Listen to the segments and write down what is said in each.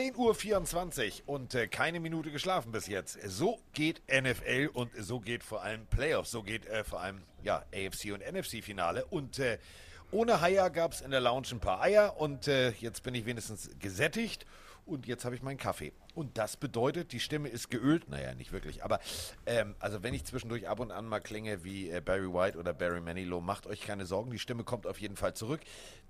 10.24 Uhr und äh, keine Minute geschlafen bis jetzt. So geht NFL und so geht vor allem Playoffs. So geht äh, vor allem ja, AFC und NFC-Finale. Und äh, ohne Eier gab es in der Lounge ein paar Eier und äh, jetzt bin ich wenigstens gesättigt und jetzt habe ich meinen Kaffee. Und das bedeutet, die Stimme ist geölt. Naja, nicht wirklich. Aber ähm, also wenn ich zwischendurch ab und an mal klinge wie äh, Barry White oder Barry Manilow, macht euch keine Sorgen. Die Stimme kommt auf jeden Fall zurück.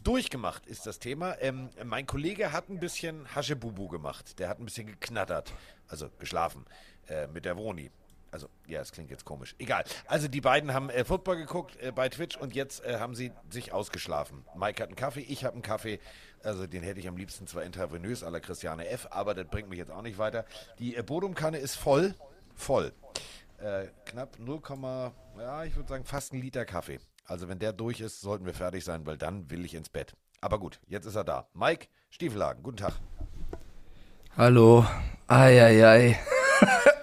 Durchgemacht ist das Thema. Ähm, mein Kollege hat ein bisschen Haschebubu gemacht. Der hat ein bisschen geknattert. Also geschlafen äh, mit der Woni. Also, ja, es klingt jetzt komisch. Egal. Also, die beiden haben äh, Football geguckt äh, bei Twitch und jetzt äh, haben sie sich ausgeschlafen. Mike hat einen Kaffee, ich habe einen Kaffee. Also, den hätte ich am liebsten zwar intravenös à la Christiane F., aber das bringt mich jetzt auch nicht weiter. Die äh, Bodumkanne ist voll. Voll. Äh, knapp 0, ja, ich würde sagen fast ein Liter Kaffee. Also, wenn der durch ist, sollten wir fertig sein, weil dann will ich ins Bett. Aber gut, jetzt ist er da. Mike Stiefelhagen, guten Tag. Hallo. Eieiei.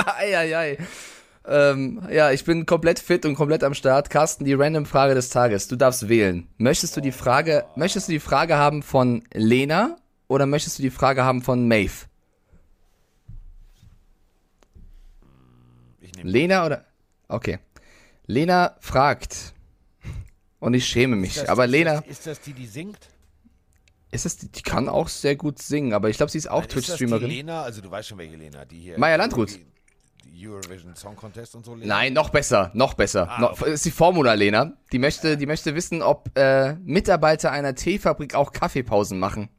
Eieiei. Ähm, ja, ich bin komplett fit und komplett am Start. Carsten, die random Frage des Tages. Du darfst wählen. Möchtest du die Frage, möchtest du die Frage haben von Lena oder möchtest du die Frage haben von Maeve? Lena oder? Okay. Lena fragt. Und ich schäme mich. Das, aber ist Lena. Das, ist das die, die singt? Ist das die, die kann auch sehr gut singen, aber ich glaube, sie ist auch Twitch-Streamerin. Lena, also du weißt schon, welche Lena, die hier. Maya Landrut. Eurovision Song Contest und so. Lena? Nein, noch besser, noch besser. Ah, okay. ist die Formula Lena. Die möchte, die möchte wissen, ob äh, Mitarbeiter einer Teefabrik auch Kaffeepausen machen.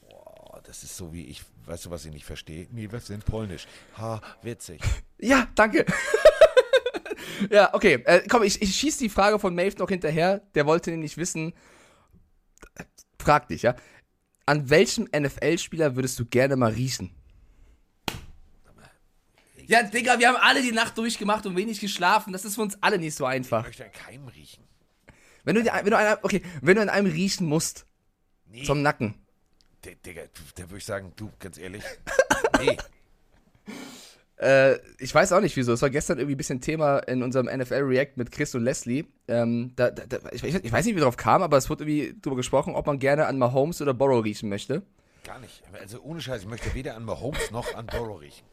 Boah, das ist so wie ich, weißt du, was ich nicht verstehe? Nee, was sind Polnisch? Ha, witzig. Ja, danke. ja, okay. Äh, komm, ich, ich schieß die Frage von Maeve noch hinterher. Der wollte nämlich wissen. Frag dich, ja. An welchem NFL-Spieler würdest du gerne mal riechen? Ja, Digga, wir haben alle die Nacht durchgemacht und wenig geschlafen. Das ist für uns alle nicht so einfach. Ich möchte an keinem riechen. Wenn du, wenn du, an, okay, wenn du an einem riechen musst, nee. zum Nacken. Digga, da würde ich sagen, du, ganz ehrlich, nee. Äh, ich weiß auch nicht wieso. Es war gestern irgendwie ein bisschen Thema in unserem NFL React mit Chris und Leslie. Ähm, da, da, ich, ich, weiß nicht, wie drauf kam, aber es wurde irgendwie darüber gesprochen, ob man gerne an Mahomes oder Borrow riechen möchte. Gar nicht. Also ohne Scheiß, ich möchte weder an Mahomes noch an Borrow riechen.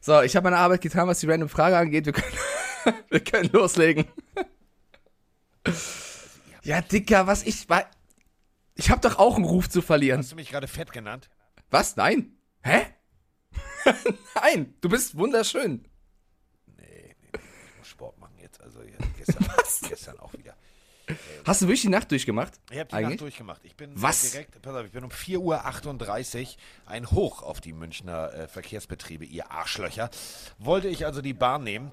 So, ich habe meine Arbeit getan, was die random Frage angeht. Wir können, wir können loslegen. ja, Dicker, was ich. Ich habe doch auch einen Ruf zu verlieren. Hast du mich gerade fett genannt? Was? Nein. Hä? Nein, du bist wunderschön. Nee, nee, nee, ich muss Sport machen jetzt. Also gestern, gestern auch wieder. Hast du wirklich die Nacht durchgemacht? Ich habe die Eigentlich? Nacht durchgemacht. Ich bin Was? direkt, pass auf, ich bin um 4.38 Uhr ein Hoch auf die Münchner äh, Verkehrsbetriebe, ihr Arschlöcher. Wollte ich also die Bahn nehmen.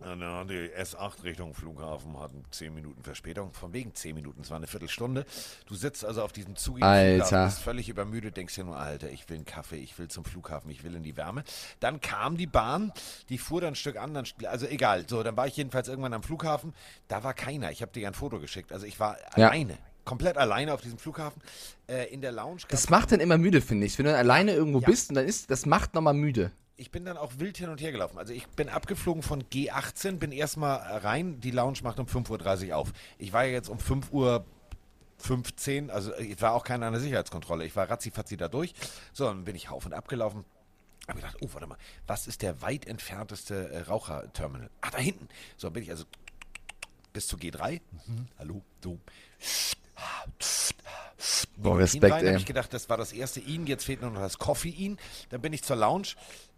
Ja, die S8 Richtung Flughafen hat 10 Minuten Verspätung. Von wegen 10 Minuten, es war eine Viertelstunde. Du sitzt also auf diesem Zug, Alter. bist völlig übermüdet, denkst dir nur, Alter, ich will einen Kaffee, ich will zum Flughafen, ich will in die Wärme. Dann kam die Bahn, die fuhr dann ein Stück an, dann, also egal. So, dann war ich jedenfalls irgendwann am Flughafen. Da war keiner. Ich habe dir ein Foto geschickt. Also ich war Ja. alleine. Komplett alleine auf diesem Flughafen. Äh, in der Lounge. Das macht dann immer müde, finde ich. Wenn du dann alleine irgendwo Ja. bist und dann ist, das macht nochmal müde. Ich bin dann auch wild hin und her gelaufen. Also ich bin abgeflogen von G18, bin erstmal rein. Die Lounge macht um 5.30 Uhr auf. Ich war ja jetzt um 5 Uhr 15, also ich war auch keiner an der Sicherheitskontrolle. Ich war ratzifatzi da durch. So, dann bin ich auf und ab gelaufen. Hab gedacht, oh, warte mal, was ist der weit entfernteste äh, Raucherterminal? Ach, da hinten. So, bin ich also bis zu G3. Mhm, hallo, so. Boah, Respekt, rein, ey. habe ich gedacht, das war das erste In, jetzt fehlt nur noch das Koffein. Dann bin ich zur Lounge.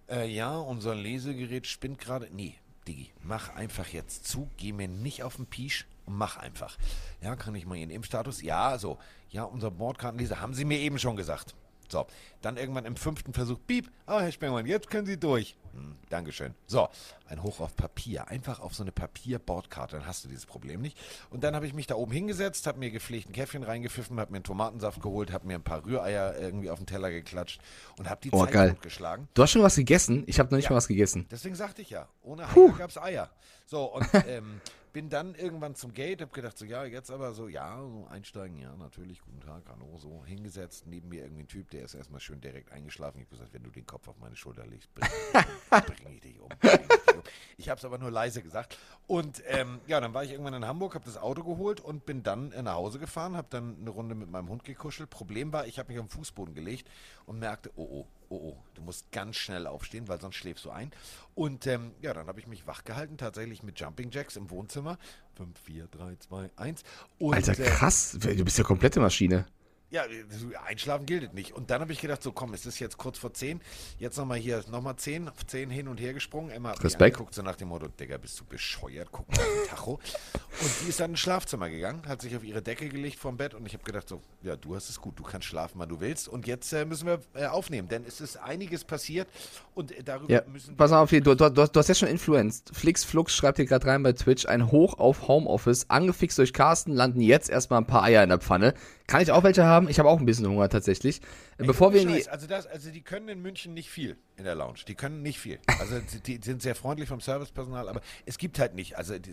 Äh, ja, unser Lesegerät spinnt gerade. Nee, Diggi, mach einfach jetzt zu, geh mir nicht auf den Pisch und mach einfach. Ja, kann ich mal Ihren Impfstatus? Ja, so. Ja, unser Bordkartenleser haben Sie mir eben schon gesagt. So, dann irgendwann im fünften Versuch, piep, ah, Herr Spengmann, jetzt können Sie durch. Hm, Dankeschön. So, ein Hoch auf Papier, einfach auf so eine Papierbordkarte, dann hast du dieses Problem nicht. Und dann habe ich mich da oben hingesetzt, habe mir gepflegt ein Käffchen reingepfiffen, habe mir einen Tomatensaft geholt, habe mir ein paar Rühreier irgendwie auf den Teller geklatscht und habe die Oh, Zeit geil. gut geschlagen. Du hast schon was gegessen? Ich habe noch nicht Ja. mal was gegessen. Deswegen sagte ich ja, ohne Eier gab es Eier. So, und ähm, bin dann irgendwann zum Gate, habe gedacht, so ja, jetzt aber so, ja, so einsteigen, ja, natürlich, guten Tag, hallo, so hingesetzt, neben mir irgendwie ein Typ, der ist erstmal schön direkt eingeschlafen. Ich habe gesagt, wenn du den Kopf auf meine Schulter legst, bring, bring ich dich um. Bring ich dich um. Ich es aber nur leise gesagt. Und ähm, ja, dann war ich irgendwann in Hamburg, habe das Auto geholt und bin dann äh, nach Hause gefahren, habe dann eine Runde mit meinem Hund gekuschelt. Problem war, ich habe mich den Fußboden gelegt und merkte, oh, oh, oh, oh, du musst ganz schnell aufstehen, weil sonst schläfst du ein. Und ähm, ja, dann habe ich mich wach gehalten, tatsächlich mit Jumping Jacks im Wohnzimmer. 5, 4, 3, 2, 1. Und, Alter, äh, krass. Du bist ja komplette Maschine. Ja, einschlafen gilt nicht. Und dann habe ich gedacht, so komm, es ist jetzt kurz vor 10. Jetzt nochmal hier, nochmal 10, 10 hin und her gesprungen. Emma Respekt. angeguckt, so nach dem Motto, Digga, bist du bescheuert? Guck mal den Tacho. Und die ist dann ins Schlafzimmer gegangen, hat sich auf ihre Decke gelegt vorm Bett und ich habe gedacht, so, ja, du hast es gut, du kannst schlafen, wann du willst. Und jetzt äh, müssen wir äh, aufnehmen, denn es ist einiges passiert und äh, darüber Ja, müssen wir... pass auf hier, du, du, du, hast- du hast jetzt schon influenced. Flix Flux schreibt hier gerade rein bei Twitch, ein Hoch auf Homeoffice, angefixt durch Carsten, landen jetzt erstmal ein paar Eier in der Pfanne. Kann ich auch welche haben? Ich habe auch ein bisschen Hunger tatsächlich. Bevor wir in die, also, das, also die können in München nicht viel in der Lounge. Die können nicht viel. Also die, die sind sehr freundlich vom Servicepersonal, aber es gibt halt nicht. Also, die,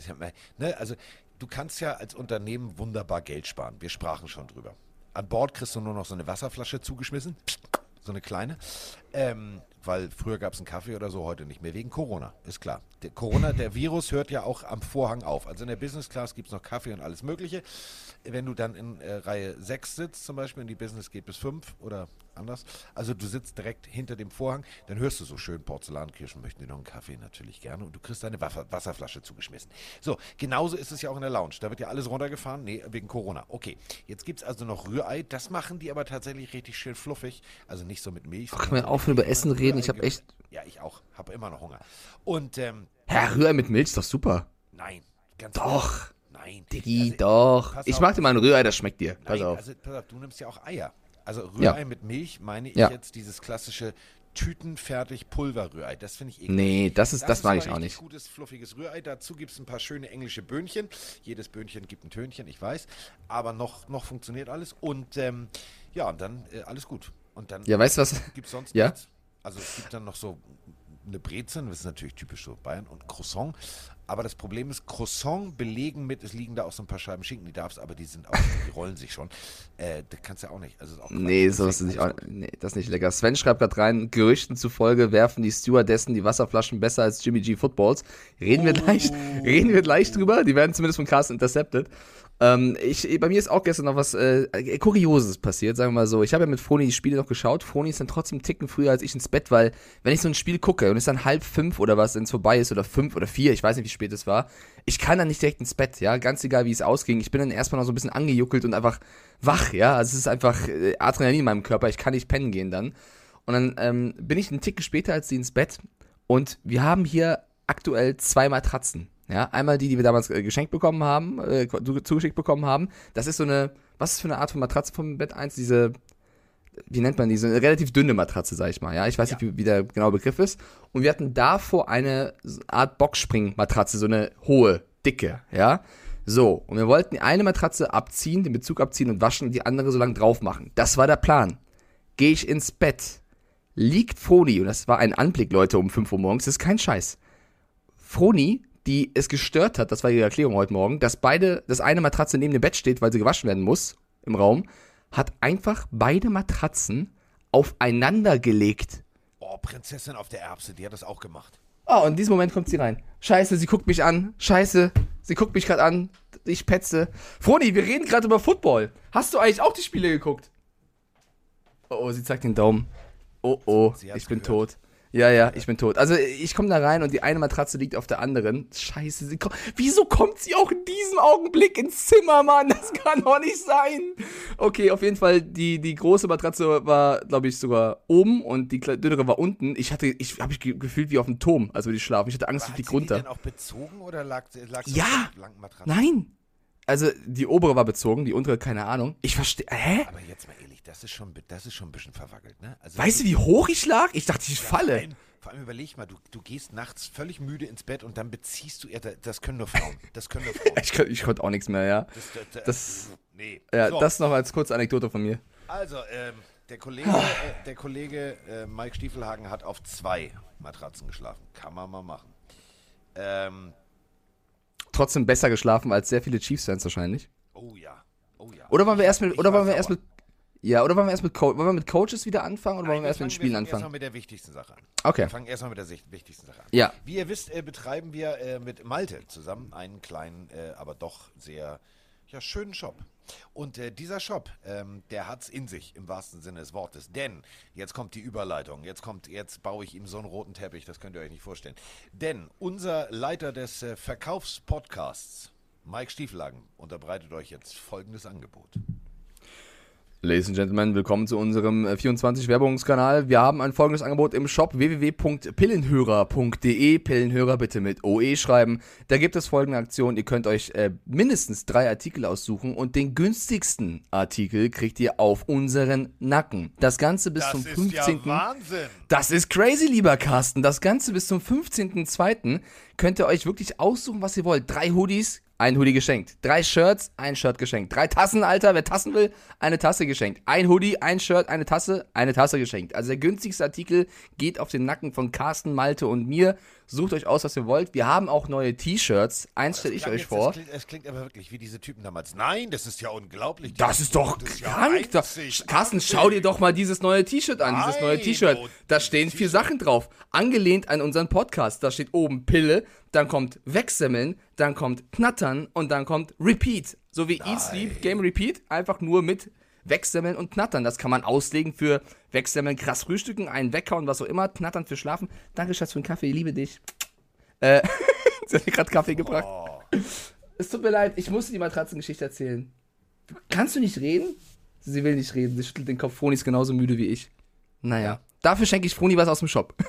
ne, also du kannst ja als Unternehmen wunderbar Geld sparen. Wir sprachen schon drüber. An Bord kriegst du nur noch so eine Wasserflasche zugeschmissen. So eine kleine. Ähm, weil früher gab es einen Kaffee oder so, heute nicht mehr. Wegen Corona, ist klar. Der Corona, der Virus hört ja auch am Vorhang auf. Also in der Business Class gibt es noch Kaffee und alles Mögliche. Wenn du dann in äh, Reihe 6 sitzt, zum Beispiel, in die Business geht bis 5 oder anders. Also du sitzt direkt hinter dem Vorhang, dann hörst du so schön Porzellankirschen, möchten die noch einen Kaffee? Natürlich gerne. Und du kriegst deine Wasser Wasserflasche zugeschmissen. So, genauso ist es ja auch in der Lounge. Da wird ja alles runtergefahren. Nee, wegen Corona. Okay, jetzt gibt es also noch Rührei. Das machen die aber tatsächlich richtig schön fluffig. Also nicht so mit Milch. Ach, können wir aufhören, über Essen reden? Ich hab Rührei echt- Ja, ich auch. Habe immer noch Hunger. Und, ähm, Herr Rührei mit Milch ist doch super. nein. Ganz Doch. Nein. Digi, Also, doch. pass Ich mag dir mal ein Rührei, das schmeckt dir. Pass Nein, auf. Also, pass auf, du nimmst ja auch Eier. Also Ja. Rührei mit Milch meine ich Ja. jetzt dieses klassische tütenfertig Pulverrührei. Das finde ich eklig. Nee, das ist, das, ist mag ich auch nicht. gutes, fluffiges Rührei. Dazu gibt es ein paar schöne englische Böhnchen. Jedes Böhnchen gibt ein Tönchen, ich weiß. Aber noch, noch funktioniert alles. Und ähm, ja, und dann äh, alles gut. Und dann Ja, weißt du was? gibt es sonst Ja? nichts. Also es gibt dann noch so eine Brezel, das ist natürlich typisch so Bayern, und Croissant. Aber das Problem ist, Croissant belegen mit, es liegen da auch so ein paar Scheiben Schinken, die darfst, aber die sind auch, die rollen sich schon. Äh, das kannst du ja auch nicht. Also ist auch. Nee, sowas ist nicht, auch- nee, das ist nicht lecker. Sven schreibt gerade rein, Gerüchten zufolge werfen die Stewardessen die Wasserflaschen besser als Jimmy G Footballs. Reden wir gleich, reden wir gleich drüber. Die werden zumindest von Carsten intercepted. Ähm, ich, bei mir ist auch gestern noch was äh, Kurioses passiert, sagen wir mal so. Ich habe ja mit Froni die Spiele noch geschaut. Froni ist dann trotzdem einen Ticken früher als ich ins Bett, weil wenn ich so ein Spiel gucke und es dann halb fünf oder was, wenn es vorbei ist oder fünf oder vier, ich weiß nicht, wie spät es war, ich kann dann nicht direkt ins Bett, ja, ganz egal, wie es ausging. Ich bin dann erstmal noch so ein bisschen angejuckelt und einfach wach, ja. Also es ist einfach äh, Adrenalin in meinem Körper, ich kann nicht pennen gehen dann. Und dann ähm, bin ich einen Ticken später als sie ins Bett und wir haben hier aktuell zwei Matratzen. Ja, einmal die, die wir damals äh, geschenkt bekommen haben, äh, zu- zugeschickt bekommen haben. Das ist so eine, was ist für eine Art von Matratze vom Bett 1? Diese, wie nennt man die? So eine relativ dünne Matratze, sag ich mal. Ja, ich weiß Ja. nicht, wie, wie der genaue Begriff ist. Und wir hatten davor eine Art Boxspring-Matratze, so eine hohe, dicke, ja. So, und wir wollten die eine Matratze abziehen, den Bezug abziehen und waschen und die andere so lang drauf machen. Das war der Plan. Gehe ich ins Bett, liegt Froni, und das war ein Anblick, Leute, um 5 Uhr morgens, das ist kein Scheiß. Froni, die es gestört hat, das war ihre Erklärung heute Morgen, dass beide, dass eine Matratze neben dem Bett steht, weil sie gewaschen werden muss im Raum, hat einfach beide Matratzen aufeinander gelegt. Oh, Prinzessin auf der Erbse, die hat das auch gemacht. Oh, und in diesem Moment kommt sie rein. Scheiße, sie guckt mich an. Scheiße, sie guckt mich gerade an. Ich petze. Froni, wir reden gerade über Football. Hast du eigentlich auch die Spiele geguckt? Oh, oh, sie zeigt den Daumen. Oh, oh, ich bin gehört. tot. Ja, ja, ich bin tot. Also ich komme da rein und die eine Matratze liegt auf der anderen. Scheiße, sie kommt. Wieso kommt sie auch in diesem Augenblick ins Zimmer, Mann? Das kann doch nicht sein. Okay, auf jeden Fall, die, die große Matratze war, glaube ich, sogar oben und die dünnere war unten. Ich hatte, ich habe mich ge gefühlt wie auf dem Turm, als würde ich schlafen. Ich hatte Angst, ich hat flieg sie die runter. denn auch bezogen oder lag, lag sie Ja. auf der blanken Matratze? Nein. Also die obere war bezogen, die untere keine Ahnung. Ich verstehe. Hä? Aber jetzt mal ehrlich, das ist schon, das ist schon ein bisschen verwackelt, ne? Also Weißt du, wie hoch ich lag? Ich dachte, ich falle. Nein, vor allem überleg mal, du, du gehst nachts völlig müde ins Bett und dann beziehst du, ja, da- das können nur Frauen. Das können nur Frauen. Ich, ich konnte auch nichts mehr, ja. Das, das, Das- nee. Ja, so, das noch als kurze Anekdote von mir. also, ähm, der Kollege, äh, der Kollege äh, Mike Stiefelhagen hat auf zwei Matratzen geschlafen. Kann man mal machen. Ähm, trotzdem besser geschlafen als sehr viele Chiefs-Fans wahrscheinlich. Oh ja. Oh ja. Oder wollen wir erst mit, oder wollen wir erst mit, ja, oder wollen wir erst mit, Co wollen wir mit Coaches wieder anfangen oder wollen Nein, wir erst mit den Spielen fangen erstmal anfangen? mit der wichtigsten Sache an. Okay. Wir fangen erstmal mit der wichtigsten Sache an. Ja. Wie ihr wisst, äh, betreiben wir äh, mit Malte zusammen einen kleinen, äh, aber doch sehr ja, schönen Shop. Und äh, dieser Shop, ähm, der hat's in sich, im wahrsten Sinne des Wortes. Denn, jetzt kommt die Überleitung, jetzt kommt, jetzt baue ich ihm so einen roten Teppich, das könnt ihr euch nicht vorstellen. Denn unser Leiter des äh, Verkaufspodcasts, Mike Stieflagen, unterbreitet euch jetzt folgendes Angebot. Ladies and Gentlemen, willkommen zu unserem äh, 24 Werbungskanal. Wir haben ein folgendes Angebot im Shop www.pillenhörer.de. Pillenhörer bitte mit OE schreiben. Da gibt es folgende Aktion. Ihr könnt euch äh, mindestens drei Artikel aussuchen und den günstigsten Artikel kriegt ihr auf unseren Nacken. Das Ganze bis zum 15. Wahnsinn! Das ist crazy, lieber Carsten. Das Ganze bis zum 15.02. könnt ihr euch wirklich aussuchen, was ihr wollt. Drei Hoodies, ein Hoodie geschenkt. Drei Shirts, ein Shirt geschenkt. Drei Tassen, Alter. Wer Tassen will, eine Tasse geschenkt. Ein Hoodie, ein Shirt, eine Tasse, eine Tasse geschenkt. Also der günstigste Artikel geht auf den Nacken von Carsten, Malte und mir. Sucht euch aus, was ihr wollt. Wir haben auch neue T-Shirts. Eins stelle ich euch jetzt- vor. Es klingt, es klingt aber wirklich wie diese Typen damals. Nein, das ist ja unglaublich. Das ist doch Das ist ja krank. Da- einzig- Carsten, schau dir doch mal dieses neue T-Shirt an, dieses neue Nein, T-Shirt. Da stehen vier. Sachen drauf. Angelehnt an unseren Podcast. Da steht oben Pille, dann kommt Wegsemmeln, dann kommt Knattern und dann kommt Repeat. So wie Eat, Sleep, Game Repeat. Einfach nur mit Wegsemmeln und Knattern. Das kann man auslegen für Wegsemmeln, krass frühstücken, einen weghauen, was auch immer. Knattern für Schlafen. Danke, Schatz, für den Kaffee. Ich liebe dich. Äh, sie hat mir gerade Kaffee gebracht. Oh. Es tut mir leid, ich musste die Matratzengeschichte erzählen. Kannst du nicht reden? Sie will nicht reden, sie schüttelt den Kopf. Froni ist genauso müde wie ich. Naja, dafür schenke ich Froni was aus dem Shop.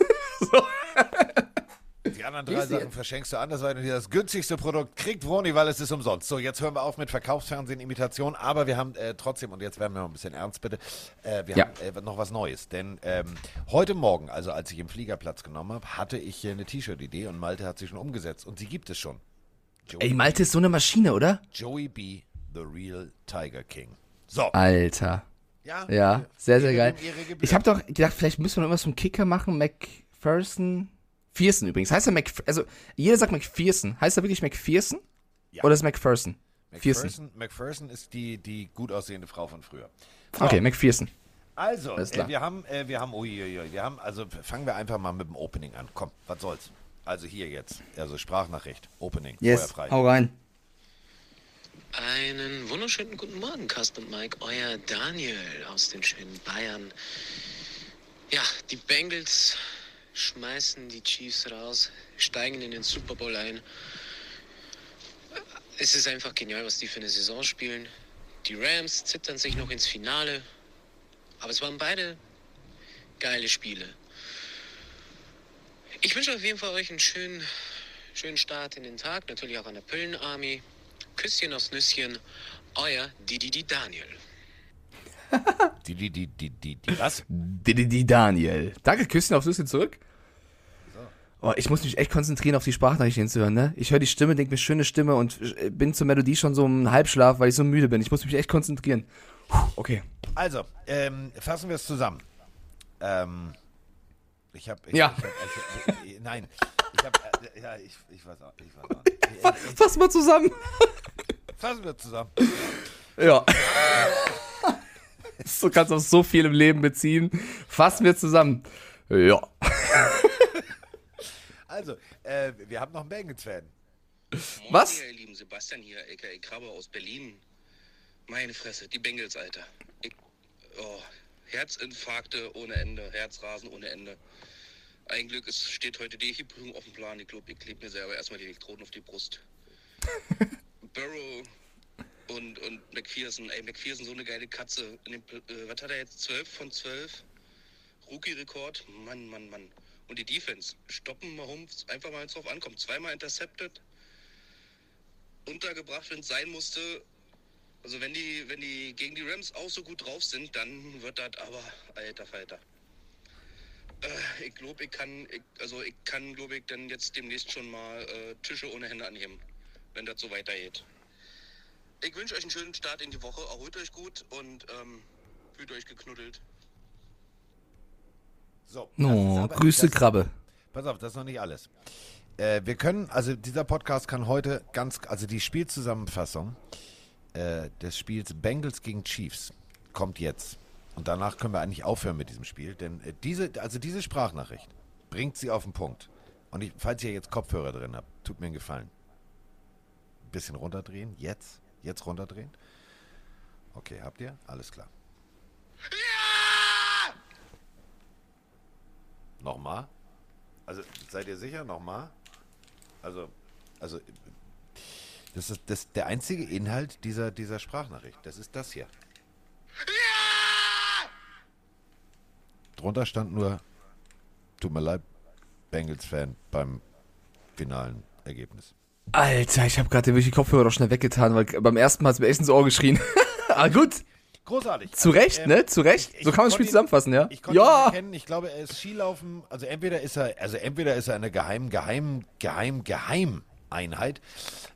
Die anderen drei Sachen verschenkst du andersweitig und das günstigste Produkt kriegt Vroni, weil es ist umsonst. So, jetzt hören wir auf mit Verkaufsfernsehen, Imitation, aber wir haben äh, trotzdem, und jetzt werden wir mal ein bisschen ernst bitte, äh, wir Ja. haben äh, noch was Neues. Denn ähm, heute Morgen, also als ich im Flieger Platz genommen habe, hatte ich hier eine T-Shirt-Idee und Malte hat sie schon umgesetzt und sie gibt es schon. Joey, Ey, Malte ist so eine Maschine, oder? Joey B., The Real Tiger King. So. Alter. Ja, Ja, sehr, sehr geil. Ich habe doch gedacht, vielleicht müssen wir noch irgendwas zum Kicker machen. McPherson. Fierson übrigens. Heißt er Mc... Also, jeder sagt McPherson. Heißt er wirklich McPherson? Ja. Oder ist McPherson? McPherson, McPherson ist die, die gut aussehende Frau von früher. Okay, McPherson. Also, äh, wir haben, äh, wir haben, uiuiui, wir haben, also fangen wir einfach mal mit dem Opening an. Komm, was soll's. Also hier jetzt, also Sprachnachricht, Opening, Yes, feuerfrei. hau rein. Einen wunderschönen guten Morgen, Carsten und Mike. Euer Daniel aus den schönen Bayern. Ja, die Bengals schmeißen die Chiefs raus, steigen in den Super Bowl ein. Es ist einfach genial, was die für eine Saison spielen. Die Rams zittern sich noch ins Finale. Aber es waren beide geile Spiele. Ich wünsche auf jeden Fall euch einen schönen, schönen Start in den Tag. Natürlich auch an der Pillenarmy. Küsschen aufs Nüsschen. Euer Didi Daniel. Die, die, die, die, die, die, was? Die, die, die Daniel. Danke, Küsschen aufs Nüsschen zurück. Oh, ich muss mich echt konzentrieren, auf die Sprachnachrichten zu hören, ne? Ich höre die Stimme, denke mir, schöne Stimme und äh, bin zur Melodie schon so im Halbschlaf, weil ich so müde bin. Ich muss mich echt konzentrieren. Puh, okay. Also, ähm, fassen wir es zusammen. Ähm, ich habe, Ja. Ich hab, ich, ich, nein, ich habe, äh, ja, ich, ich weiß auch, ich weiß auch nicht. Fa- Fass mal zusammen. Fassen wir zusammen. Ja. so kannst du auf so viel im Leben beziehen. Fassen wir zusammen. Ja. Also, äh, wir haben noch einen Bengals-Fan. Was? Moin, ihr lieben Sebastian hier, a.k.a. Krabbe aus Berlin. Meine Fresse, die Bengals, Alter. Ich, oh, Herzinfarkte ohne Ende, Herzrasen ohne Ende. Ein Glück, es steht heute die Prüfung auf dem Plan. Ich glaube, ich klebe mir selber erstmal die Elektroden auf die Brust. Burrow und, und McPherson. Ey, McPherson, so eine geile Katze. Dem, äh, was hat er jetzt? 12 von 12? Rookie-Rekord? Mann, Mann, Mann. Und die Defense. Stoppen Mahomes einfach mal, wenn es drauf ankommt. Zweimal intercepted. Untergebracht, wenn es sein musste. Also wenn die, wenn die gegen die Rams auch so gut drauf sind, dann wird das aber alter Falter. Äh, ich glaube, ich kann, ich, also ich kann, glaube ich, dann jetzt demnächst schon mal äh, Tische ohne Hände anheben, wenn das so weitergeht. Ich wünsche euch einen schönen Start in die Woche, erholt euch gut und ähm, fühlt euch geknuddelt. So. Oh, Grüße das- Krabbe. Pass auf, das ist noch nicht alles. Äh, wir können, also dieser Podcast kann heute ganz, also die Spielzusammenfassung äh, des Spiels Bengals gegen Chiefs kommt jetzt. Und danach können wir eigentlich aufhören mit diesem Spiel, denn äh, diese, also diese Sprachnachricht bringt sie auf den Punkt. Und ich, falls ihr jetzt Kopfhörer drin habt, tut mir einen Gefallen. Ein bisschen runterdrehen, jetzt, jetzt runterdrehen. Okay, habt ihr? Alles klar. Ja! Nochmal? Also, seid ihr sicher? Nochmal? Also, also, das ist das, der einzige Inhalt dieser, dieser Sprachnachricht. Das ist das hier. Ja! Drunter stand nur, tut mir leid, Bengals-Fan beim finalen Ergebnis. Alter, ich habe gerade wirklich die Kopfhörer doch schnell weggetan, weil beim ersten Mal hat es mir echt ins Ohr geschrien. Aber gut. Großartig. Zu also, Recht, ähm, ne? Zu Recht. Ich, so kann man das Spiel ihn, zusammenfassen, ja? Ich konnte ja. ihn erkennen. Ich glaube, er ist Skilaufen. Also entweder ist er, also entweder ist er eine geheim, geheim, geheim, geheim Einheit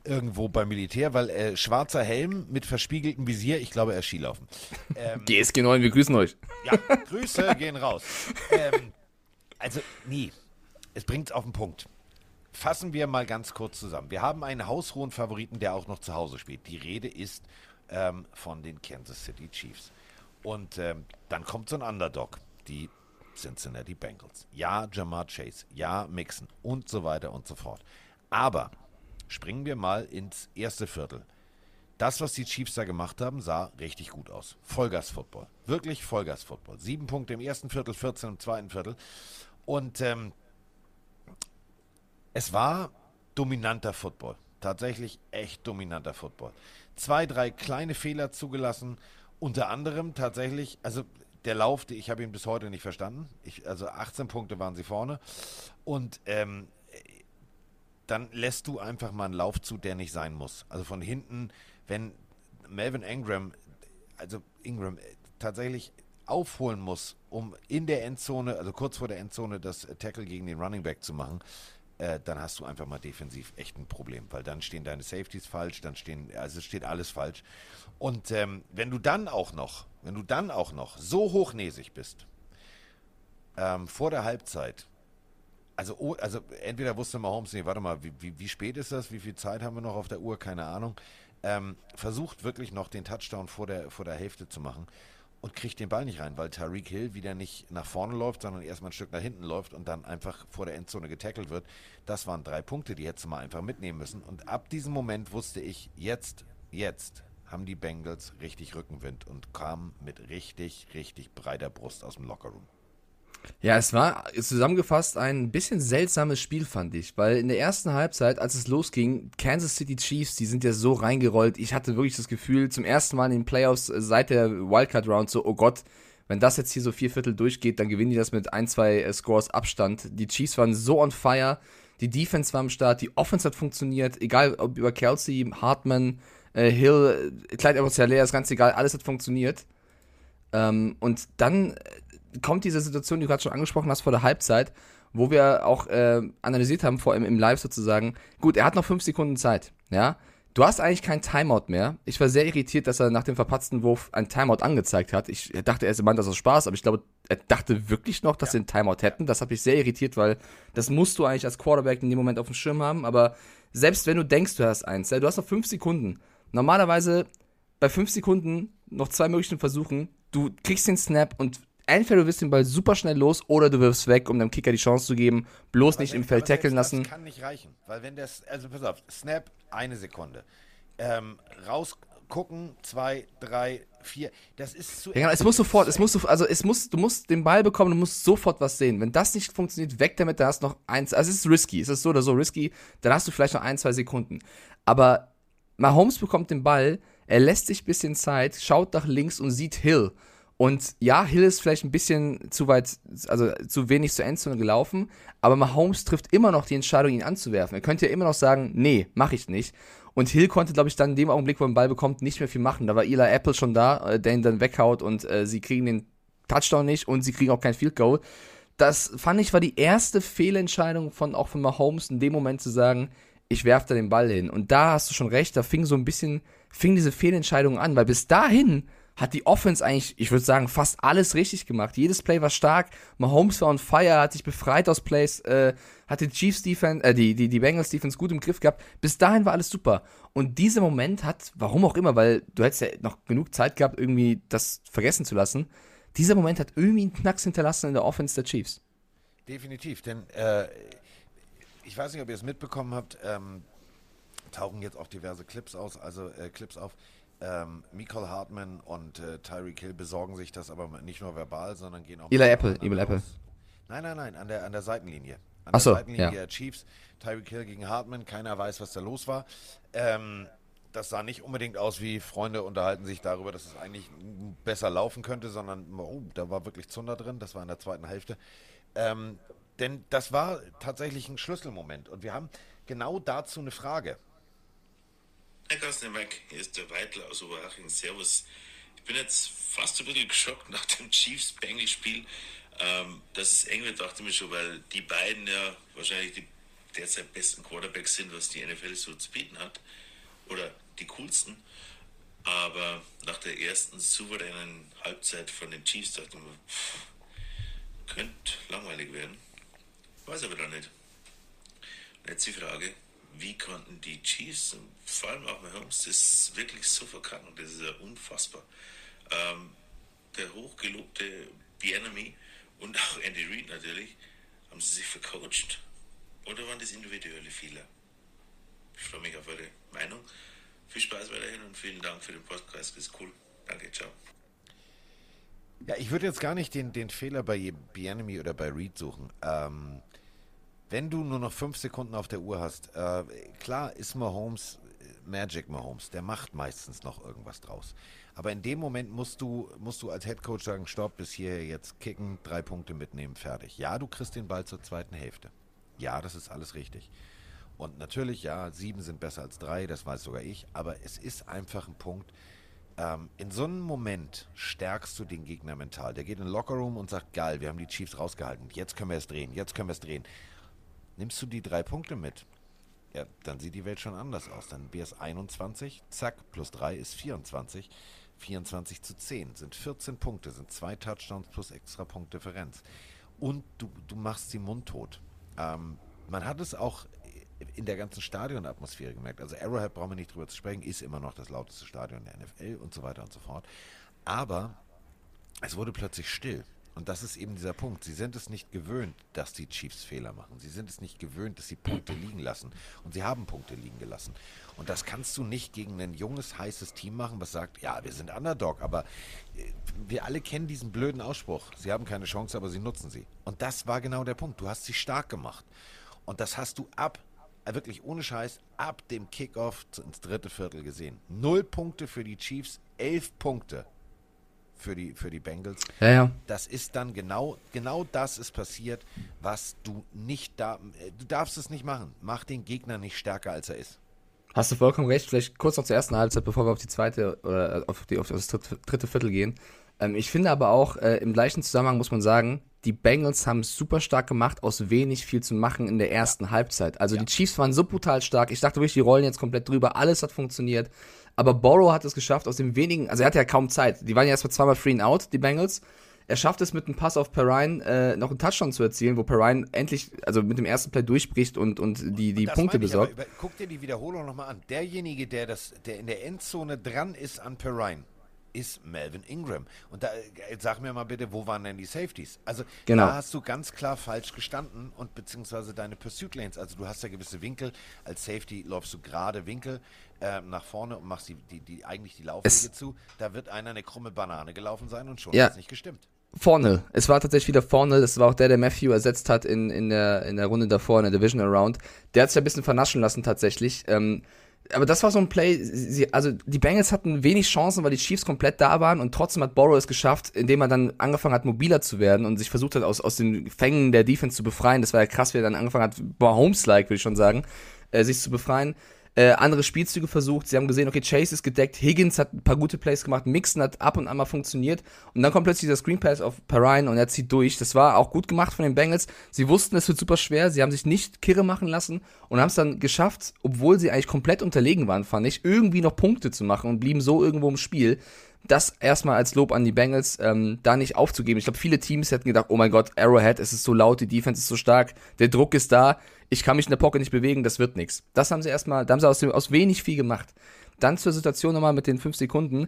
irgendwo beim Militär, weil äh, schwarzer Helm mit verspiegeltem Visier, ich glaube, er ist Skilaufen. Ähm, GSG 9, wir grüßen euch. Ja, Grüße gehen raus. Ähm, also, nie. Es bringt es auf den Punkt. Fassen wir mal ganz kurz zusammen. Wir haben einen haushohen Favoriten, der auch noch zu Hause spielt. Die Rede ist ähm, von den Kansas City Chiefs. Und ähm, dann kommt so ein Underdog, die Cincinnati Bengals. Ja, Jamar Chase, ja, Mixon und so weiter und so fort. Aber springen wir mal ins erste Viertel. Das, was die Chiefs da gemacht haben, sah richtig gut aus. Vollgas-Football. Wirklich Vollgas-Football. Sieben Punkte im ersten Viertel, 14 im zweiten Viertel. Und ähm, es war dominanter Football. Tatsächlich echt dominanter Football. Zwei, drei kleine Fehler zugelassen. Unter anderem tatsächlich, also der Lauf, ich habe ihn bis heute nicht verstanden. Ich, also 18 Punkte waren sie vorne. Und ähm, dann lässt du einfach mal einen Lauf zu, der nicht sein muss. Also von hinten, wenn Melvin Ingram, also Ingram äh, tatsächlich aufholen muss, um in der Endzone, also kurz vor der Endzone, das Tackle gegen den Running Back zu machen, äh, dann hast du einfach mal defensiv echt ein Problem, weil dann stehen deine Safeties falsch, dann stehen, also steht alles falsch. Und ähm, wenn du dann auch noch, wenn du dann auch noch so hochnäsig bist, ähm, vor der Halbzeit, also, oh, also entweder wusste Mahomes, nee, warte mal, wie, wie, wie spät ist das, wie viel Zeit haben wir noch auf der Uhr, keine Ahnung, ähm, versucht wirklich noch den Touchdown vor der, vor der Hälfte zu machen und kriegt den Ball nicht rein, weil Tariq Hill wieder nicht nach vorne läuft, sondern erstmal ein Stück nach hinten läuft und dann einfach vor der Endzone getackelt wird. Das waren drei Punkte, die hättest du mal einfach mitnehmen müssen. Und ab diesem Moment wusste ich, jetzt, jetzt haben die Bengals richtig Rückenwind und kamen mit richtig, richtig breiter Brust aus dem Lockerroom. Ja, es war zusammengefasst ein bisschen seltsames Spiel, fand ich, weil in der ersten Halbzeit, als es losging, Kansas City Chiefs, die sind ja so reingerollt. Ich hatte wirklich das Gefühl, zum ersten Mal in den Playoffs äh, seit der Wildcard Round so, oh Gott, wenn das jetzt hier so vier Viertel durchgeht, dann gewinnen die das mit ein, zwei äh, Scores Abstand. Die Chiefs waren so on fire, die Defense war am Start, die Offense hat funktioniert, egal ob über Kelsey, Hartman, äh, Hill, Clyde edwards ist ganz egal, alles hat funktioniert. Ähm, und dann kommt diese Situation, die du gerade schon angesprochen hast, vor der Halbzeit, wo wir auch äh, analysiert haben, vor allem im Live sozusagen. Gut, er hat noch fünf Sekunden Zeit, ja. Du hast eigentlich kein Timeout mehr. Ich war sehr irritiert, dass er nach dem verpatzten Wurf ein Timeout angezeigt hat. Ich dachte erst, er meint das aus Spaß, aber ich glaube, er dachte wirklich noch, dass ja. sie ein Timeout hätten. Das hat mich sehr irritiert, weil das musst du eigentlich als Quarterback in dem Moment auf dem Schirm haben. Aber selbst wenn du denkst, du hast eins, ja, du hast noch fünf Sekunden. Normalerweise bei fünf Sekunden noch zwei möglichen Versuchen, du kriegst den Snap und entweder du wirst den Ball super schnell los oder du wirfst weg, um dem Kicker die Chance zu geben, bloß aber nicht im Feld tackeln lassen. Das kann nicht reichen, weil wenn das, also pass auf, Snap, eine Sekunde. Ähm, rausgucken, zwei, drei, vier, das ist zu. Ja, es muss sofort, es muss, also es muss, du musst den Ball bekommen, du musst sofort was sehen. Wenn das nicht funktioniert, weg damit, da hast du noch eins, also es ist risky, es ist so oder so risky, dann hast du vielleicht noch ein, zwei Sekunden. Aber Mahomes bekommt den Ball, er lässt sich ein bisschen Zeit, schaut nach links und sieht Hill. Und ja, Hill ist vielleicht ein bisschen zu weit, also zu wenig zur Endzone gelaufen, aber Mahomes trifft immer noch die Entscheidung, ihn anzuwerfen. Er könnte ja immer noch sagen, nee, mach ich nicht. Und Hill konnte, glaube ich, dann in dem Augenblick, wo er den Ball bekommt, nicht mehr viel machen. Da war Eli Apple schon da, äh, der ihn dann weghaut und äh, sie kriegen den Touchdown nicht und sie kriegen auch kein Field Goal. Das fand ich war die erste Fehlentscheidung von auch von Mahomes in dem Moment zu sagen, ich werfe da den Ball hin. Und da hast du schon recht, da fing so ein bisschen, fing diese Fehlentscheidung an, weil bis dahin hat die Offense eigentlich, ich würde sagen, fast alles richtig gemacht. Jedes Play war stark. Mahomes war on fire, hat sich befreit aus Plays, äh, hat die Chiefs Defense, äh, die, die, die Bengals Defense gut im Griff gehabt. Bis dahin war alles super. Und dieser Moment hat, warum auch immer, weil du hättest ja noch genug Zeit gehabt, irgendwie das vergessen zu lassen. Dieser Moment hat irgendwie einen Knacks hinterlassen in der Offense der Chiefs. Definitiv, denn äh, ich weiß nicht, ob ihr es mitbekommen habt, ähm, tauchen jetzt auch diverse Clips aus, also äh, Clips auf. Ähm, Michael Hartman und äh, Tyreek Hill besorgen sich das aber nicht nur verbal, sondern gehen auch. Eli Apple, Eli Apple. Nein, nein, nein, an der, an der Seitenlinie. An Ach so, der Seitenlinie ja. der Chiefs. Tyreek Hill gegen Hartman, keiner weiß, was da los war. Ähm, das sah nicht unbedingt aus wie Freunde unterhalten sich darüber, dass es eigentlich besser laufen könnte, sondern oh, da war wirklich Zunder drin, das war in der zweiten Hälfte. Ähm, denn das war tatsächlich ein Schlüsselmoment. Und wir haben genau dazu eine Frage. Herr Kasnemek, hier ist der Weidler aus Oberhaching. Servus. Ich bin jetzt fast ein bisschen geschockt nach dem Chiefs-Bengals-Spiel, ähm, dass es eng dachte ich mir schon, weil die beiden ja wahrscheinlich die derzeit besten Quarterbacks sind, was die NFL so zu bieten hat. Oder die coolsten. Aber nach der ersten souveränen Halbzeit von den Chiefs dachte ich mir, pff, könnte langweilig werden. Weiß aber noch nicht. Die Frage, wie konnten die Chiefs, vor allem auch Mahomes, das wirklich so verkacken? Das ist ja unfassbar. Ähm, der hochgelobte Bienemy und auch Andy Reid natürlich, haben sie sich vercoacht? Oder waren das individuelle Fehler? Ich freue mich auf eure Meinung. Viel Spaß weiterhin und vielen Dank für den Podcast. Ist cool. Danke, ciao. Ja, ich würde jetzt gar nicht den, den Fehler bei Bienemy oder bei Reed suchen. Ähm, wenn du nur noch fünf Sekunden auf der Uhr hast, äh, klar ist Mahomes äh, Magic Mahomes, der macht meistens noch irgendwas draus. Aber in dem Moment musst du, musst du als Head Coach sagen, stopp, bis hier jetzt kicken, drei Punkte mitnehmen, fertig. Ja, du kriegst den Ball zur zweiten Hälfte. Ja, das ist alles richtig. Und natürlich, ja, sieben sind besser als drei, das weiß sogar ich, aber es ist einfach ein Punkt. Ähm, in so einem Moment stärkst du den Gegner mental. Der geht in den Lockerroom und sagt, geil, wir haben die Chiefs rausgehalten, jetzt können wir es drehen, jetzt können wir es drehen. Nimmst du die drei Punkte mit, ja, dann sieht die Welt schon anders aus. Dann wäre es 21, zack, plus 3 ist 24. 24 zu 10 sind 14 Punkte, sind zwei Touchdowns plus extra Punkt Differenz. Und du, du machst sie mundtot. Ähm, man hat es auch in der ganzen Stadionatmosphäre gemerkt. Also Arrowhead brauchen wir nicht drüber zu sprechen, ist immer noch das lauteste Stadion der NFL und so weiter und so fort. Aber es wurde plötzlich still. Und das ist eben dieser Punkt. Sie sind es nicht gewöhnt, dass die Chiefs Fehler machen. Sie sind es nicht gewöhnt, dass sie Punkte liegen lassen. Und sie haben Punkte liegen gelassen. Und das kannst du nicht gegen ein junges, heißes Team machen, was sagt, ja, wir sind Underdog. Aber äh, wir alle kennen diesen blöden Ausspruch. Sie haben keine Chance, aber sie nutzen sie. Und das war genau der Punkt. Du hast sie stark gemacht. Und das hast du ab, äh, wirklich ohne Scheiß, ab dem Kickoff ins dritte Viertel gesehen. Null Punkte für die Chiefs, elf Punkte für die, für die Bengals. Ja, ja. Das ist dann genau, genau das ist passiert, was du nicht da, äh, du darfst es nicht machen. Mach den Gegner nicht stärker, als er ist. Hast du vollkommen recht. Vielleicht kurz noch zur ersten Halbzeit, bevor wir auf die zweite oder auf, die, auf das dritte, dritte Viertel gehen. Ähm, ich finde aber auch, äh, im gleichen Zusammenhang muss man sagen, die Bengals haben es super stark gemacht, aus wenig viel zu machen in der ersten ja. Halbzeit. Also ja. die Chiefs waren so brutal stark. Ich dachte wirklich, die rollen jetzt komplett drüber. Alles hat funktioniert. Aber Borrow hat es geschafft, aus dem wenigen, also er hatte ja kaum Zeit. Die waren ja erstmal zweimal free and out, die Bengals. Er schafft es mit einem Pass auf Perrine äh, noch einen Touchdown zu erzielen, wo Perrine endlich, also mit dem ersten Play durchbricht und, und die, die und Punkte besorgt. Aber, guck dir die Wiederholung nochmal an. Derjenige, der, das, der in der Endzone dran ist an Perrine, ist Melvin Ingram. Und da sag mir mal bitte, wo waren denn die Safeties? Also genau. da hast du ganz klar falsch gestanden und beziehungsweise deine Pursuit Lanes. Also du hast ja gewisse Winkel. Als Safety läufst du gerade Winkel äh, nach vorne und machst die, die, die eigentlich die Laufwege zu. Da wird einer eine krumme Banane gelaufen sein und schon ja. hat es nicht gestimmt. Vorne. Es war tatsächlich wieder vorne. Das war auch der, der Matthew ersetzt hat in, in, der, in der Runde davor, in der Division Around. Der hat sich ein bisschen vernaschen lassen tatsächlich. Ähm, aber das war so ein Play, sie, also die Bengals hatten wenig Chancen, weil die Chiefs komplett da waren und trotzdem hat Borrow es geschafft, indem er dann angefangen hat, mobiler zu werden und sich versucht hat, aus, aus den Fängen der Defense zu befreien. Das war ja krass, wie er dann angefangen hat, Mahomes-like, würde ich schon sagen, äh, sich zu befreien äh, andere Spielzüge versucht. Sie haben gesehen, okay, Chase ist gedeckt, Higgins hat ein paar gute Plays gemacht, Mixon hat ab und an mal funktioniert und dann kommt plötzlich dieser Screen Pass auf Perrine und er zieht durch. Das war auch gut gemacht von den Bengals. Sie wussten, es wird super schwer, sie haben sich nicht kirre machen lassen und haben es dann geschafft, obwohl sie eigentlich komplett unterlegen waren, fand ich, irgendwie noch Punkte zu machen und blieben so irgendwo im Spiel. Das erstmal als Lob an die Bengals, ähm, da nicht aufzugeben. Ich glaube, viele Teams hätten gedacht, oh mein Gott, Arrowhead, es ist so laut, die Defense ist so stark, der Druck ist da, ich kann mich in der Pocket nicht bewegen, das wird nichts. Das haben sie erstmal, da haben sie aus, dem, aus wenig viel gemacht. Dann zur Situation nochmal mit den fünf Sekunden.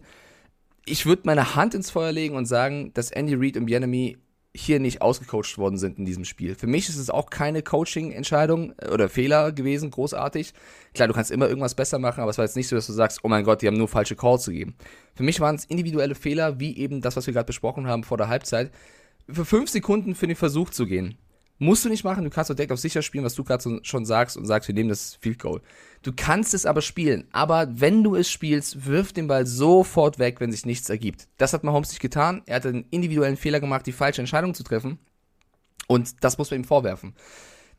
Ich würde meine Hand ins Feuer legen und sagen, dass Andy Reid und Bienemy hier nicht ausgecoacht worden sind in diesem Spiel. Für mich ist es auch keine Coaching-Entscheidung äh, oder Fehler gewesen, großartig. Klar, du kannst immer irgendwas besser machen, aber es war jetzt nicht so, dass du sagst, oh mein Gott, die haben nur falsche Calls gegeben. Für mich waren es individuelle Fehler, wie eben das, was wir gerade besprochen haben vor der Halbzeit. Für fünf Sekunden für den Versuch zu gehen, Musst du nicht machen, du kannst doch direkt auf sicher spielen, was du gerade schon sagst und sagst, wir nehmen das Field Goal. Du kannst es aber spielen. Aber wenn du es spielst, wirf den Ball sofort weg, wenn sich nichts ergibt. Das hat Mahomes nicht getan. Er hat einen individuellen Fehler gemacht, die falsche Entscheidung zu treffen. Und das muss man ihm vorwerfen.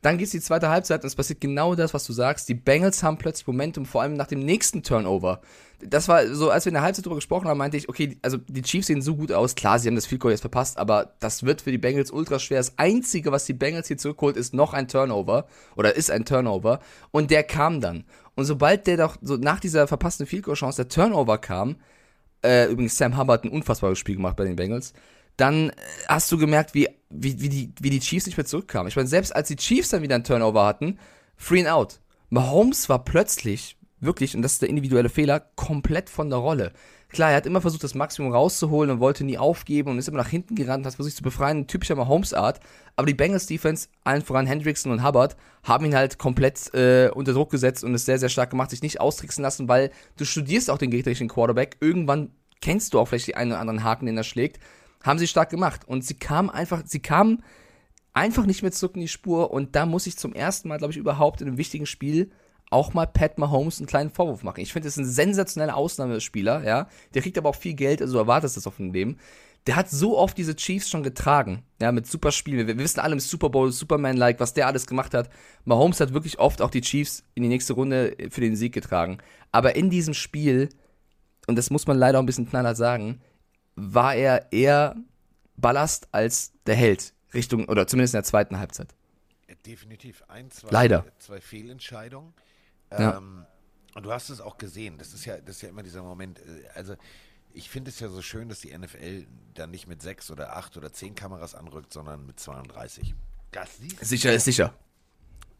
Dann geht's die zweite Halbzeit und es passiert genau das, was du sagst. Die Bengals haben plötzlich Momentum, vor allem nach dem nächsten Turnover. Das war so, als wir in der Halbzeit drüber gesprochen haben, meinte ich, okay, also die Chiefs sehen so gut aus. Klar, sie haben das Field jetzt verpasst, aber das wird für die Bengals ultra schwer. Das Einzige, was die Bengals hier zurückholt, ist noch ein Turnover oder ist ein Turnover und der kam dann. Und sobald der doch so nach dieser verpassten Field Chance der Turnover kam, äh, übrigens Sam Hubbard ein unfassbares Spiel gemacht bei den Bengals, dann äh, hast du gemerkt, wie, wie, wie, die, wie die Chiefs nicht mehr zurückkamen. Ich meine, selbst als die Chiefs dann wieder einen Turnover hatten, free and out. Mahomes war plötzlich, wirklich, und das ist der individuelle Fehler, komplett von der Rolle. Klar, er hat immer versucht, das Maximum rauszuholen und wollte nie aufgeben und ist immer nach hinten gerannt, hat versucht sich zu befreien, typischer Mahomes-Art. Aber die Bengals Defense, allen voran Hendrickson und Hubbard, haben ihn halt komplett äh, unter Druck gesetzt und es sehr, sehr stark gemacht, sich nicht austricksen lassen, weil du studierst auch den gegnerischen Quarterback. Irgendwann kennst du auch vielleicht die einen oder anderen Haken, den er schlägt haben sie stark gemacht. Und sie kamen einfach, sie kamen einfach nicht mehr zurück in die Spur. Und da muss ich zum ersten Mal, glaube ich, überhaupt in einem wichtigen Spiel auch mal Pat Mahomes einen kleinen Vorwurf machen. Ich finde, das ist ein sensationeller Ausnahmespieler, ja. Der kriegt aber auch viel Geld, also erwartest das auf dem Leben. Der hat so oft diese Chiefs schon getragen, ja, mit super Spielen. Wir, wissen alle im Super Bowl, Superman-like, was der alles gemacht hat. Mahomes hat wirklich oft auch die Chiefs in die nächste Runde für den Sieg getragen. Aber in diesem Spiel, und das muss man leider auch ein bisschen knallhart sagen, war er eher Ballast als der Held. Richtung, oder zumindest in der zweiten Halbzeit. Definitiv. Ein, zwei, Leider. zwei Fehlentscheidungen. Ja. Ähm, und du hast es auch gesehen. Das ist ja, das ist ja immer dieser Moment. äh, Also, ich finde es ja so schön, dass die NFL dann nicht mit sechs oder acht oder zehn Kameras anrückt, sondern mit 32. Das siehst Sicher ist sicher.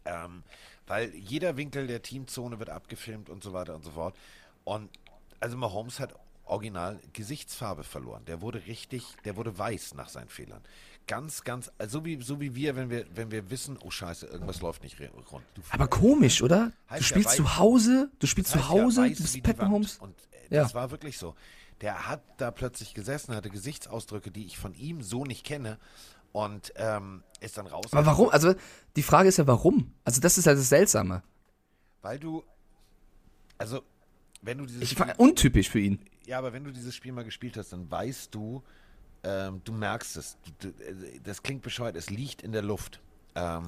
ähm, weil jeder Winkel der Teamzone wird abgefilmt und so weiter und so fort. Und also Mahomes hat original Gesichtsfarbe verloren. Der wurde richtig, der wurde weiß nach seinen Fehlern. Ganz, ganz, also so wie, so wie wir, wenn wir, wenn wir wissen, oh Scheiße, irgendwas läuft nicht rund. Du Aber komisch, oder? Du ja spielst weiß- zu Hause, du spielst Das zu ja, Hause, du bist Pat. Mahomes. Und äh, das Ja. war wirklich so. Der hat da plötzlich gesessen, hatte Gesichtsausdrücke, die ich von ihm so nicht kenne. Und ähm, ist dann raus. Aber warum? Also, die Frage ist ja, warum? Also, das ist halt das Seltsame. Weil du, also, wenn du dieses Ich, untypisch für ihn. Ja, aber wenn du dieses Spiel mal gespielt hast, dann weißt du, ähm, du merkst es. Du, du, äh, das klingt bescheuert, es liegt in der Luft. Ähm,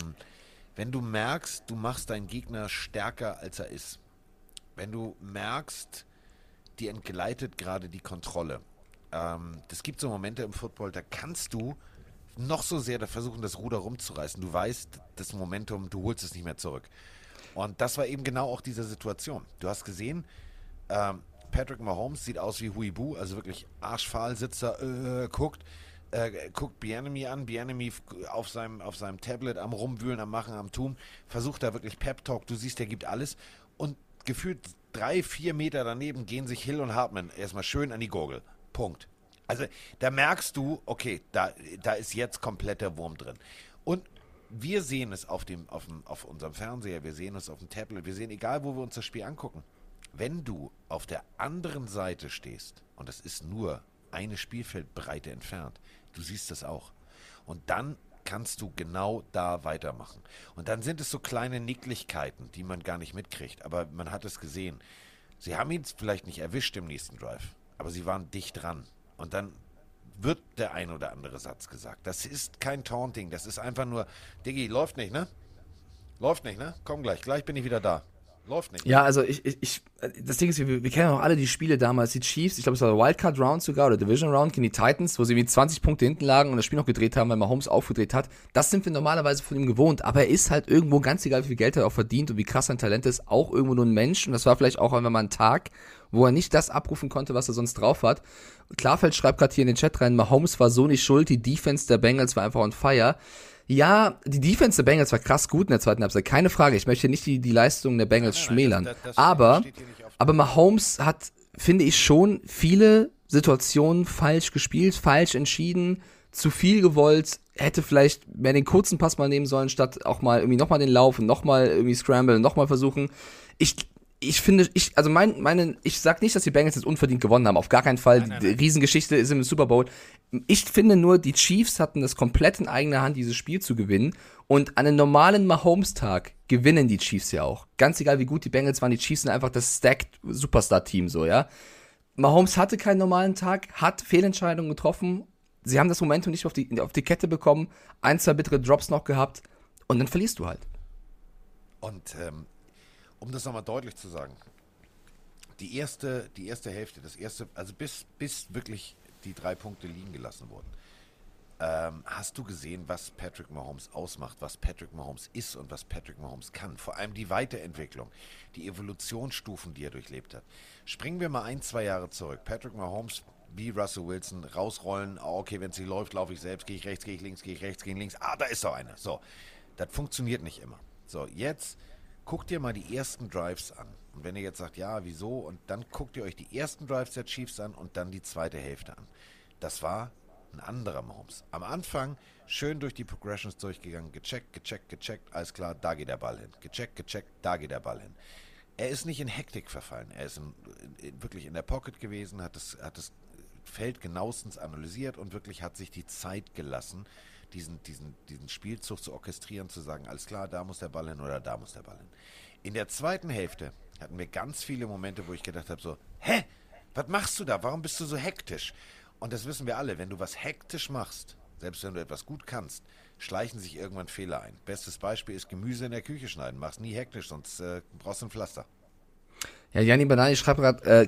wenn du merkst, du machst deinen Gegner stärker, als er ist. Wenn du merkst, dir entgleitet gerade die Kontrolle. Ähm, das gibt so Momente im Football, da kannst du noch so sehr versuchen, das Ruder rumzureißen. Du weißt, das Momentum, du holst es nicht mehr zurück. Und das war eben genau auch diese Situation. Du hast gesehen, ähm, Patrick Mahomes sieht aus wie Huibu, also wirklich arschfahl, sitzt da, äh, guckt, äh, guckt Bienemy an, Bienemy auf seinem, auf seinem Tablet am Rumwühlen, am Machen, am Tun, versucht da wirklich Pep Talk, du siehst, der gibt alles und gefühlt drei, vier Meter daneben gehen sich Hill und Hartman erstmal schön an die Gurgel. Punkt. Also da merkst du, okay, da, da ist jetzt komplett der Wurm drin. Und wir sehen es auf, dem, auf, dem, auf unserem Fernseher, wir sehen es auf dem Tablet, wir sehen, egal wo wir uns das Spiel angucken, wenn du auf der anderen Seite stehst, und das ist nur eine Spielfeldbreite entfernt, du siehst das auch. Und dann kannst du genau da weitermachen. Und dann sind es so kleine Nicklichkeiten, die man gar nicht mitkriegt, aber man hat es gesehen. Sie haben ihn vielleicht nicht erwischt im nächsten Drive, aber sie waren dicht dran. Und dann wird der ein oder andere Satz gesagt. Das ist kein Taunting, das ist einfach nur, Diggi, läuft nicht, ne? Läuft nicht, ne? Komm gleich, gleich bin ich wieder da. Läuft nicht. Ja, also ich, ich, ich das Ding ist, wir, wir kennen auch alle die Spiele damals, die Chiefs, ich glaube, es war Wildcard Round sogar oder Division Round gegen die Titans, wo sie wie 20 Punkte hinten lagen und das Spiel noch gedreht haben, weil Mahomes aufgedreht hat. Das sind wir normalerweise von ihm gewohnt, aber er ist halt irgendwo ganz egal, wie viel Geld er auch verdient und wie krass sein Talent ist, auch irgendwo nur ein Mensch und das war vielleicht auch einfach mal ein Tag, wo er nicht das abrufen konnte, was er sonst drauf hat. Klarfeld schreibt gerade hier in den Chat rein, Mahomes war so nicht schuld, die Defense der Bengals war einfach on fire. Ja, die Defense der Bengals war krass gut in der zweiten Halbzeit, keine Frage. Ich möchte nicht die, die Leistung der Bengals nein, nein, schmälern. Das, das, aber, aber Mahomes hat, finde ich, schon viele Situationen falsch gespielt, falsch entschieden, zu viel gewollt, hätte vielleicht mehr den kurzen Pass mal nehmen sollen, statt auch mal irgendwie nochmal den Lauf und nochmal irgendwie Scramble, nochmal versuchen. Ich, ich finde, ich, also mein, meine, ich sag nicht, dass die Bengals jetzt unverdient gewonnen haben. Auf gar keinen Fall. Nein, nein, nein. Die Riesengeschichte ist im Super Bowl. Ich finde nur, die Chiefs hatten das komplett in eigener Hand, dieses Spiel zu gewinnen. Und an einem normalen Mahomes-Tag gewinnen die Chiefs ja auch. Ganz egal, wie gut die Bengals waren, die Chiefs sind einfach das stacked Superstar-Team, so, ja. Mahomes hatte keinen normalen Tag, hat Fehlentscheidungen getroffen. Sie haben das Momentum nicht auf die, auf die Kette bekommen, ein, zwei bittere Drops noch gehabt und dann verlierst du halt. Und ähm, um das nochmal deutlich zu sagen, die erste, die erste Hälfte, das erste, also bis, bis wirklich die drei Punkte liegen gelassen wurden, ähm, hast du gesehen, was Patrick Mahomes ausmacht, was Patrick Mahomes ist und was Patrick Mahomes kann? Vor allem die Weiterentwicklung, die Evolutionsstufen, die er durchlebt hat. Springen wir mal ein, zwei Jahre zurück. Patrick Mahomes wie Russell Wilson rausrollen. Oh, okay, wenn nicht läuft, laufe ich selbst. Gehe ich rechts, gehe ich links, gehe ich rechts, gehe ich links. Ah, da ist doch einer. So, das funktioniert nicht immer. So, jetzt guckt ihr mal die ersten Drives an. Und wenn ihr jetzt sagt, ja, wieso? Und dann guckt ihr euch die ersten Drives der Chiefs an und dann die zweite Hälfte an. Das war ein anderer Mahomes. Am Anfang schön durch die Progressions durchgegangen, gecheckt, gecheckt, gecheckt, alles klar, da geht der Ball hin. Gecheckt, gecheckt, da geht der Ball hin. Er ist nicht in Hektik verfallen. Er ist in, in, wirklich in der Pocket gewesen, hat das, hat das Feld genauestens analysiert und wirklich hat sich die Zeit gelassen, diesen, diesen, diesen Spielzug zu orchestrieren, zu sagen, alles klar, da muss der Ball hin oder da muss der Ball hin. In der zweiten Hälfte hatten wir ganz viele Momente, wo ich gedacht habe, so, hä, was machst du da? Warum bist du so hektisch? Und das wissen wir alle, wenn du was hektisch machst, selbst wenn du etwas gut kannst, schleichen sich irgendwann Fehler ein. Bestes Beispiel ist Gemüse in der Küche schneiden. Mach's nie hektisch, sonst äh, brauchst du ein Pflaster. Ja, Janni Banani schreibt gerade äh,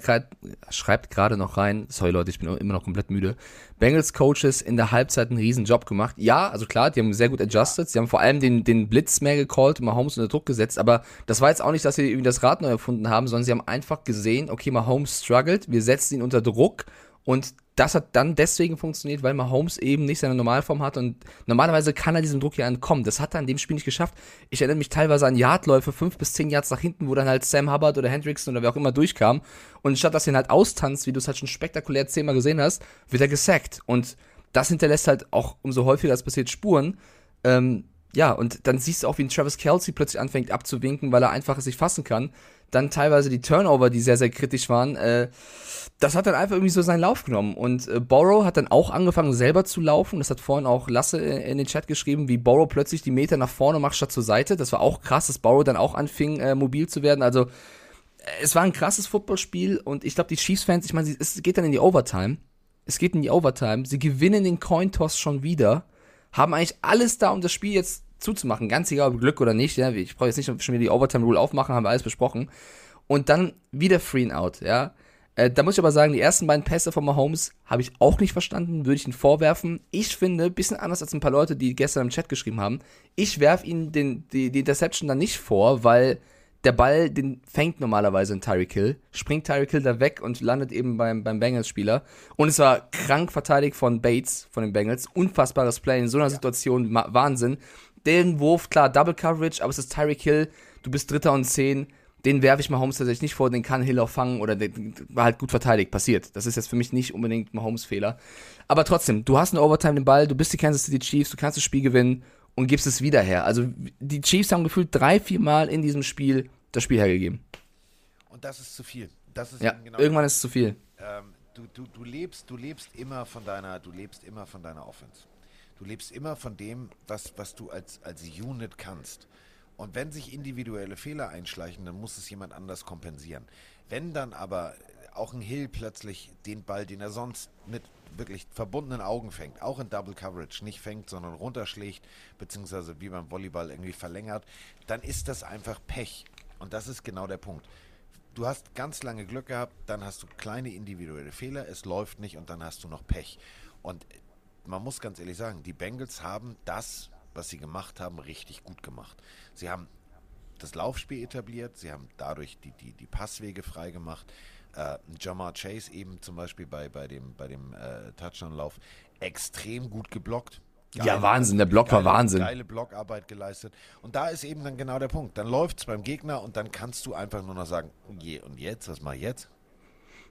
gerade noch rein, sorry Leute, ich bin immer noch komplett müde. Bengals Coaches in der Halbzeit einen riesen Job gemacht. Ja, also klar, die haben sehr gut adjusted. Sie haben vor allem den, den Blitz mehr gecallt, Mahomes unter Druck gesetzt. Aber das war jetzt auch nicht, dass sie irgendwie das Rad neu erfunden haben, sondern sie haben einfach gesehen, okay, Mahomes struggelt, wir setzen ihn unter Druck und das hat dann deswegen funktioniert, weil Mahomes eben nicht seine Normalform hat und normalerweise kann er diesem Druck hier entkommen. Das hat er in dem Spiel nicht geschafft. Ich erinnere mich teilweise an Yardläufe, fünf bis zehn Yards nach hinten, wo dann halt Sam Hubbard oder Hendrickson oder wer auch immer durchkam. Und statt dass er ihn halt austanzt, wie du es halt schon spektakulär zehnmal gesehen hast, wird er gesackt. Und das hinterlässt halt auch umso häufiger es passiert Spuren. Ähm, ja, und dann siehst du auch, wie ein Travis Kelsey plötzlich anfängt abzuwinken, weil er einfach es sich fassen kann. Dann teilweise die Turnover, die sehr, sehr kritisch waren. Äh, das hat dann einfach irgendwie so seinen Lauf genommen. Und äh, Borrow hat dann auch angefangen, selber zu laufen. Das hat vorhin auch Lasse in den Chat geschrieben, wie Borrow plötzlich die Meter nach vorne macht statt zur Seite. Das war auch krass, dass Borrow dann auch anfing, äh, mobil zu werden. Also, äh, es war ein krasses Footballspiel und ich glaube, die Chiefs-Fans, ich meine, es geht dann in die Overtime. Es geht in die Overtime. Sie gewinnen den Cointoss schon wieder. Haben eigentlich alles da, um das Spiel jetzt zuzumachen. Ganz egal, ob Glück oder nicht. Ja, ich brauche jetzt nicht schon wieder die Overtime-Rule aufmachen, haben wir alles besprochen. Und dann wieder Free and Out, ja. Äh, da muss ich aber sagen, die ersten beiden Pässe von Mahomes habe ich auch nicht verstanden, würde ich ihn vorwerfen. Ich finde, bisschen anders als ein paar Leute, die gestern im Chat geschrieben haben, ich werfe ihm den, die, die Interception dann nicht vor, weil der Ball, den fängt normalerweise ein Tyreek Hill, springt Tyreek Hill da weg und landet eben beim, beim Bengals-Spieler. Und es war krank verteidigt von Bates, von den Bengals. Unfassbares Play in so einer ja. Situation, Wahnsinn. Den Wurf, klar, Double Coverage, aber es ist Tyreek Hill, du bist Dritter und Zehn den werfe ich Mahomes tatsächlich nicht vor, den kann Hill auch fangen oder der war halt gut verteidigt, passiert. Das ist jetzt für mich nicht unbedingt Mahomes Fehler. Aber trotzdem, du hast eine Overtime den Ball, du bist die Kansas City Chiefs, du kannst das Spiel gewinnen und gibst es wieder her. Also die Chiefs haben gefühlt drei, vier Mal in diesem Spiel das Spiel hergegeben. Und das ist zu viel. Das ist ja, genau irgendwann ist es zu viel. Ähm, du, du, du, lebst, du lebst immer von deiner, du lebst immer von deiner Offense. Du lebst immer von dem, was, was du als, als Unit kannst. Und wenn sich individuelle Fehler einschleichen, dann muss es jemand anders kompensieren. Wenn dann aber auch ein Hill plötzlich den Ball, den er sonst mit wirklich verbundenen Augen fängt, auch in Double Coverage nicht fängt, sondern runterschlägt, beziehungsweise wie beim Volleyball irgendwie verlängert, dann ist das einfach Pech. Und das ist genau der Punkt. Du hast ganz lange Glück gehabt, dann hast du kleine individuelle Fehler, es läuft nicht und dann hast du noch Pech. Und man muss ganz ehrlich sagen, die Bengals haben das, was sie gemacht haben, richtig gut gemacht. Sie haben das Laufspiel etabliert, sie haben dadurch die, die, die Passwege freigemacht. Äh, Jamar Chase eben zum Beispiel bei, bei dem, bei dem äh, Touchdown-Lauf extrem gut geblockt. ja, Wahnsinn, der Block war geile, Wahnsinn. Geile Blockarbeit geleistet. Und da ist eben dann genau der Punkt. Dann läuft es beim Gegner und dann kannst du einfach nur noch sagen, je, und jetzt, was mach ich jetzt?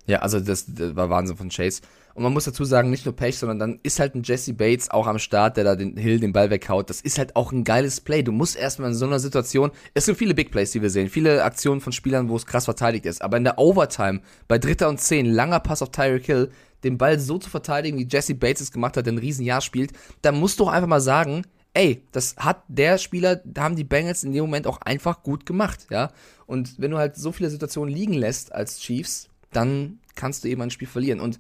Ja, also das, das war Wahnsinn von Chase. Und man muss dazu sagen, nicht nur Pech, sondern dann ist halt ein Jesse Bates auch am Start, der da den Hill den Ball weghaut. Das ist halt auch ein geiles Play. Du musst erstmal in so einer Situation, es sind viele Big Plays, die wir sehen, viele Aktionen von Spielern, wo es krass verteidigt ist. Aber in der Overtime, bei Dritter und Zehn, langer Pass auf Tyreek Hill, den Ball so zu verteidigen, wie Jesse Bates es gemacht hat, der ein Riesenjahr spielt, da musst du auch einfach mal sagen, ey, das hat der Spieler, da haben die Bengals in dem Moment auch einfach gut gemacht, ja. Und wenn du halt so viele Situationen liegen lässt als Chiefs, dann kannst du eben ein Spiel verlieren. Und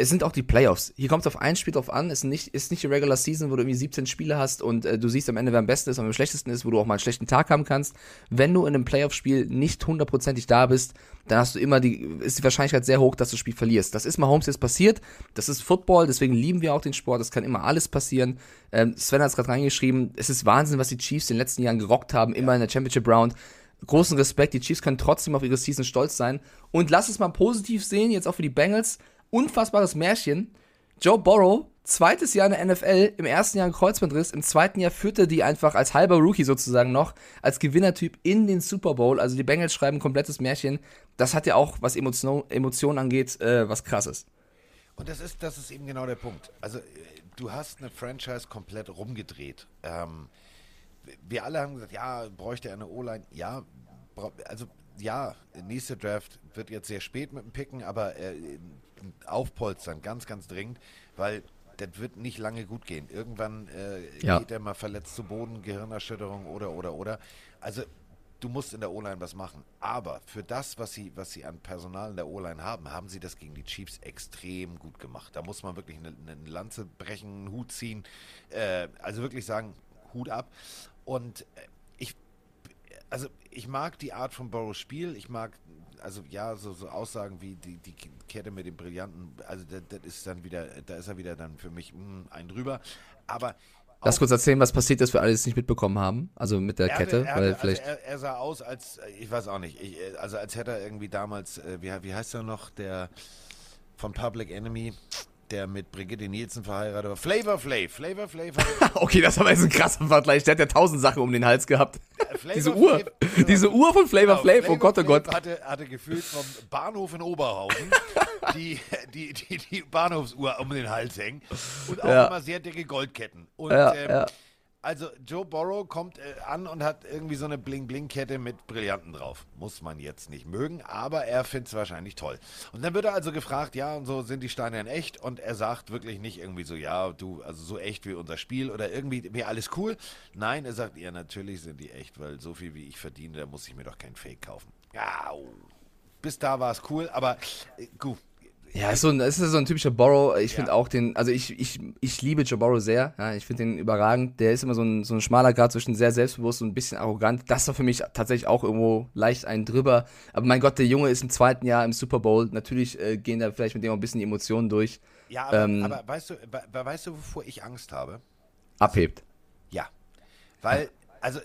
es sind auch die Playoffs. Hier kommt es auf ein Spiel drauf an. Es ist nicht, ist nicht die Regular Season, wo du irgendwie 17 Spiele hast und äh, du siehst am Ende, wer am besten ist und wer am schlechtesten ist, wo du auch mal einen schlechten Tag haben kannst. Wenn du in einem Playoff-Spiel nicht hundertprozentig da bist, dann hast du immer die, ist die Wahrscheinlichkeit sehr hoch, dass du das Spiel verlierst. Das ist mal Holmes jetzt passiert. Das ist Football, deswegen lieben wir auch den Sport. Das kann immer alles passieren. Ähm, Sven hat es gerade reingeschrieben. Es ist Wahnsinn, was die Chiefs in den letzten Jahren gerockt haben, immer in der Championship Round großen Respekt. Die Chiefs können trotzdem auf ihre Season stolz sein. Und lass es mal positiv sehen, jetzt auch für die Bengals. Unfassbares Märchen. Joe Burrow, zweites Jahr in der NFL, im ersten Jahr ein Kreuzbandriss, im zweiten Jahr führte die einfach als halber Rookie sozusagen noch, als Gewinnertyp in den Super Bowl. Also die Bengals schreiben ein komplettes Märchen. Das hat ja auch, was Emotion, Emotionen angeht, äh, was krasses. Und das ist, das ist eben genau der Punkt. Also, äh, du hast eine Franchise komplett rumgedreht. Ähm, wir alle haben gesagt, ja, bräuchte er eine O-Line. Ja, also ja, nächste Draft wird jetzt sehr spät mit dem Picken, aber äh, aufpolstern, ganz, ganz dringend, weil das wird nicht lange gut gehen. Irgendwann äh, Ja. geht er mal verletzt zu Boden, Gehirnerschütterung oder, oder, oder. Also du musst in der O-Line was machen. Aber für das, was sie, was sie an Personal in der O-Line haben, haben sie das gegen die Chiefs extrem gut gemacht. Da muss man wirklich eine, eine Lanze brechen, einen Hut ziehen. Äh, also wirklich sagen, Hut ab. Und äh, ich, also ich mag die Art von Burrows Spiel. Ich mag, also ja, so, so Aussagen wie die, die Kette mit dem Brillanten, also das, das ist dann wieder, da ist er wieder dann für mich mm, ein drüber. Aber Lass kurz erzählen, was passiert ist, für alle, die es nicht mitbekommen haben. Also mit der er hatte- Kette, er hatte, weil vielleicht. Also er, er sah aus, als, äh, ich weiß auch nicht, ich, äh, also als hätte er irgendwie damals, äh, wie, wie heißt er noch, der von Public Enemy, der mit Brigitte Nielsen verheiratet war. Flavor Flav, Flavor Flav. Okay, das war jetzt ein krasser Vergleich. Der hat ja tausend Sachen um den Hals gehabt. Flavor Diese Uhr. Flav- Diese Uhr von Flavor Genau, Flav, oh Gott, oh Gott. Hatte, hatte gefühlt vom Bahnhof in Oberhausen die, die, die, die Bahnhofsuhr um den Hals hängen und auch Ja. immer sehr dicke Goldketten. Und Ja, ähm, ja. Also Joe Burrow kommt äh, an und hat irgendwie so eine Bling-Bling-Kette mit Brillanten drauf. Muss man jetzt nicht mögen, aber er findet es wahrscheinlich toll. Und dann wird er also gefragt, ja, und so sind die Steine in echt? Und er sagt wirklich nicht irgendwie so, ja, du, also so echt wie unser Spiel oder irgendwie, mir alles cool. Nein, er sagt, ja, natürlich sind die echt, weil so viel wie ich verdiene, da muss ich mir doch kein Fake kaufen. Ja, bis da war es cool, aber äh, gut. Ja, ist so ein, es ist so ein typischer Borrow. Ich finde Ja. auch den, also ich, ich, ich liebe Joe Borrow sehr. Ja, ich finde den überragend. Der ist immer so ein, so ein schmaler Grad zwischen sehr selbstbewusst und ein bisschen arrogant. Das war für mich tatsächlich auch irgendwo leicht einen drüber. Aber mein Gott, der Junge ist im zweiten Jahr im Super Bowl. Natürlich äh, gehen da vielleicht mit dem auch ein bisschen die Emotionen durch. Ja, aber, Ähm, aber weißt du, we- we- weißt du, wovor ich Angst habe? Abhebt. Ja. Weil, also,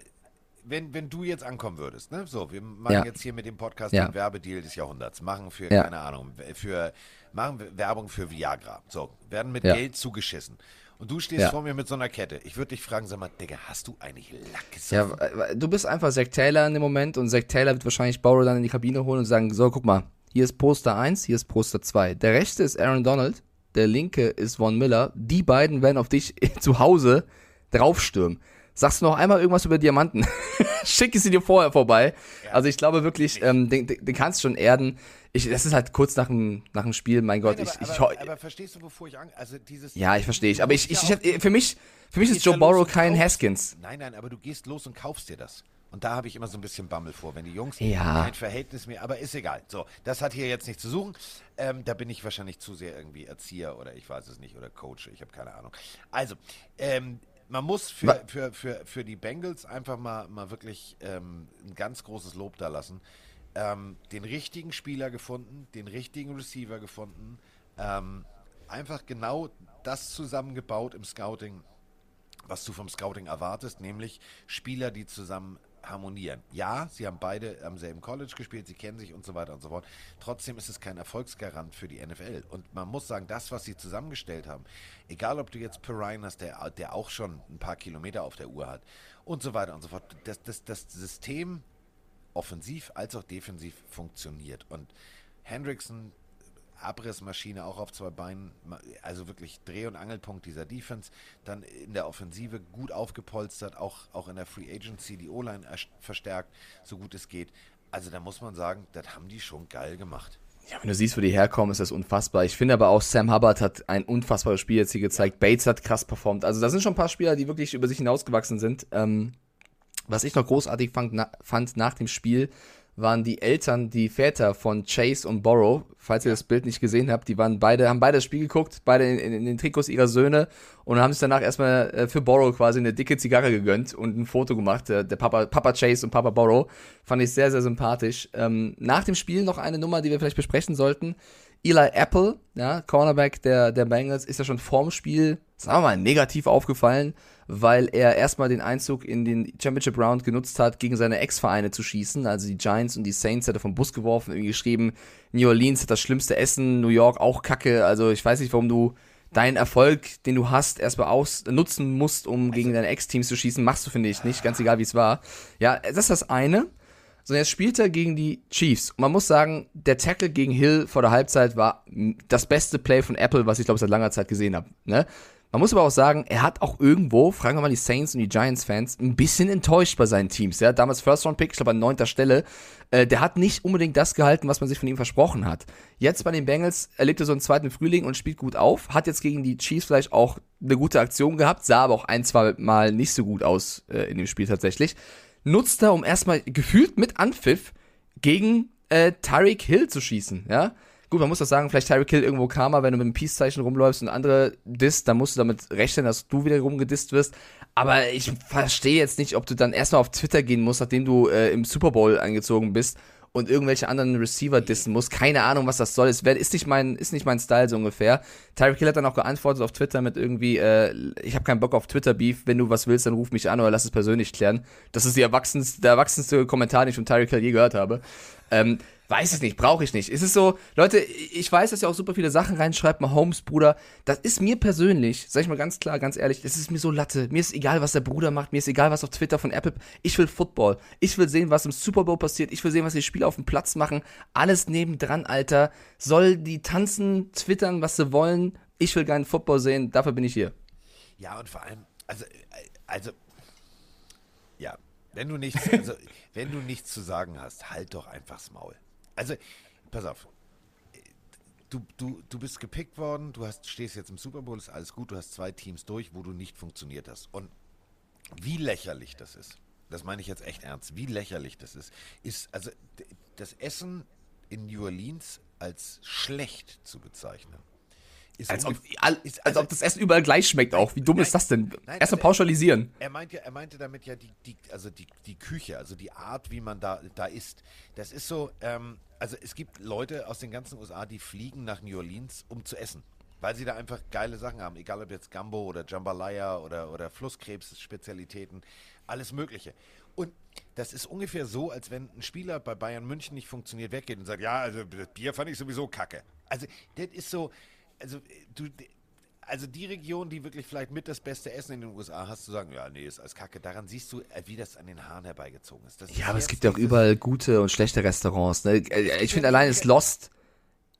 wenn, wenn du jetzt ankommen würdest, ne? So, wir machen Ja. jetzt hier mit dem Podcast Ja. den Werbedeal des Jahrhunderts, machen für, Ja. keine Ahnung, für, machen Werbung für Viagra. So, werden mit Ja. Geld zugeschissen. Und du stehst Ja. vor mir mit so einer Kette. Ich würde dich fragen, sag mal, Digga, hast du eigentlich Lack Ja, gesoffen? äh, du bist einfach Zack Taylor in dem Moment und Zack Taylor wird wahrscheinlich Borrow dann in die Kabine holen und sagen, so, guck mal, hier ist Poster 1, hier ist Poster 2. Der rechte ist Aaron Donald, der linke ist Von Miller. Die beiden werden auf dich zu Hause draufstürmen. Sagst du noch einmal irgendwas über Diamanten? Schick sie dir vorher vorbei. Also ich glaube wirklich, ähm, den, den, den kannst du schon erden. Ich, das ist halt kurz nach dem, nach dem Spiel, mein Gott. Nein, ich, aber, ich, aber, ho- aber verstehst du, wovor ich Angst Also dieses. ja, ich verstehe ich. Aber ich, ich, ich, Ja, für mich, für mich ist Joe ja Borrow kein Haskins. Nein, nein, aber du gehst los und kaufst dir das. Und da habe ich immer so ein bisschen Bammel vor, wenn die Jungs Ja. kein Verhältnis mehr, aber ist egal. So, das hat hier jetzt nichts zu suchen. Ähm, da bin ich wahrscheinlich zu sehr irgendwie Erzieher oder ich weiß es nicht oder Coach, ich habe keine Ahnung. Also, ähm, man muss für, für, für, für die Bengals einfach mal, mal wirklich ähm, ein ganz großes Lob da lassen. Ähm, den richtigen Spieler gefunden, den richtigen Receiver gefunden, ähm, einfach genau das zusammengebaut im Scouting, was du vom Scouting erwartest, nämlich Spieler, die zusammen harmonieren. Ja, sie haben beide am selben College gespielt, sie kennen sich und so weiter und so fort. Trotzdem ist es kein Erfolgsgarant für die NFL. Und man muss sagen, das, was sie zusammengestellt haben, egal ob du jetzt Perrine hast, der, der auch schon ein paar Kilometer auf der Uhr hat und so weiter und so fort, das, das, das System offensiv als auch defensiv funktioniert. Und Hendrickson, Abrissmaschine auch auf zwei Beinen, also wirklich Dreh- und Angelpunkt dieser Defense. Dann in der Offensive gut aufgepolstert, auch, auch in der Free Agency die O-Line verstärkt, so gut es geht. Also da muss man sagen, das haben die schon geil gemacht. Ja, wenn du siehst, wo die herkommen, ist das unfassbar. Ich finde aber auch, Sam Hubbard hat ein unfassbares Spiel jetzt hier gezeigt. Bates hat krass performt. Also da sind schon ein paar Spieler, die wirklich über sich hinausgewachsen sind. Ähm, was ich noch großartig fand, na, fand nach dem Spiel, waren die Eltern, die Väter von Chase und Borrow. Falls ihr das Bild nicht gesehen habt, die waren beide, haben beide das Spiel geguckt, beide in, in, in den Trikots ihrer Söhne und haben sich danach erstmal äh, für Borrow quasi eine dicke Zigarre gegönnt und ein Foto gemacht. Der, der Papa, Papa Chase und Papa Borrow. Fand ich sehr, sehr sympathisch. Ähm, nach dem Spiel noch eine Nummer, die wir vielleicht besprechen sollten. Eli Apple, ja, Cornerback der, der Bengals, ist ja schon vorm Spiel, sagen wir mal, negativ aufgefallen weil er erstmal den Einzug in den Championship Round genutzt hat, gegen seine Ex-Vereine zu schießen. Also die Giants und die Saints hat er vom Bus geworfen, irgendwie geschrieben, New Orleans hat das schlimmste Essen, New York auch kacke. Also ich weiß nicht, warum du deinen Erfolg, den du hast, erstmal aus nutzen musst, um gegen deine Ex-Teams zu schießen. Machst du, finde ich, nicht, ganz egal wie es war. Ja, das ist das eine. So, jetzt spielt er gegen die Chiefs. Und man muss sagen, der Tackle gegen Hill vor der Halbzeit war das beste Play von Apple, was ich glaube seit langer Zeit gesehen habe. Ne? Man muss aber auch sagen, er hat auch irgendwo, fragen wir mal die Saints und die Giants-Fans, ein bisschen enttäuscht bei seinen Teams. Ja? Damals First-Round-Pick, ich glaube an neunter Stelle. Äh, der hat nicht unbedingt das gehalten, was man sich von ihm versprochen hat. Jetzt bei den Bengals erlebt er so einen zweiten Frühling und spielt gut auf. Hat jetzt gegen die Chiefs vielleicht auch eine gute Aktion gehabt, sah aber auch ein, zwei Mal nicht so gut aus äh, in dem Spiel tatsächlich. Nutzt er, um erstmal gefühlt mit Anpfiff gegen äh, Tyreek Hill zu schießen. Ja? Gut, man muss doch sagen, vielleicht Tyreek Hill irgendwo Karma, wenn du mit einem Peace-Zeichen rumläufst und andere disst, dann musst du damit rechnen, dass du wieder rumgedisst wirst. Aber ich verstehe jetzt nicht, ob du dann erstmal auf Twitter gehen musst, nachdem du äh, im Super Bowl angezogen bist und irgendwelche anderen Receiver dissen musst. Keine Ahnung, was das soll. Es ist nicht mein, ist nicht mein Style so ungefähr. Tyreek Hill hat dann auch geantwortet auf Twitter mit irgendwie, äh, ich habe keinen Bock auf Twitter-Beef. Wenn du was willst, dann ruf mich an oder lass es persönlich klären. Das ist die erwachsenste, der erwachsenste Kommentar, den ich von Tyreek Hill je gehört habe. Ähm, Weiß ich nicht, brauche ich nicht. Es ist so, Leute, ich weiß, dass ihr auch super viele Sachen reinschreibt, Mahomes Bruder. Das ist mir persönlich, sag ich mal ganz klar, ganz ehrlich, das ist mir so Latte. Mir ist egal, was der Bruder macht, mir ist egal, was auf Twitter von Apple. Ich will Football. Ich will sehen, was im Super Bowl passiert. Ich will sehen, was die Spieler auf dem Platz machen. Alles nebendran, Alter. Soll die tanzen, twittern, was sie wollen. Ich will gerne Football sehen. Dafür bin ich hier. Ja, und vor allem, also, also, ja, wenn du nichts, also, wenn du nichts zu sagen hast, halt doch einfach das Maul. Also, pass auf. Du, du, du bist gepickt worden, du hast, stehst jetzt im Super Bowl, ist alles gut, du hast zwei Teams durch, wo du nicht funktioniert hast. Und wie lächerlich das ist, das meine ich jetzt echt ernst, wie lächerlich das ist, ist also das Essen in New Orleans als schlecht zu bezeichnen. Als ob, als, also, ob, das Essen überall gleich schmeckt nein, auch. Wie dumm nein, ist das denn? Erstmal also pauschalisieren. Er meinte, er meinte damit ja die, die, also die, die Küche, also die Art, wie man da, da isst. Das ist so, ähm, also es gibt Leute aus den ganzen USA, die fliegen nach New Orleans, um zu essen. Weil sie da einfach geile Sachen haben. Egal ob jetzt Gumbo oder Jambalaya oder, oder Flusskrebs-Spezialitäten, alles Mögliche. Und das ist ungefähr so, als wenn ein Spieler bei Bayern München nicht funktioniert, weggeht und sagt, ja, also das Bier fand ich sowieso kacke. Also das ist so, also du, also die Region, die wirklich vielleicht mit das beste Essen in den USA hast, zu sagen, ja, nee, ist alles kacke. Daran siehst du, äh, wie das an den Haaren herbeigezogen ist. ist ja, aber es gibt ja auch überall gute und schlechte Restaurants. Ne? Äh, ich finde allein ist Lost.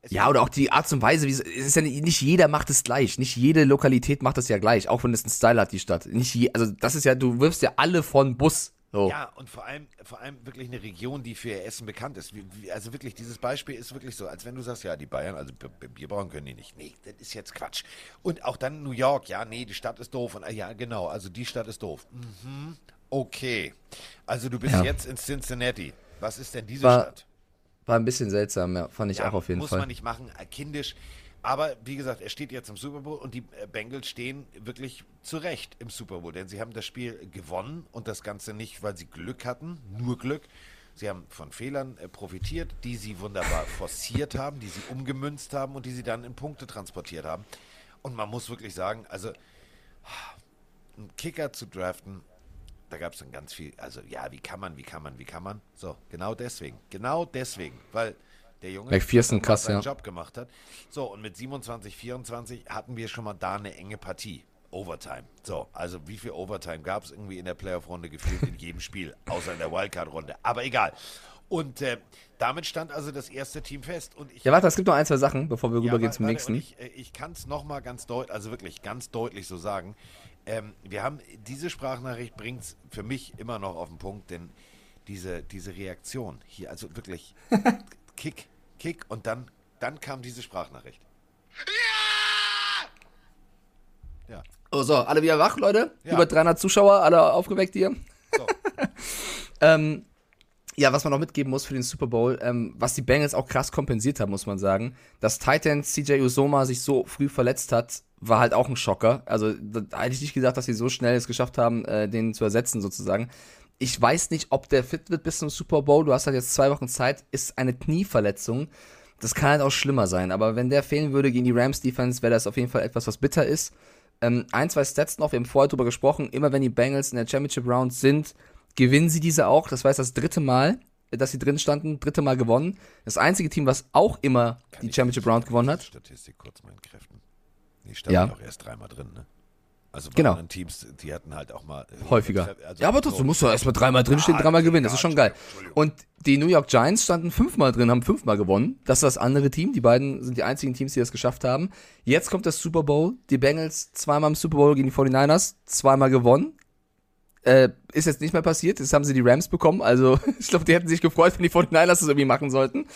Ja, oder auch die Art und Weise, wie es ist ja nicht, nicht jeder macht es gleich. Nicht jede Lokalität macht es ja gleich, auch wenn es einen Style hat, die Stadt. Nicht je, also das ist ja, du wirfst ja alle von Bus so. Ja, und vor allem, vor allem wirklich eine Region, die für ihr Essen bekannt ist. Wie, wie, also wirklich, dieses Beispiel ist wirklich so, als wenn du sagst, ja, die Bayern, also Bier brauchen können die nicht. Nee, das ist jetzt Quatsch. Und auch dann New York, ja, nee, die Stadt ist doof. Und ja, genau, also die Stadt ist doof. Mhm, okay. Also du bist ja. jetzt in Cincinnati. Was ist denn diese war, Stadt? War ein bisschen seltsam, ja, fand ich ja, auch auf jeden muss Fall. Muss man nicht machen, äh, kindisch. Aber wie gesagt, er steht jetzt im Super Bowl und die äh, Bengals stehen wirklich zurecht im Super Bowl, denn sie haben das Spiel gewonnen und das Ganze nicht, weil sie Glück hatten, nur Glück. Sie haben von Fehlern äh, profitiert, die sie wunderbar forciert haben, die sie umgemünzt haben und die sie dann in Punkte transportiert haben. Und man muss wirklich sagen, also einen Kicker zu draften, da gab es dann ganz viel, also ja, wie kann man, wie kann man, wie kann man? So, genau deswegen, genau deswegen, weil der Junge McPherson krass, seinen ja. Job gemacht hat. So, und mit 27, 24 hatten wir schon mal da eine enge Partie. Overtime. So, also wie viel Overtime gab es irgendwie in der Playoff-Runde gefühlt in jedem Spiel, außer in der Wildcard-Runde. Aber egal. Und äh, damit stand also das erste Team fest. Und ich Ja, warte, es gibt noch ein, zwei Sachen, bevor wir ja, rübergehen zum nächsten. Ich, äh, ich kann es nochmal ganz deutlich, also wirklich ganz deutlich so sagen. Ähm, wir haben, diese Sprachnachricht bringt es für mich immer noch auf den Punkt, denn diese, diese Reaktion hier, also wirklich Kick, Kick und dann, dann kam diese Sprachnachricht. Ja, Oh, so, alle wieder wach, Leute? Ja. Über 300 Zuschauer, alle aufgeweckt hier. so. Ähm, ja, was man noch mitgeben muss für den Super Bowl, ähm, was die Bengals auch krass kompensiert haben, muss man sagen. Dass Titan CJ Usoma sich so früh verletzt hat, war halt auch ein Schocker. Also, da hätte ich nicht gedacht, dass sie so schnell es geschafft haben, äh, den zu ersetzen, sozusagen. Ich weiß nicht, ob der fit wird bis zum Super Bowl. Du hast halt jetzt zwei Wochen Zeit, ist eine Knieverletzung. Das kann halt auch schlimmer sein. Aber wenn der fehlen würde gegen die Rams Defense, wäre das auf jeden Fall etwas, was bitter ist. Ähm, ein, zwei Stats noch, wir haben vorher drüber gesprochen, immer wenn die Bengals in der Championship Round sind, gewinnen sie diese auch. Das war jetzt das dritte Mal, äh, dass sie drin standen, dritte Mal gewonnen. Das einzige Team, was auch immer die ich- Championship Round gewonnen hat. Statistik kurz mal entkräften. Die stand Ja. ja auch erst dreimal drin, ne? Also bei Genau. anderen Teams, die hatten halt auch mal Häufiger. also ja, aber so- trotzdem musst du erstmal dreimal drinstehen, Ah, dreimal gewinnen. Das ist schon geil. Und die New York Giants standen fünfmal drin, haben fünfmal gewonnen. Das ist das andere Team. Die beiden sind die einzigen Teams, die das geschafft haben. Jetzt kommt das Super Bowl. Die Bengals zweimal im Super Bowl gegen die 49ers, zweimal gewonnen. Äh, ist jetzt nicht mehr passiert. Jetzt haben sie die Rams bekommen. Also, ich glaube, die hätten sich gefreut, wenn die 49ers das irgendwie machen sollten.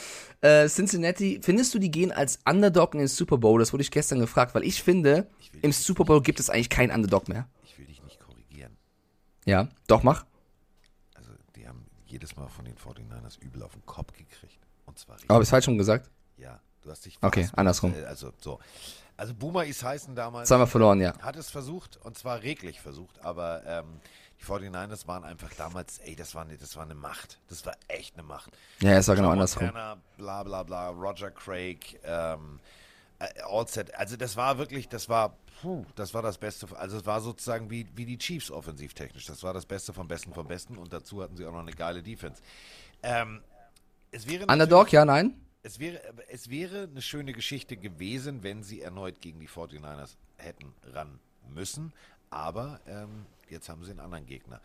Äh, Cincinnati, findest du, die gehen als Underdog in den Super Bowl? Das wurde ich gestern gefragt, weil ich finde, Ich im Super Bowl gibt es eigentlich keinen Underdog mehr. Ich will dich nicht korrigieren. Ja, doch, mach. Also, die haben jedes Mal von den 49ers übel auf den Kopf gekriegt. Und zwar richtig. Aber ist falsch schon gesagt. Du hast dich. Okay, andersrum. Äh, Also, so. Also, Boomer ist heißen damals. Zweimal verloren, ja. Hat es versucht und zwar reglich versucht, aber ähm, die 49ers waren einfach damals, ey, das war, eine, das war eine Macht. Das war echt eine Macht. Ja, es war genau andersrum. Montana, bla bla bla, Roger Craig, ähm, äh, Allset. Also das war wirklich, das war, puh, das war das Beste. Also es war sozusagen wie, wie die Chiefs offensivtechnisch. Das war das Beste vom Besten vom Besten und dazu hatten sie auch noch eine geile Defense. Ähm, Underdog, ja, nein? Es wäre, es wäre eine schöne Geschichte gewesen, wenn sie erneut gegen die 49ers hätten ran müssen. Aber ähm, jetzt haben sie einen anderen Gegner.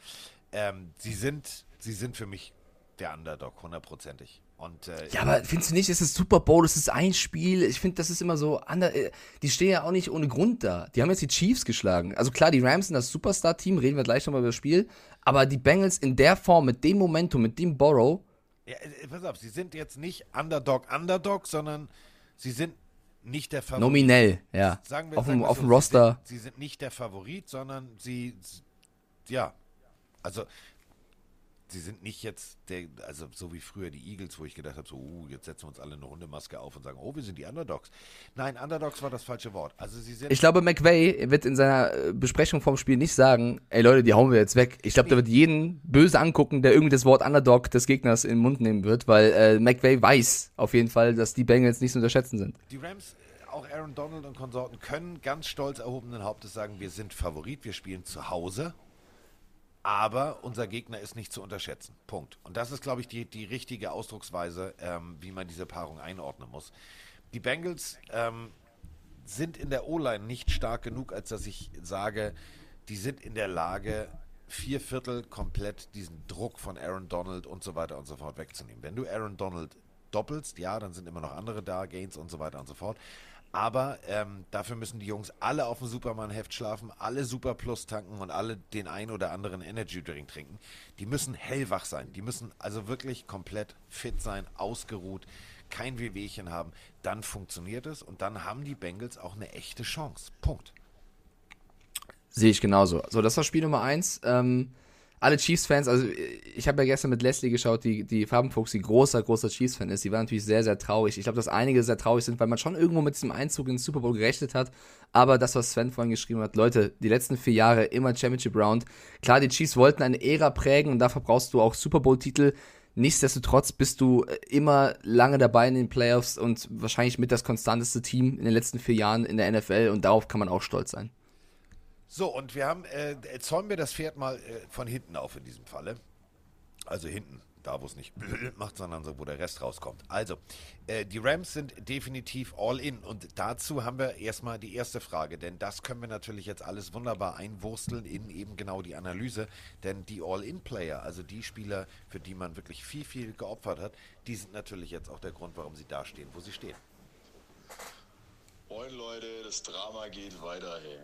Ähm, sie, sind, sie sind für mich der Underdog, hundertprozentig. Und äh, Ja, aber findest du nicht, es ist Super Bowl, es ist ein Spiel. Ich finde, das ist immer so. Ander, äh, die stehen ja auch nicht ohne Grund da. Die haben jetzt die Chiefs geschlagen. Also klar, die Rams sind das Superstar-Team, reden wir gleich nochmal über das Spiel. Aber die Bengals in der Form, mit dem Momentum, mit dem Borrow, ja, äh, pass auf, sie sind jetzt nicht Underdog, Underdog, sondern sie sind nicht der Favorit. nominell, ja. Sagen wir, auf sagen dem, wir auf so, dem Roster. Sie sind, sie sind nicht der Favorit, sondern sie, ja, also sie sind nicht jetzt der, also so wie früher die Eagles, wo ich gedacht habe, so, uh, jetzt setzen wir uns alle eine Hundemaske auf und sagen, oh, wir sind die Underdogs. Nein, Underdogs war das falsche Wort. Also sie sind Ich glaube, McVay wird in seiner äh, Besprechung vom Spiel nicht sagen, ey Leute, die hauen wir jetzt weg. Ich glaube, der wird jeden böse angucken, der irgendwie das Wort Underdog des Gegners in den Mund nehmen wird, weil äh, McVay weiß auf jeden Fall, dass die Bengals nicht zu unterschätzen sind. Die Rams, auch Aaron Donald und Konsorten, können ganz stolz erhobenen Hauptes sagen, wir sind Favorit, wir spielen zu Hause, aber unser Gegner ist nicht zu unterschätzen. Punkt. Und das ist, glaube ich, die, die richtige Ausdrucksweise, ähm, wie man diese Paarung einordnen muss. Die Bengals ähm, sind in der O-Line nicht stark genug, als dass ich sage, die sind in der Lage, vier Viertel komplett diesen Druck von Aaron Donald und so weiter und so fort wegzunehmen. Wenn du Aaron Donald doppelst, ja, dann sind immer noch andere da, Gains und so weiter und so fort. Aber ähm, dafür müssen die Jungs alle auf dem Superman-Heft schlafen, alle Super Plus tanken und alle den ein oder anderen Energy Drink trinken. Die müssen hellwach sein. Die müssen also wirklich komplett fit sein, ausgeruht, kein Wehwehchen haben. Dann funktioniert es und dann haben die Bengals auch eine echte Chance. Punkt. Sehe ich genauso. So, das war Spiel Nummer eins. Ähm, alle Chiefs-Fans, also ich habe ja gestern mit Leslie geschaut, die, die Farbenfuchs, die großer, großer Chiefs-Fan ist, die war natürlich sehr, sehr traurig. Ich glaube, dass einige sehr traurig sind, weil man schon irgendwo mit diesem Einzug in den Super Bowl gerechnet hat. Aber das, was Sven vorhin geschrieben hat, Leute, die letzten vier Jahre immer Championship Round. Klar, die Chiefs wollten eine Ära prägen und dafür brauchst du auch Super Bowl-Titel. Nichtsdestotrotz bist du immer lange dabei in den Playoffs und wahrscheinlich mit das konstanteste Team in den letzten vier Jahren in der NFL und darauf kann man auch stolz sein. So, und wir haben, äh, zäumen wir das Pferd mal äh, von hinten auf in diesem Falle. Also hinten, da wo es nicht macht, sondern so, wo der Rest rauskommt. Also, äh, die Rams sind definitiv all in und dazu haben wir erstmal die erste Frage, denn das können wir natürlich jetzt alles wunderbar einwursteln in eben genau die Analyse, denn die All-in-Player, also die Spieler, für die man wirklich viel, viel geopfert hat, die sind natürlich jetzt auch der Grund, warum sie da stehen, wo sie stehen. Moin Leute, das Drama geht weiter, hey.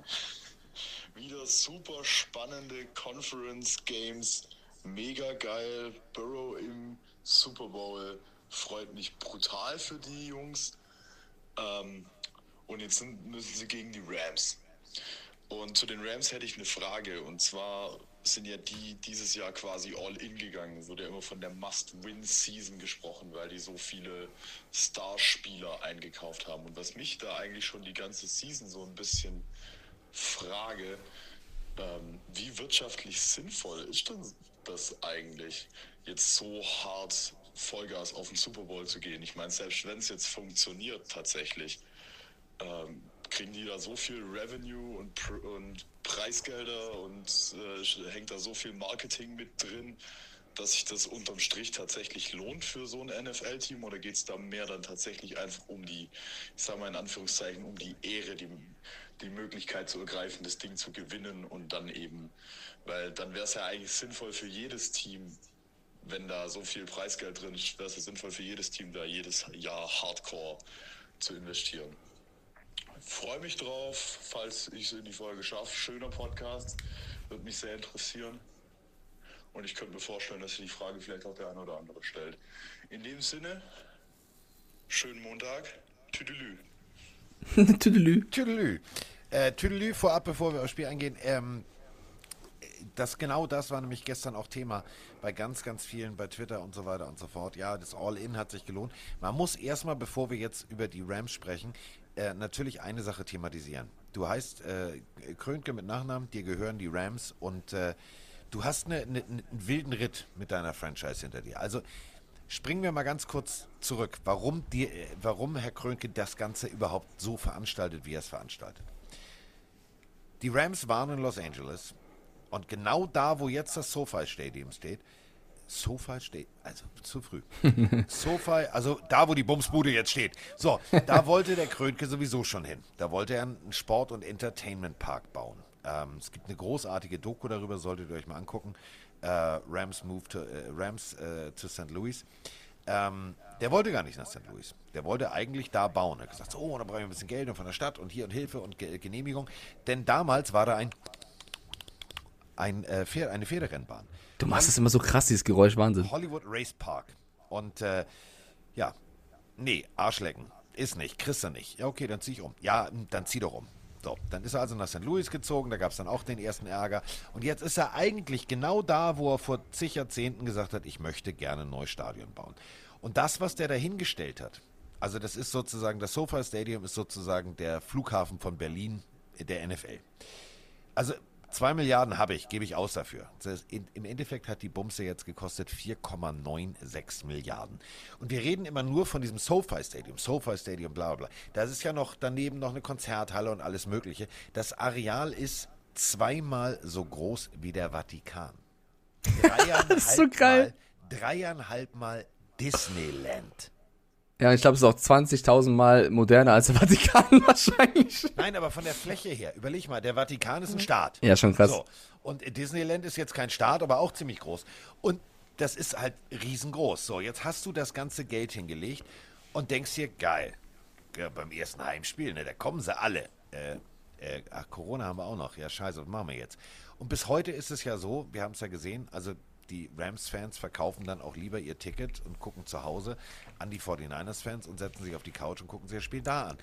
Wieder super spannende Conference Games. Mega geil. Burrow im Super Bowl. Freut mich brutal für die Jungs. Ähm, und jetzt sind, müssen sie gegen die Rams. Und zu den Rams hätte ich eine Frage. Und zwar sind ja die dieses Jahr quasi all in gegangen. Wurde ja immer von der Must-Win-Season gesprochen, weil die so viele Starspieler eingekauft haben. Und was mich da eigentlich schon die ganze Season so ein bisschen Frage, ähm, wie wirtschaftlich sinnvoll ist denn das eigentlich, jetzt so hart Vollgas auf den Super Bowl zu gehen? Ich meine, selbst wenn es jetzt funktioniert tatsächlich, ähm, kriegen die da so viel Revenue und, und Preisgelder und äh, hängt da so viel Marketing mit drin, dass sich das unterm Strich tatsächlich lohnt für so ein NFL-Team oder geht es da mehr dann tatsächlich einfach um die, ich sage mal in Anführungszeichen, um die Ehre, die die Möglichkeit zu ergreifen, das Ding zu gewinnen und dann eben, weil dann wäre es ja eigentlich sinnvoll für jedes Team, wenn da so viel Preisgeld drin ist, wäre es ja sinnvoll für jedes Team, da jedes Jahr Hardcore zu investieren. Freue mich drauf, falls ich es in die Folge schaffe. Schöner Podcast, würde mich sehr interessieren. Und ich könnte mir vorstellen, dass sich die Frage vielleicht auch der eine oder andere stellt. In dem Sinne, schönen Montag. Tüdelü. Tüdelü. Tüdelü. Äh, Tüdelü, vorab, bevor wir aufs Spiel eingehen, ähm, das genau das war nämlich gestern auch Thema bei ganz, ganz vielen bei Twitter und so weiter und so fort. Ja, das All-In hat sich gelohnt. Man muss erstmal, bevor wir jetzt über die Rams sprechen, äh, natürlich eine Sache thematisieren. Du heißt äh, Krönke mit Nachnamen, dir gehören die Rams und äh, du hast eine, eine, einen wilden Ritt mit deiner Franchise hinter dir. Also springen wir mal ganz kurz zurück. Warum, die, warum Herr Krönke das Ganze überhaupt so veranstaltet, wie er es veranstaltet? Die Rams waren in Los Angeles und genau da, wo jetzt das SoFi Stadium steht, SoFi steht, also zu früh. SoFi, also da, wo die Bumsbude jetzt steht. So, da wollte der Krönke sowieso schon hin. Da wollte er einen Sport- und Entertainment-Park bauen. Ähm, es gibt eine großartige Doku darüber, solltet ihr euch mal angucken. Äh, Rams Move to, äh, Rams äh, to St. Louis. Ähm, der wollte gar nicht nach St. Louis. Der wollte eigentlich da bauen. Er hat gesagt, so, da brauchen wir ein bisschen Geld und von der Stadt und hier und Hilfe und Ge Genehmigung. Denn damals war da ein, ein äh, Pferd, eine Pferderennbahn. Du machst es immer so krass, dieses Geräusch, Wahnsinn. Hollywood Race Park. Und äh, ja, nee, Arschlecken. Ist nicht, kriegst du nicht. Ja, okay, dann zieh ich um. Ja, dann zieh doch um. So, dann ist er also nach St. Louis gezogen, da gab es dann auch den ersten Ärger. Und jetzt ist er eigentlich genau da, wo er vor zig Jahrzehnten gesagt hat, ich möchte gerne ein neues Stadion bauen. Und das, was der dahingestellt hat, also das ist sozusagen, das SoFi Stadium ist sozusagen der Flughafen von Berlin der NFL. Also zwei Milliarden habe ich, gebe ich aus dafür. In, Im Endeffekt hat die Bumse jetzt gekostet 4,96 Milliarden. Und wir reden immer nur von diesem SoFi Stadium, SoFi Stadium, bla bla. Da ist ja noch daneben noch eine Konzerthalle und alles Mögliche. Das Areal ist zweimal so groß wie der Vatikan. das ist so geil. Mal, dreieinhalb Mal Disneyland. Ja, ich glaube, es ist auch 20.000 Mal moderner als der Vatikan wahrscheinlich. Nein, aber von der Fläche her, überleg mal, der Vatikan ist ein Staat. Ja, schon krass. So. Und Disneyland ist jetzt kein Staat, aber auch ziemlich groß. Und das ist halt riesengroß. So, jetzt hast du das ganze Geld hingelegt und denkst dir, geil, ja, beim ersten Heimspiel, ne, da kommen sie alle. Äh, äh, ach, Corona haben wir auch noch. Ja, scheiße, was machen wir jetzt? Und bis heute ist es ja so, wir haben es ja gesehen, also die Rams-Fans verkaufen dann auch lieber ihr Ticket und gucken zu Hause an die 49ers-Fans und setzen sich auf die Couch und gucken sich das Spiel da an.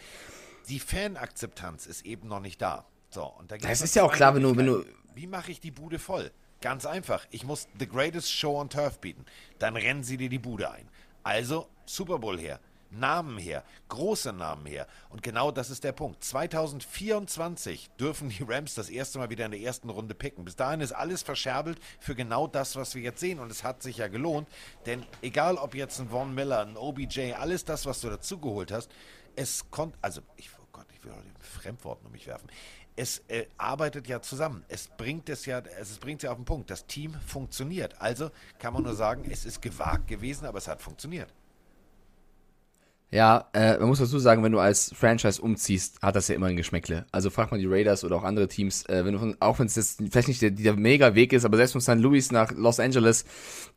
Die Fanakzeptanz ist eben noch nicht da. So, und da das ist ja auch klar, wenn du, wenn du. Wie mache ich die Bude voll? Ganz einfach. Ich muss the greatest show on turf bieten. Dann rennen sie dir die Bude ein. Also Super Bowl her. Namen her, große Namen her. Und genau das ist der Punkt. 2024 dürfen die Rams das erste Mal wieder in der ersten Runde picken. Bis dahin ist alles verscherbelt für genau das, was wir jetzt sehen. Und es hat sich ja gelohnt, denn egal ob jetzt ein Von Miller, ein OBJ, alles das, was du dazugeholt hast, es konnte, also, ich, oh Gott, ich will heute Fremdworten um mich werfen. Es äh, arbeitet ja zusammen. Es bringt es ja, es bringt es ja auf den Punkt. Das Team funktioniert. Also kann man nur sagen, es ist gewagt gewesen, aber es hat funktioniert. Ja, äh, man muss dazu sagen, wenn du als Franchise umziehst, hat das ja immer ein Geschmäckle. Also frag mal die Raiders oder auch andere Teams, äh, wenn du von, auch wenn es jetzt vielleicht nicht der, der mega Weg ist, aber selbst von St. Louis nach Los Angeles,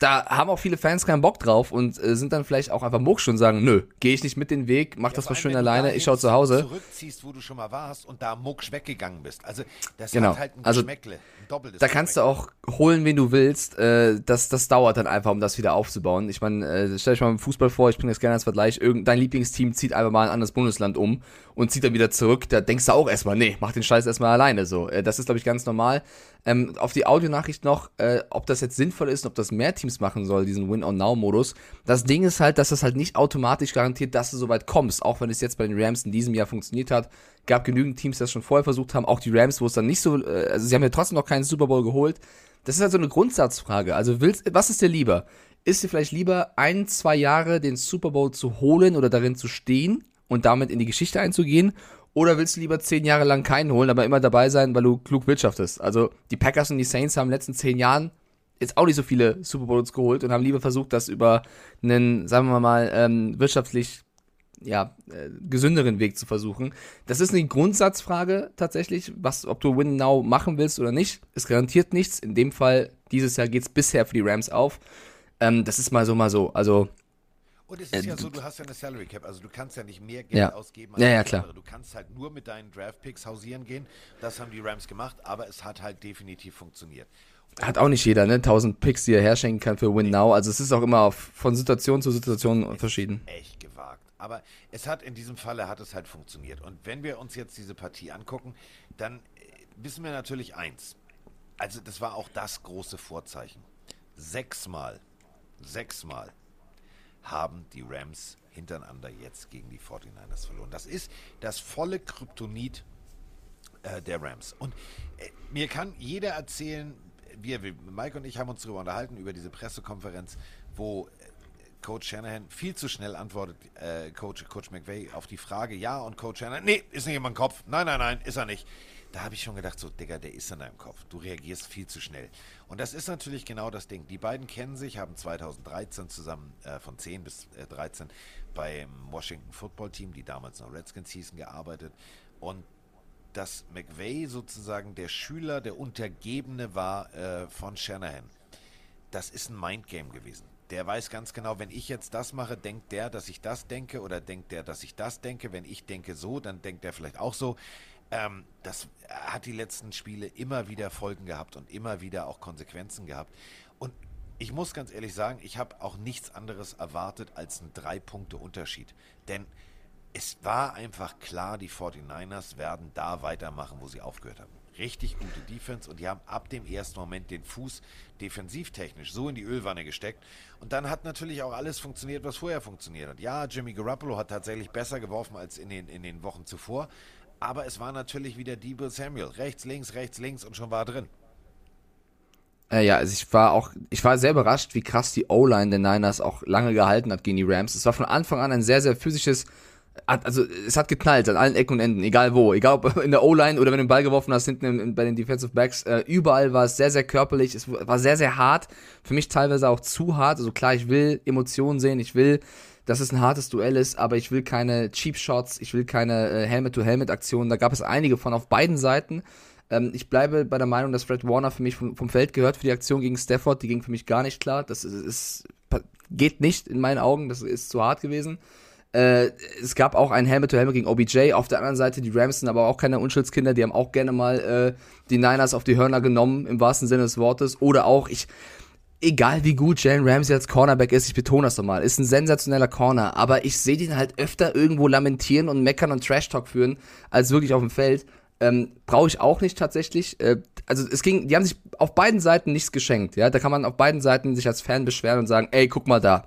da haben auch viele Fans keinen Bock drauf und äh, sind dann vielleicht auch einfach mucksch und sagen, nö, gehe ich nicht mit den Weg, mach ja, das mal schön alleine, ich schau zu Hause. zurückziehst, wo du schon mal warst und da mucksch weggegangen bist. Also das genau. hat halt ein also, Geschmäckle. Ein doppeltes da kannst du auch holen, wen du willst. Äh, das, das dauert dann einfach, um das wieder aufzubauen. Ich meine, äh, stell dich mal im Fußball vor, ich bringe das gerne als Vergleich, irgendein Lieblingsteam zieht einfach mal ein anderes Bundesland um und zieht dann wieder zurück, da denkst du auch erstmal, nee, mach den Scheiß erstmal alleine so. Äh, das ist, glaube ich, ganz normal. Ähm, auf die Audionachricht noch, äh, ob das jetzt sinnvoll ist, ob das mehr Teams machen soll, diesen Win-on-Now-Modus. Das Ding ist halt, dass das halt nicht automatisch garantiert, dass du so weit kommst, auch wenn es jetzt bei den Rams in diesem Jahr funktioniert hat. Gab genügend Teams, die das schon vorher versucht haben, auch die Rams, wo es dann nicht so, äh, also sie haben ja trotzdem noch keinen Super Bowl geholt. Das ist halt so eine Grundsatzfrage. Also willst, was ist dir lieber? Ist dir vielleicht lieber ein, zwei Jahre den Super Bowl zu holen oder darin zu stehen und damit in die Geschichte einzugehen? Oder willst du lieber zehn Jahre lang keinen holen, aber immer dabei sein, weil du klug wirtschaftest? Also die Packers und die Saints haben in den letzten zehn Jahren jetzt auch nicht so viele Super Bowls geholt und haben lieber versucht, das über einen, sagen wir mal, ähm, wirtschaftlich ja, äh, gesünderen Weg zu versuchen. Das ist eine Grundsatzfrage tatsächlich, was, ob du Win Now machen willst oder nicht. Es garantiert nichts. In dem Fall, dieses Jahr geht es bisher für die Rams auf. Ähm, das ist mal so, mal so. Also und es ist äh, ja so, du hast ja eine Salary Cap, also du kannst ja nicht mehr Geld ja. ausgeben als ja, ja, klar. Du kannst halt nur mit deinen Draft Picks hausieren gehen. Das haben die Rams gemacht, aber es hat halt definitiv funktioniert. Hat auch nicht jeder, ne? 1000 Picks, die er herschenken kann für Win nee. Now. Also es ist auch immer auf, von Situation zu Situation es verschieden. Echt gewagt. Aber es hat in diesem Falle hat es halt funktioniert. Und wenn wir uns jetzt diese Partie angucken, dann äh, wissen wir natürlich eins. Also das war auch das große Vorzeichen. Sechsmal, sechsmal haben die Rams hintereinander jetzt gegen die 49ers verloren. Das ist das volle Kryptonit äh, der Rams. Und äh, mir kann jeder erzählen, wir, Mike und ich haben uns darüber unterhalten, über diese Pressekonferenz, wo äh, Coach Shanahan viel zu schnell antwortet, äh, Coach, Coach McVay, auf die Frage, ja, und Coach Shanahan, nee, ist nicht in meinem Kopf. Nein, nein, nein, ist er nicht da habe ich schon gedacht, so, Digga, der ist in deinem Kopf. Du reagierst viel zu schnell. Und das ist natürlich genau das Ding. Die beiden kennen sich, haben 2013 zusammen äh, von 10 bis äh, 13 beim Washington Football Team, die damals noch Redskins hießen, gearbeitet. Und dass McVay sozusagen der Schüler, der Untergebene war äh, von Shanahan, das ist ein Mindgame gewesen. Der weiß ganz genau, wenn ich jetzt das mache, denkt der, dass ich das denke oder denkt der, dass ich das denke. Wenn ich denke so, dann denkt der vielleicht auch so. Ähm, das hat die letzten Spiele immer wieder Folgen gehabt und immer wieder auch Konsequenzen gehabt. Und ich muss ganz ehrlich sagen, ich habe auch nichts anderes erwartet als einen Drei-Punkte-Unterschied. Denn es war einfach klar, die 49ers werden da weitermachen, wo sie aufgehört haben. Richtig gute Defense und die haben ab dem ersten Moment den Fuß defensivtechnisch so in die Ölwanne gesteckt. Und dann hat natürlich auch alles funktioniert, was vorher funktioniert hat. Ja, Jimmy Garoppolo hat tatsächlich besser geworfen als in den, in den Wochen zuvor. Aber es war natürlich wieder Debo Samuel. Rechts, links, rechts, links und schon war drin. Äh, ja, also ich war auch, ich war sehr überrascht, wie krass die O-Line der Niners auch lange gehalten hat gegen die Rams. Es war von Anfang an ein sehr, sehr physisches, also es hat geknallt an allen Ecken und Enden, egal wo, egal ob in der O-Line oder wenn du den Ball geworfen hast, hinten in, in, bei den Defensive Backs, äh, überall war es sehr, sehr körperlich, es war sehr, sehr hart, für mich teilweise auch zu hart, also klar, ich will Emotionen sehen, ich will dass es ein hartes Duell ist, aber ich will keine Cheap Shots, ich will keine äh, Helmet-to-Helmet-Aktionen. Da gab es einige von auf beiden Seiten. Ähm, ich bleibe bei der Meinung, dass Fred Warner für mich vom, vom, Feld gehört für die Aktion gegen Stafford. Die ging für mich gar nicht klar. Das ist, ist geht nicht in meinen Augen. Das ist zu hart gewesen. Äh, es gab auch ein Helmet-to-Helmet gegen OBJ. Auf der anderen Seite, die Rams sind aber auch keine Unschuldskinder. Die haben auch gerne mal äh, die Niners auf die Hörner genommen, im wahrsten Sinne des Wortes. Oder auch, ich egal wie gut Jalen Ramsey als Cornerback ist, ich betone das nochmal, ist ein sensationeller Corner, aber ich sehe den halt öfter irgendwo lamentieren und meckern und Trash-Talk führen, als wirklich auf dem Feld. Ähm, Brauche ich auch nicht tatsächlich. Äh, also es ging, die haben sich auf beiden Seiten nichts geschenkt. Ja, da kann man auf beiden Seiten sich als Fan beschweren und sagen, ey, guck mal da.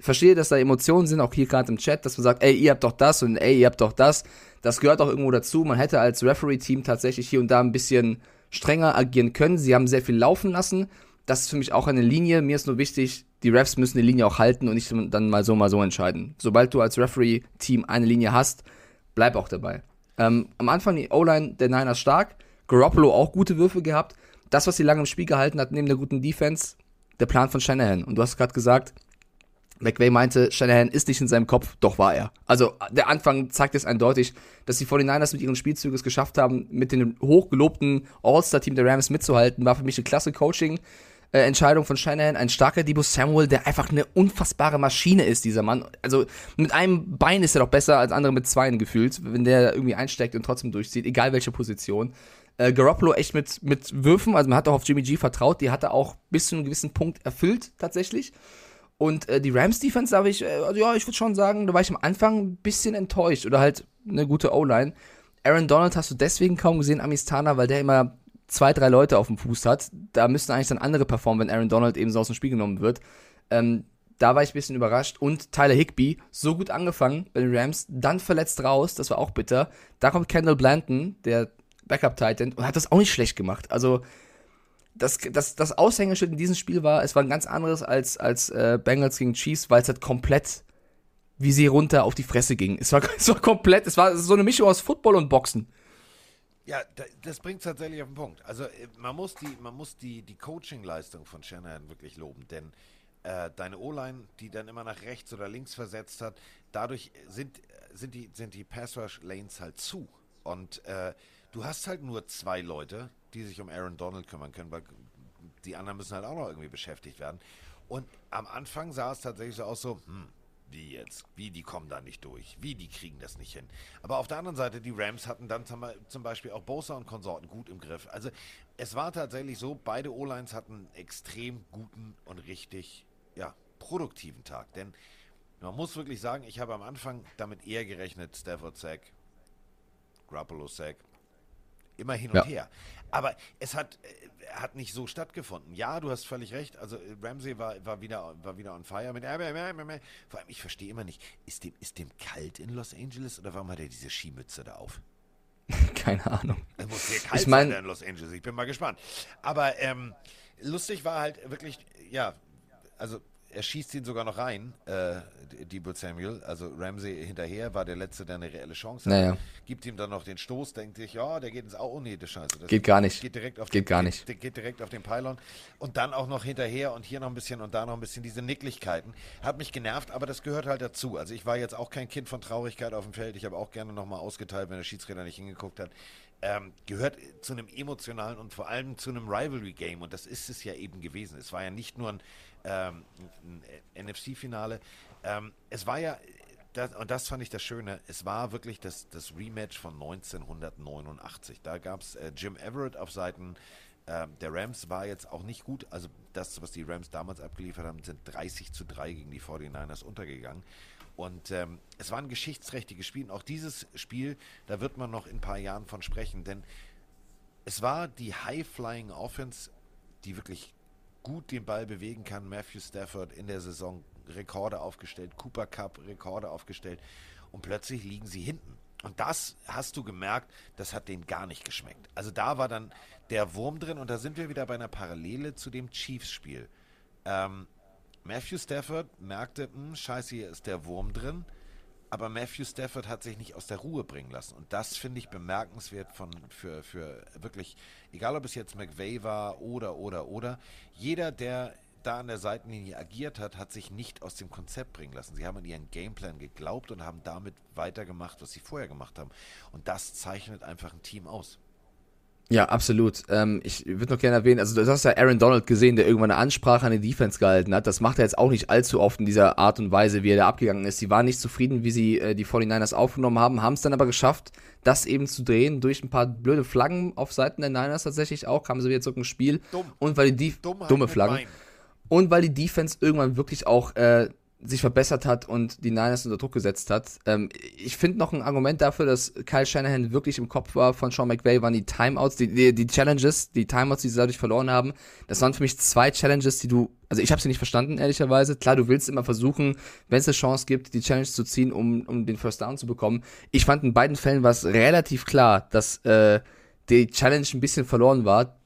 Verstehe, dass da Emotionen sind, auch hier gerade im Chat, dass man sagt, ey, ihr habt doch das und ey, ihr habt doch das. Das gehört auch irgendwo dazu. Man hätte als Referee-Team tatsächlich hier und da ein bisschen strenger agieren können. Sie haben sehr viel laufen lassen. Das ist für mich auch eine Linie. Mir ist nur wichtig, die Refs müssen die Linie auch halten und nicht dann mal so, mal so entscheiden. Sobald du als Referee-Team eine Linie hast, bleib auch dabei. Ähm, am Anfang die O-Line der Niners stark. Garoppolo auch gute Würfe gehabt. Das, was sie lange im Spiel gehalten hat, neben der guten Defense, der Plan von Shanahan. Und du hast gerade gesagt, McVay meinte, Shanahan ist nicht in seinem Kopf, doch war er. Also der Anfang zeigt es eindeutig, dass die 49ers mit ihren Spielzügen es geschafft haben, mit dem hochgelobten All-Star-Team der Rams mitzuhalten. War für mich eine klasse Coaching. Äh, Entscheidung von Shanahan, ein starker Debo Samuel, der einfach eine unfassbare Maschine ist, dieser Mann. Also mit einem Bein ist er doch besser als andere mit zweien gefühlt, wenn der irgendwie einsteckt und trotzdem durchzieht, egal welche Position. Äh, Garoppolo echt mit, mit Würfen, also man hat auch auf Jimmy G vertraut, die hat er auch bis zu einem gewissen Punkt erfüllt, tatsächlich. Und äh, die Rams-Defense, da habe ich, äh, also ja, ich würde schon sagen, da war ich am Anfang ein bisschen enttäuscht. Oder halt eine gute O-Line. Aaron Donald hast du deswegen kaum gesehen, Amistana, weil der immer zwei, drei Leute auf dem Fuß hat. Da müssten eigentlich dann andere performen, wenn Aaron Donald eben so aus dem Spiel genommen wird. Ähm, da war ich ein bisschen überrascht. Und Tyler Higby, so gut angefangen bei den Rams, dann verletzt raus, das war auch bitter. Da kommt Kendall Blanton, der Backup-Titan, und hat das auch nicht schlecht gemacht. Also, das, das, das Aushängeschild in diesem Spiel war, es war ein ganz anderes als, als äh, Bengals gegen Chiefs, weil es halt komplett wie sie runter auf die Fresse ging. Es war, es war komplett, es war so eine Mischung aus Football und Boxen. Ja, das bringt tatsächlich auf den Punkt. Also äh, man muss die, man muss die, die Coaching-Leistung von Shanahan wirklich loben, denn äh, deine O-Line, die dann immer nach rechts oder links versetzt hat, dadurch sind, sind die, sind die Pass-Rush-Lanes halt zu. Und äh, du hast halt nur zwei Leute, die sich um Aaron Donald kümmern können, weil die anderen müssen halt auch noch irgendwie beschäftigt werden. Und am Anfang sah es tatsächlich so aus, so, hm, wie jetzt? Wie, die kommen da nicht durch? Wie, die kriegen das nicht hin? Aber auf der anderen Seite, die Rams hatten dann zum Beispiel auch Bosa und Konsorten gut im Griff. Also es war tatsächlich so, beide O-Lines hatten einen extrem guten und richtig, ja, produktiven Tag. Denn man muss wirklich sagen, ich habe am Anfang damit eher gerechnet, Stafford Sack, Grappolo Sack, immer hin und ja. her. Aber es hat, äh, hat nicht so stattgefunden. Ja, du hast völlig recht. Also äh, Ramsey war, war, wieder, war wieder on fire. Mit, vor allem, ich verstehe immer nicht, ist dem, ist dem kalt in Los Angeles oder warum hat er diese Skimütze da auf? Keine Ahnung. Es muss sehr kalt ich mein, sein in Los Angeles. Ich bin mal gespannt. Aber ähm, lustig war halt wirklich, ja, also er schießt ihn sogar noch rein, äh, Debo Samuel. Also Ramsey hinterher war der Letzte, der eine reelle Chance hat. Naja. Gibt ihm dann noch den Stoß, denkt sich, ja, der geht ins Au. Oh nee, das Scheiße. Das geht gar nicht. Geht direkt auf geht den, gar nicht. Geht, geht, direkt auf den Pylon. Und dann auch noch hinterher und hier noch ein bisschen und da noch ein bisschen diese Nicklichkeiten. Hat mich genervt, aber das gehört halt dazu. Also ich war jetzt auch kein Kind von Traurigkeit auf dem Feld. Ich habe auch gerne nochmal ausgeteilt, wenn der Schiedsrichter nicht hingeguckt hat. Ähm, gehört zu einem emotionalen und vor allem zu einem Rivalry-Game. Und das ist es ja eben gewesen. Es war ja nicht nur ein ähm, ein NFC-Finale. Ähm, es war ja, das, und das fand ich das Schöne, es war wirklich das, das Rematch von 1989. Da gab es äh, Jim Everett auf Seiten äh, der Rams, war jetzt auch nicht gut. Also das, was die Rams damals abgeliefert haben, sind 30 zu 3 gegen die 49ers untergegangen. Und ähm, es war ein geschichtsträchtiges Spiel. Und auch dieses Spiel, da wird man noch in ein paar Jahren von sprechen, denn es war die High-Flying Offense, die wirklich gut den Ball bewegen kann. Matthew Stafford in der Saison Rekorde aufgestellt, Cooper Cup Rekorde aufgestellt und plötzlich liegen sie hinten. Und das hast du gemerkt, das hat denen gar nicht geschmeckt. Also da war dann der Wurm drin und da sind wir wieder bei einer Parallele zu dem Chiefs-Spiel. Ähm, Matthew Stafford merkte, hm, scheiße, hier ist der Wurm drin aber Matthew Stafford hat sich nicht aus der Ruhe bringen lassen. Und das finde ich bemerkenswert von, für, für wirklich, egal ob es jetzt McVay war oder, oder, oder, jeder, der da an der Seitenlinie agiert hat, hat sich nicht aus dem Konzept bringen lassen. Sie haben an ihren Gameplan geglaubt und haben damit weitergemacht, was sie vorher gemacht haben. Und das zeichnet einfach ein Team aus. Ja, absolut. Ähm, ich würde noch gerne erwähnen, also du hast ja Aaron Donald gesehen, der irgendwann eine Ansprache an die Defense gehalten hat. Das macht er jetzt auch nicht allzu oft in dieser Art und Weise, wie er da abgegangen ist. Sie waren nicht zufrieden, wie sie äh, die 49ers aufgenommen haben, haben es dann aber geschafft, das eben zu drehen durch ein paar blöde Flaggen auf Seiten der Niners tatsächlich auch, kamen sie wieder zurück ins Spiel. Dumm. Und weil die Def dumme Flaggen. Und weil die Defense irgendwann wirklich auch äh, sich verbessert hat und die Niners unter Druck gesetzt hat. Ähm, ich finde noch ein Argument dafür, dass Kyle Shanahan wirklich im Kopf war von Sean McVay, waren die Timeouts, die, die, die Challenges, die Timeouts, die sie dadurch verloren haben. Das waren für mich zwei Challenges, die du, also ich habe sie nicht verstanden, ehrlicherweise. Klar, du willst immer versuchen, wenn es eine Chance gibt, die Challenge zu ziehen, um, um den First Down zu bekommen. Ich fand in beiden Fällen war es relativ klar, dass äh, die Challenge ein bisschen verloren war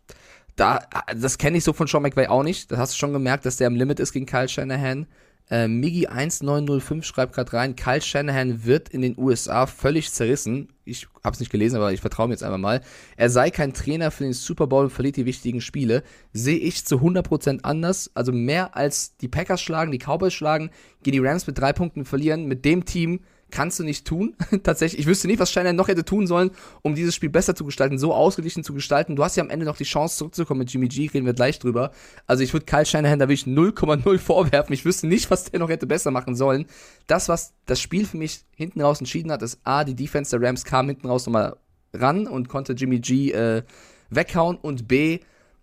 da, das kenne ich so von Sean McVay auch nicht. Da hast du schon gemerkt, dass der am Limit ist gegen Kyle Shanahan. Äh, Migi1905 schreibt gerade rein, Kyle Shanahan wird in den USA völlig zerrissen. Ich habe es nicht gelesen, aber ich vertraue mir jetzt einfach mal. Er sei kein Trainer für den Super Bowl und verliert die wichtigen Spiele. Sehe ich zu 100% anders. Also mehr als die Packers schlagen, die Cowboys schlagen, gehen die Rams mit drei Punkten verlieren. Mit dem Team kannst du nicht tun. Tatsächlich, ich wüsste nicht, was Steiner noch hätte tun sollen, um dieses Spiel besser zu gestalten, so ausgeglichen zu gestalten. Du hast ja am Ende noch die Chance zurückzukommen mit Jimmy G, reden wir gleich drüber. Also ich würde Kyle Shanahan da wirklich 0,0 vorwerfen. Ich wüsste nicht, was der noch hätte besser machen sollen. Das, was das Spiel für mich hinten raus entschieden hat, ist A, die Defense der Rams kam hinten raus nochmal ran und konnte Jimmy G äh, weghauen und B,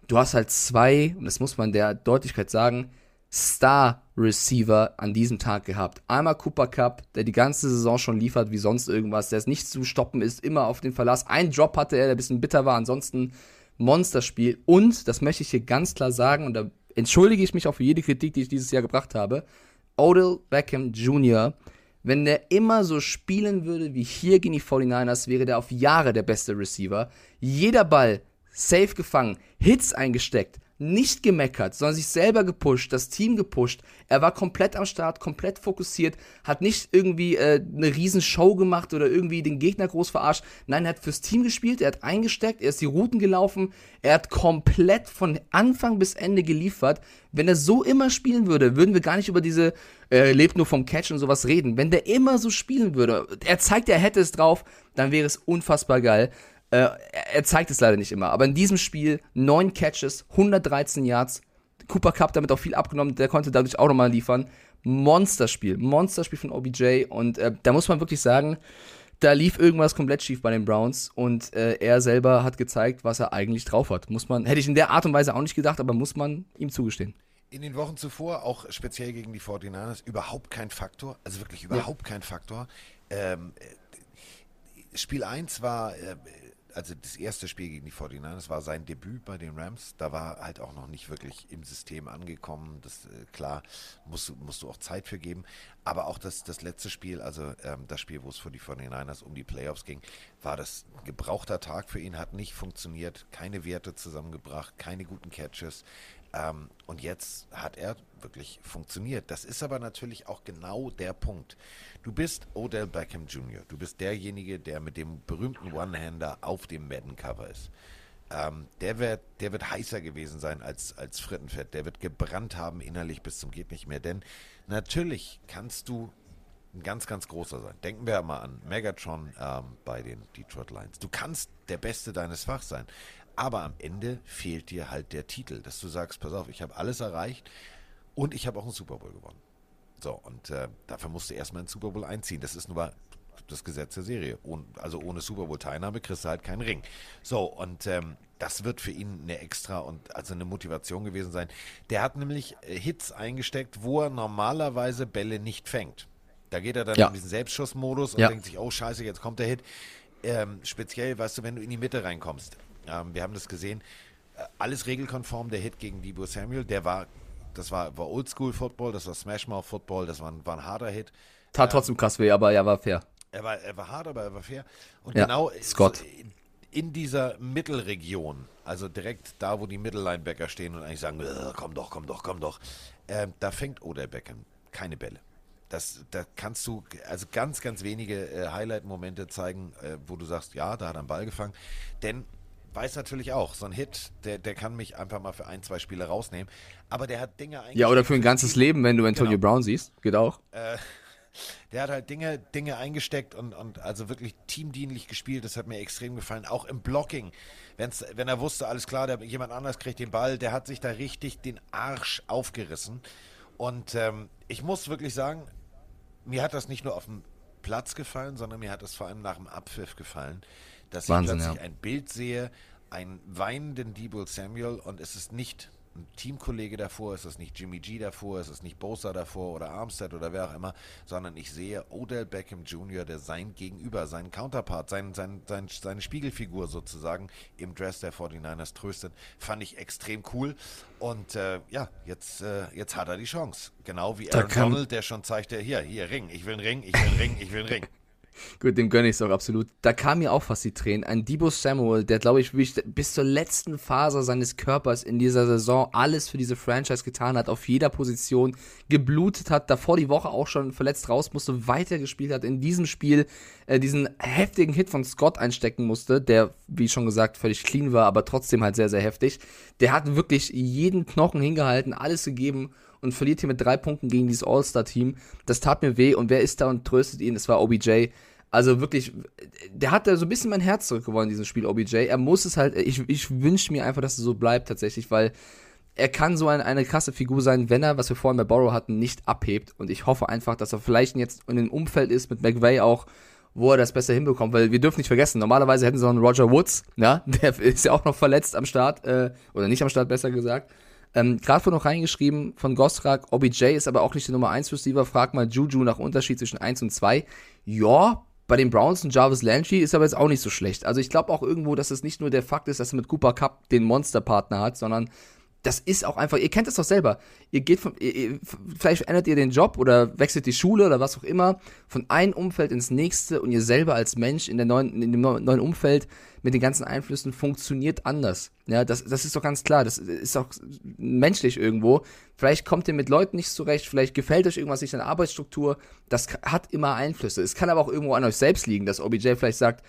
du hast halt zwei, und das muss man der Deutlichkeit sagen, Star-Receiver an diesem Tag gehabt. Einmal Cooper Cup, der die ganze Saison schon liefert wie sonst irgendwas, der es nicht zu stoppen ist, immer auf den Verlass. Ein Drop hatte er, der ein bisschen bitter war, ansonsten Monsterspiel. Und, das möchte ich hier ganz klar sagen, und da entschuldige ich mich auch für jede Kritik, die ich dieses Jahr gebracht habe, Odell Beckham Jr., wenn der immer so spielen würde wie hier gegen die 49ers, wäre der auf Jahre der beste Receiver. Jeder Ball safe gefangen, Hits eingesteckt, nicht gemeckert, sondern sich selber gepusht, das Team gepusht. Er war komplett am Start, komplett fokussiert, hat nicht irgendwie äh, eine riesen Show gemacht oder irgendwie den Gegner groß verarscht. Nein, er hat fürs Team gespielt, er hat eingesteckt, er ist die Routen gelaufen, er hat komplett von Anfang bis Ende geliefert. Wenn er so immer spielen würde, würden wir gar nicht über diese äh, lebt nur vom Catch und sowas reden. Wenn der immer so spielen würde, er zeigt, er hätte es drauf, dann wäre es unfassbar geil. Äh, er zeigt es leider nicht immer. Aber in diesem Spiel 9 Catches, 113 Yards. Cooper Cup damit auch viel abgenommen. Der konnte dadurch auch nochmal liefern. Monsterspiel. Monsterspiel von OBJ. Und äh, da muss man wirklich sagen, da lief irgendwas komplett schief bei den Browns und äh, er selber hat gezeigt, was er eigentlich drauf hat. Muss man, hätte ich in der Art und Weise auch nicht gedacht, aber muss man ihm zugestehen. In den Wochen zuvor, auch speziell gegen die 49ers, überhaupt kein Faktor, also wirklich überhaupt ja. kein Faktor. Ähm, äh, Spiel 1 war äh, also das erste Spiel gegen die 49ers war sein Debüt bei den Rams. Da war halt auch noch nicht wirklich im System angekommen. Das äh, klar, musst, musst du auch Zeit für geben. Aber auch das, das letzte Spiel, also ähm, das Spiel, wo es für die 49ers um die Playoffs ging, war das gebrauchter Tag für ihn, hat nicht funktioniert, keine Werte zusammengebracht, keine guten Catches. Ähm, und jetzt hat er wirklich funktioniert. Das ist aber natürlich auch genau der Punkt. Du bist Odell Beckham Jr. Du bist derjenige, der mit dem berühmten One-Hander auf dem Madden-Cover ist. Ähm, der, wird, der wird heißer gewesen sein als, als Frittenfett. Der wird gebrannt haben innerlich bis zum geht nicht mehr. Denn natürlich kannst du ein ganz, ganz großer sein. Denken wir mal an Megatron ähm, bei den Detroit Lions. Du kannst der Beste deines Fachs sein. Aber am Ende fehlt dir halt der Titel, dass du sagst, pass auf, ich habe alles erreicht und ich habe auch einen Super Bowl gewonnen. So, und äh, dafür musst du erstmal einen Super Bowl einziehen. Das ist nur das Gesetz der Serie. Und, also ohne Super Bowl-Teilnahme kriegst du halt keinen Ring. So, und ähm, das wird für ihn eine extra und also eine Motivation gewesen sein. Der hat nämlich äh, Hits eingesteckt, wo er normalerweise Bälle nicht fängt. Da geht er dann ja. in diesen Selbstschussmodus und ja. denkt sich, oh scheiße, jetzt kommt der Hit. Ähm, speziell, weißt du, wenn du in die Mitte reinkommst. Ähm, wir haben das gesehen. Äh, alles regelkonform, der Hit gegen Debo Samuel, der war, das war, war Oldschool-Football, das war Smashmouth-Football, das war ein, war ein harter Hit. Tat ähm, trotzdem krass weh, aber er war fair. Er war, er war hart, aber er war fair. Und ja, genau Scott. in dieser Mittelregion, also direkt da, wo die Mittellinebacker stehen und eigentlich sagen, äh, komm doch, komm doch, komm doch, äh, da fängt Odell Beckham keine Bälle. Das, da kannst du also ganz, ganz wenige äh, Highlight-Momente zeigen, äh, wo du sagst, ja, da hat er einen Ball gefangen. Denn weiß natürlich auch, so ein Hit, der, der kann mich einfach mal für ein, zwei Spiele rausnehmen. Aber der hat Dinge eingesteckt. Ja, oder für ein ganzes Leben, wenn du Antonio genau. Brown siehst. Geht auch. Äh, der hat halt Dinge, Dinge eingesteckt und, und also wirklich teamdienlich gespielt. Das hat mir extrem gefallen. Auch im Blocking. Wenn's, wenn er wusste, alles klar, der, jemand anders kriegt den Ball, der hat sich da richtig den Arsch aufgerissen. Und ähm, ich muss wirklich sagen, mir hat das nicht nur auf dem Platz gefallen, sondern mir hat es vor allem nach dem Abpfiff gefallen dass Wahnsinn, ich plötzlich ja. ein Bild sehe, einen weinenden Debo Samuel und es ist nicht ein Teamkollege davor, ist es nicht Jimmy G davor, ist es nicht Bosa davor oder Armstead oder wer auch immer, sondern ich sehe Odell Beckham Jr., der sein Gegenüber, seinen Counterpart, sein, sein, sein, seine Spiegelfigur sozusagen im Dress der 49ers tröstet, fand ich extrem cool. Und äh, ja, jetzt, äh, jetzt hat er die Chance. Genau wie Aaron Donald, der schon zeigte, hier, hier, Ring, ich will einen Ring, ich will einen Ring, ich will einen Ring. Gut, dem gönne ich es auch absolut. Da kam mir auch fast die Tränen. Ein Debo Samuel, der, glaube ich, bis zur letzten Phase seines Körpers in dieser Saison alles für diese Franchise getan hat, auf jeder Position geblutet hat, davor die Woche auch schon verletzt raus musste, weitergespielt hat, in diesem Spiel äh, diesen heftigen Hit von Scott einstecken musste, der, wie schon gesagt, völlig clean war, aber trotzdem halt sehr, sehr heftig. Der hat wirklich jeden Knochen hingehalten, alles gegeben und verliert hier mit drei Punkten gegen dieses All-Star-Team. Das tat mir weh. Und wer ist da und tröstet ihn? Es war OBJ. Also wirklich, der hat da so ein bisschen mein Herz zurückgewonnen, dieses Spiel OBJ. Er muss es halt, ich, ich wünsche mir einfach, dass es so bleibt tatsächlich, weil er kann so ein, eine krasse Figur sein, wenn er, was wir vorhin bei Borrow hatten, nicht abhebt. Und ich hoffe einfach, dass er vielleicht jetzt in dem Umfeld ist mit McVay auch, wo er das besser hinbekommt, weil wir dürfen nicht vergessen, normalerweise hätten sie noch einen Roger Woods, ja, der ist ja auch noch verletzt am Start, äh, oder nicht am Start, besser gesagt. Ähm, Gerade wurde noch reingeschrieben von Gostrak, OBJ ist aber auch nicht der Nummer 1 Receiver. Frag mal Juju nach Unterschied zwischen 1 und 2. Ja, bei den Browns und Jarvis Landry ist aber jetzt auch nicht so schlecht. Also ich glaube auch irgendwo, dass es nicht nur der Fakt ist, dass er mit Cooper Cup den Monsterpartner hat, sondern das ist auch einfach, ihr kennt es doch selber. Ihr geht von, ihr, vielleicht ändert ihr den Job oder wechselt die Schule oder was auch immer, von einem Umfeld ins nächste und ihr selber als Mensch in, der neuen, in dem neuen Umfeld mit den ganzen Einflüssen funktioniert anders. Ja, das, das ist doch ganz klar. Das ist auch menschlich irgendwo. Vielleicht kommt ihr mit Leuten nicht zurecht, vielleicht gefällt euch irgendwas nicht an der Arbeitsstruktur. Das hat immer Einflüsse. Es kann aber auch irgendwo an euch selbst liegen, dass OBJ vielleicht sagt,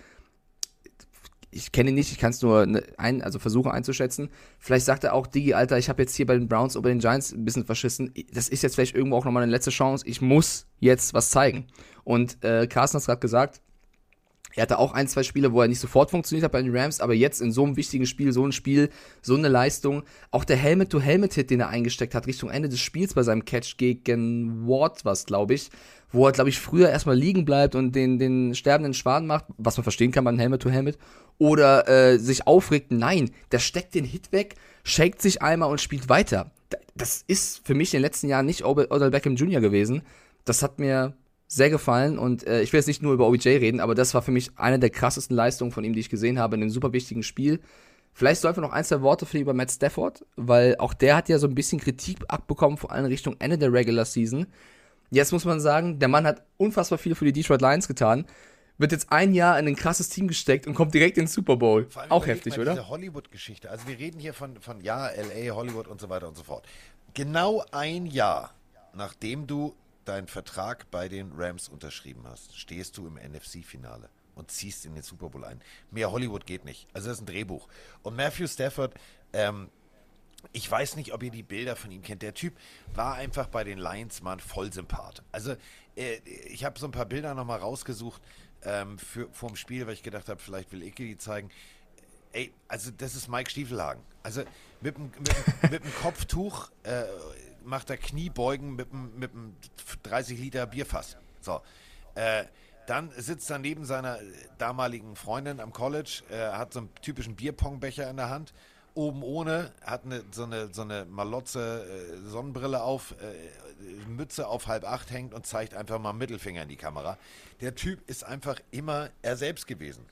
ich kenne ihn nicht, ich kann es nur ne, ein, also versuchen einzuschätzen. Vielleicht sagt er auch, Digi, Alter, ich habe jetzt hier bei den Browns oder den Giants ein bisschen verschissen. Das ist jetzt vielleicht irgendwo auch nochmal eine letzte Chance. Ich muss jetzt was zeigen. Und äh, Carsten hat es gerade gesagt, er hatte auch ein, zwei Spiele, wo er nicht sofort funktioniert hat bei den Rams, aber jetzt in so einem wichtigen Spiel, so ein Spiel, so eine Leistung. Auch der Helmet-to-Helmet-Hit, den er eingesteckt hat, Richtung Ende des Spiels bei seinem Catch gegen Ward, was glaube ich, wo er, glaube ich, früher erstmal liegen bleibt und den, den sterbenden Schwan macht, was man verstehen kann bei einem Helmet-to-Helmet, oder äh, sich aufregt. Nein, der steckt den Hit weg, shakt sich einmal und spielt weiter. Das ist für mich in den letzten Jahren nicht Odell Beckham Jr. gewesen. Das hat mir sehr gefallen und äh, ich will jetzt nicht nur über OBJ reden, aber das war für mich eine der krassesten Leistungen von ihm, die ich gesehen habe in einem super wichtigen Spiel. Vielleicht sollten wir noch ein, zwei Worte für über Matt Stafford, weil auch der hat ja so ein bisschen Kritik abbekommen, vor allem Richtung Ende der Regular Season. Jetzt muss man sagen, der Mann hat unfassbar viel für die Detroit Lions getan, wird jetzt ein Jahr in ein krasses Team gesteckt und kommt direkt ins Super Bowl. Auch heftig, oder? Diese Hollywood-Geschichte. Also wir reden hier von, von ja, LA, Hollywood und so weiter und so fort. Genau ein Jahr, nachdem du deinen Vertrag bei den Rams unterschrieben hast, stehst du im NFC-Finale und ziehst in den Super Bowl ein. Mehr Hollywood geht nicht. Also das ist ein Drehbuch. Und Matthew Stafford, ähm, ich weiß nicht, ob ihr die Bilder von ihm kennt. Der Typ war einfach bei den Lions mal ein Vollsympath. Also äh, ich habe so ein paar Bilder nochmal rausgesucht ähm, für, vorm Spiel, weil ich gedacht habe, vielleicht will Icke die zeigen. Ey, also das ist Mike Stiefelhagen. Also mit dem, mit, mit Kopftuch äh, macht er Kniebeugen mit einem mit 30 Liter Bierfass. So. Äh, dann sitzt er neben seiner damaligen Freundin am College, äh, hat so einen typischen Bierpongbecher in der Hand, oben ohne, hat eine, so eine, so eine Malotze äh, Sonnenbrille auf, äh, Mütze auf halb acht hängt und zeigt einfach mal Mittelfinger in die Kamera. Der Typ ist einfach immer er selbst gewesen.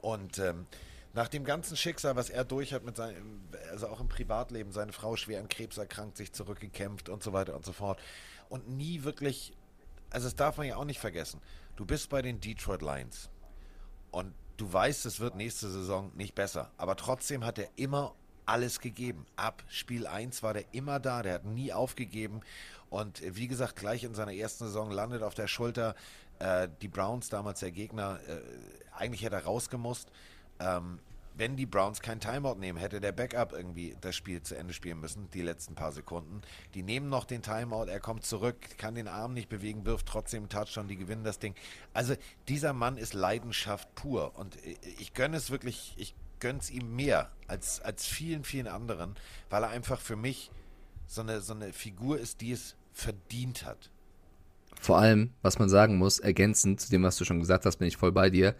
Und ähm, nach dem ganzen Schicksal, was er durch hat mit seinem, also auch im Privatleben, seine Frau schwer an Krebs erkrankt, sich zurückgekämpft und so weiter und so fort. Und nie wirklich, also das darf man ja auch nicht vergessen. Du bist bei den Detroit Lions und du weißt, es wird nächste Saison nicht besser. Aber trotzdem hat er immer alles gegeben. Ab Spiel 1 war der immer da, der hat nie aufgegeben. Und wie gesagt, gleich in seiner ersten Saison landet auf der Schulter äh, die Browns, damals der Gegner, äh, eigentlich hätte er rausgemusst. Ähm, wenn die Browns kein Timeout nehmen, hätte der Backup irgendwie das Spiel zu Ende spielen müssen, die letzten paar Sekunden. Die nehmen noch den Timeout, er kommt zurück, kann den Arm nicht bewegen, wirft trotzdem einen Touchdown, die gewinnen das Ding. Also dieser Mann ist Leidenschaft pur und ich gönne es wirklich, ich gönne es ihm mehr als, als vielen, vielen anderen, weil er einfach für mich so eine, so eine Figur ist, die es verdient hat. Vor allem, was man sagen muss, ergänzend zu dem, was du schon gesagt hast, bin ich voll bei dir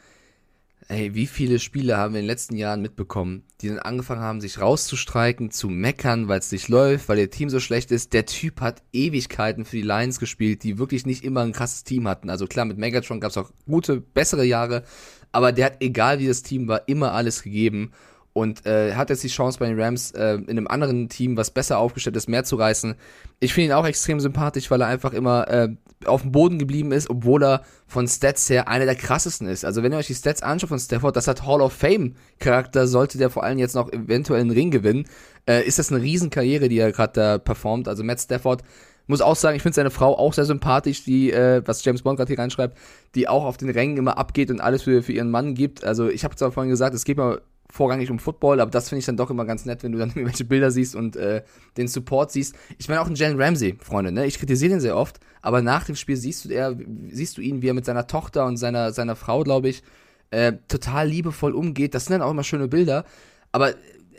Ey, wie viele Spiele haben wir in den letzten Jahren mitbekommen, die dann angefangen haben, sich rauszustreiken, zu meckern, weil es nicht läuft, weil ihr Team so schlecht ist. Der Typ hat Ewigkeiten für die Lions gespielt, die wirklich nicht immer ein krasses Team hatten. Also klar, mit Megatron gab es auch gute, bessere Jahre, aber der hat, egal wie das Team war, immer alles gegeben und äh, hat jetzt die Chance bei den Rams äh, in einem anderen Team, was besser aufgestellt ist, mehr zu reißen. Ich finde ihn auch extrem sympathisch, weil er einfach immer äh, auf dem Boden geblieben ist, obwohl er von Stats her einer der krassesten ist. Also wenn ihr euch die Stats anschaut von Stafford, das hat Hall of Fame Charakter, sollte der vor allem jetzt noch eventuell einen Ring gewinnen, äh, ist das eine Riesenkarriere, die er gerade da performt. Also Matt Stafford muss auch sagen, ich finde seine Frau auch sehr sympathisch, die, äh, was James Bond gerade hier reinschreibt, die auch auf den Rängen immer abgeht und alles für, für ihren Mann gibt. Also ich habe zwar vorhin gesagt, es geht mal vorrangig um Football, aber das finde ich dann doch immer ganz nett, wenn du dann irgendwelche Bilder siehst und äh, den Support siehst. Ich meine auch einen Jalen Ramsey, Freunde, ne? Ich kritisiere den sehr oft, aber nach dem Spiel siehst du er, siehst du ihn, wie er mit seiner Tochter und seiner, seiner Frau, glaube ich, äh, total liebevoll umgeht. Das sind dann auch immer schöne Bilder, aber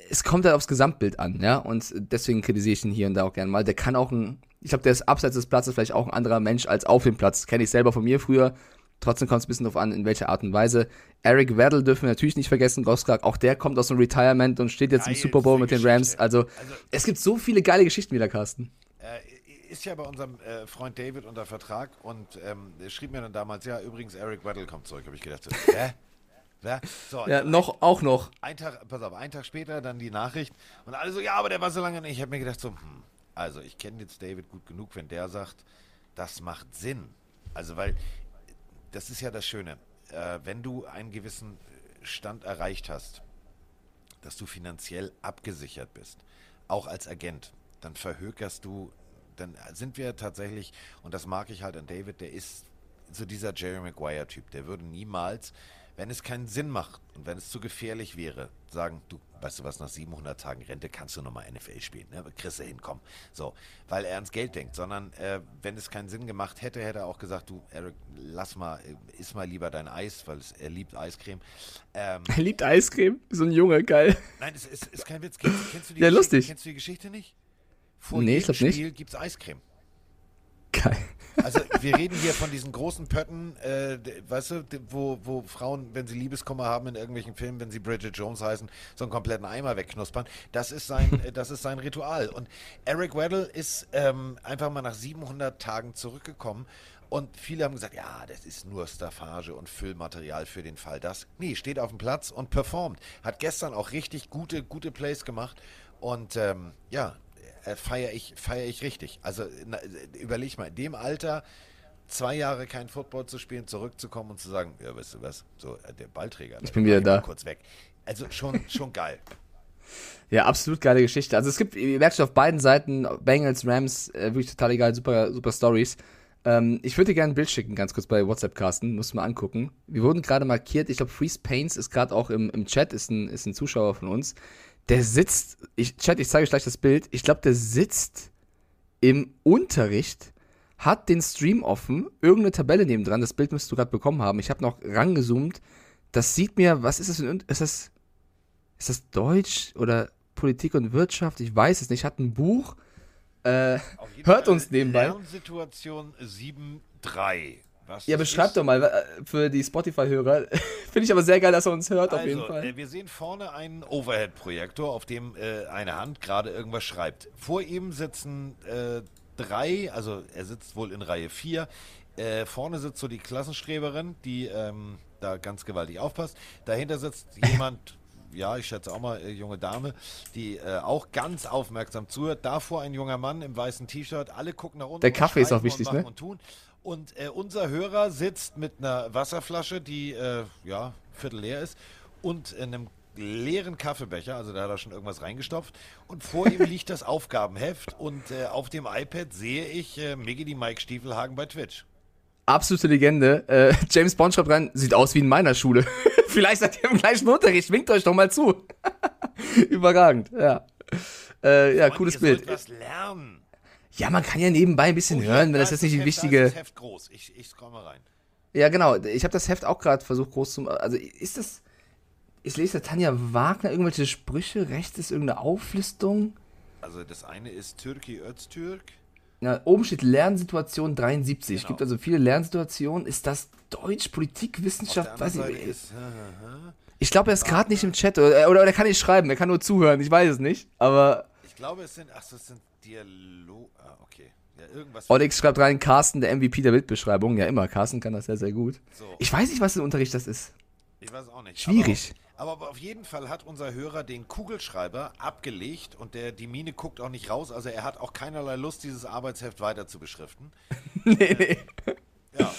es kommt halt aufs Gesamtbild an, ja, und deswegen kritisiere ich ihn hier und da auch gerne mal. Der kann auch ein, ich glaube, der ist abseits des Platzes vielleicht auch ein anderer Mensch als auf dem Platz. Kenne ich selber von mir früher. Trotzdem kommt es ein bisschen darauf an, in welcher Art und Weise. Eric Weddle dürfen wir natürlich nicht vergessen, Gosskrak, auch der kommt aus dem Retirement und steht jetzt Geil, im Super Bowl mit den Rams. Also, also, es gibt so viele geile Geschichten wieder, Carsten. Äh, ist ja bei unserem äh, Freund David unter Vertrag und ähm, schrieb mir dann damals, ja, übrigens, Eric Weddle kommt zurück. Habe ich gedacht, hä? Ja, so, ja noch, auch noch. Ein Tag, pass auf, einen Tag später dann die Nachricht und alle so, ja, aber der war so lange nicht. Ich habe mir gedacht, so, hm, also ich kenne jetzt David gut genug, wenn der sagt, das macht Sinn. Also, weil das ist ja das Schöne. Äh, wenn du einen gewissen Stand erreicht hast, dass du finanziell abgesichert bist, auch als Agent, dann verhökerst du, dann sind wir tatsächlich, und das mag ich halt an David, der ist so dieser Jerry Maguire-Typ, der würde niemals wenn es keinen Sinn macht und wenn es zu gefährlich wäre, sagen, du, weißt du was, nach 700 Tagen Rente kannst du nochmal NFL spielen, ne? kriegst du hinkommen. So, weil er ans Geld denkt, sondern äh, wenn es keinen Sinn gemacht hätte, hätte er auch gesagt, du, Eric, lass mal, äh, iss mal lieber dein Eis, weil es, er liebt Eiscreme. Ähm, er liebt Eiscreme? So ein Junge, geil. Nein, es ist, ist kein Witz. Kennst, kennst du die ja, Geschichte? lustig. Kennst du die Geschichte nicht? Vor nee, ich glaube nicht. gibt es Eiscreme. Geil. Also wir reden hier von diesen großen Pötten, äh, weißt du, wo, wo Frauen, wenn sie Liebeskummer haben in irgendwelchen Filmen, wenn sie Bridget Jones heißen, so einen kompletten Eimer wegknuspern. Das ist sein, äh, das ist sein Ritual. Und Eric Weddle ist ähm, einfach mal nach 700 Tagen zurückgekommen und viele haben gesagt, ja, das ist nur Staffage und Füllmaterial für den Fall das. Nee, steht auf dem Platz und performt. Hat gestern auch richtig gute, gute Plays gemacht. Und ähm, ja, äh, feiere ich, feier ich richtig. Also na, überleg mal, in dem Alter zwei Jahre kein Football zu spielen, zurückzukommen und zu sagen, ja, weißt du was, so äh, der Ballträger. Ich bin wieder da. Kurz weg. Also schon, schon geil. Ja, absolut geile Geschichte. Also es gibt, ihr merkt schon auf beiden Seiten, Bengals, Rams, äh, wirklich total egal, super, super Stories. Ähm, ich würde dir gerne ein Bild schicken, ganz kurz bei WhatsApp, Carsten. Musst du mal angucken. Wir wurden gerade markiert. Ich glaube, Freeze Paints ist gerade auch im, im Chat, ist ein, ist ein Zuschauer von uns der sitzt, ich, Chat, ich zeige euch gleich das Bild, ich glaube, der sitzt im Unterricht, hat den Stream offen, irgendeine Tabelle nebendran, das Bild müsstest du gerade bekommen haben, ich habe noch rangezoomt, das sieht mir, was ist das, für, ist das, ist das Deutsch oder Politik und Wirtschaft, ich weiß es nicht, hat ein Buch, äh, hört uns nebenbei. Lernsituation 7.3. Was ja, beschreib doch mal äh, für die Spotify-Hörer. Finde ich aber sehr geil, dass er uns hört, also, auf jeden Fall. Äh, wir sehen vorne einen Overhead-Projektor, auf dem äh, eine Hand gerade irgendwas schreibt. Vor ihm sitzen äh, drei, also er sitzt wohl in Reihe vier. Äh, vorne sitzt so die Klassenstreberin, die ähm, da ganz gewaltig aufpasst. Dahinter sitzt jemand, ja, ich schätze auch mal, äh, junge Dame, die äh, auch ganz aufmerksam zuhört. Davor ein junger Mann im weißen T-Shirt. Alle gucken nach unten. Der Kaffee ist auch wichtig, ne? Und tun. Und äh, unser Hörer sitzt mit einer Wasserflasche, die äh, ja viertel leer ist, und einem leeren Kaffeebecher, also da hat er schon irgendwas reingestopft. Und vor ihm liegt das Aufgabenheft und äh, auf dem iPad sehe ich äh, Miggy die Mike Stiefelhagen bei Twitch. Absolute Legende. Äh, James Bond schreibt rein, sieht aus wie in meiner Schule. Vielleicht seid ihr im gleichen Unterricht, winkt euch doch mal zu. Überragend, ja. Äh, ja, Freund, cooles Bild. Was lernen. Ja, man kann ja nebenbei ein bisschen oh, hören, wenn das jetzt nicht die wichtige. Da ist das Heft groß. Ich, ich scroll mal rein. Ja, genau. Ich habe das Heft auch gerade versucht groß zu. Also ist das. Ich lese da Tanja Wagner irgendwelche Sprüche? Rechts ist irgendeine Auflistung? Also das eine ist Türki Öztürk. Ja, oben steht Lernsituation 73. Es Genau. gibt also viele Lernsituationen. Ist das Deutsch, Politik, Wissenschaft? Weiß ich, Seite nicht. ist, äh, äh, ich glaube, er ist gerade nicht im Chat. Oder, oder er kann nicht schreiben, er kann nur zuhören. Ich weiß es nicht. Aber ich glaube, es sind, ach, es sind Dialog, ah, okay. Ja, irgendwas. Onyx schreibt rein, Carsten, der MVP der Bildbeschreibung. Ja, immer. Carsten kann das sehr, sehr gut. So. Ich weiß nicht, was im Unterricht das ist. Ich weiß auch nicht. Schwierig. Aber, aber auf jeden Fall hat unser Hörer den Kugelschreiber abgelegt und der, die Mine guckt auch nicht raus. Also er hat auch keinerlei Lust, dieses Arbeitsheft weiter zu beschriften. nee, nee. Ja,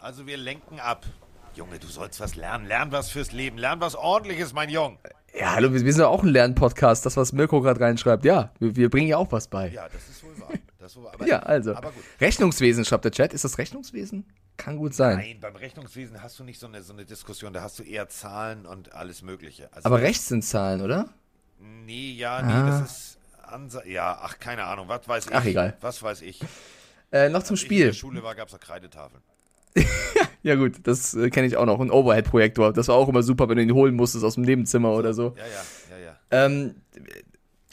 also wir lenken ab. Junge, du sollst was lernen. Lern was fürs Leben. Lern was ordentliches, mein Jung. Ja, hallo, wir sind ja auch ein Lernpodcast. Das, was Mirko gerade reinschreibt. Ja, wir, wir bringen ja auch was bei. Ja, das ist wohl wahr. Ist wohl wahr. Aber, Ja, also. Aber. Rechnungswesen, schreibt der Chat. Ist das Rechnungswesen? Kann gut sein. Nein, beim Rechnungswesen hast du nicht so eine, so eine Diskussion. Da hast du eher Zahlen und alles Mögliche. Also, Aber rechts sind Zahlen, oder? Nee, ja, nee, Ah. das ist. Ansa ja, ach, keine Ahnung. Was weiß ich? Ach, egal. Was weiß ich? Äh, noch zum Als ich in der Spiel. Schule war, gab es auch Kreidetafeln. Ja gut, das äh, kenne ich auch noch. Ein Overhead-Projektor. Das war auch immer super, wenn du ihn holen musstest aus dem Nebenzimmer oder so. Ja, ja, ja, ja. Ähm,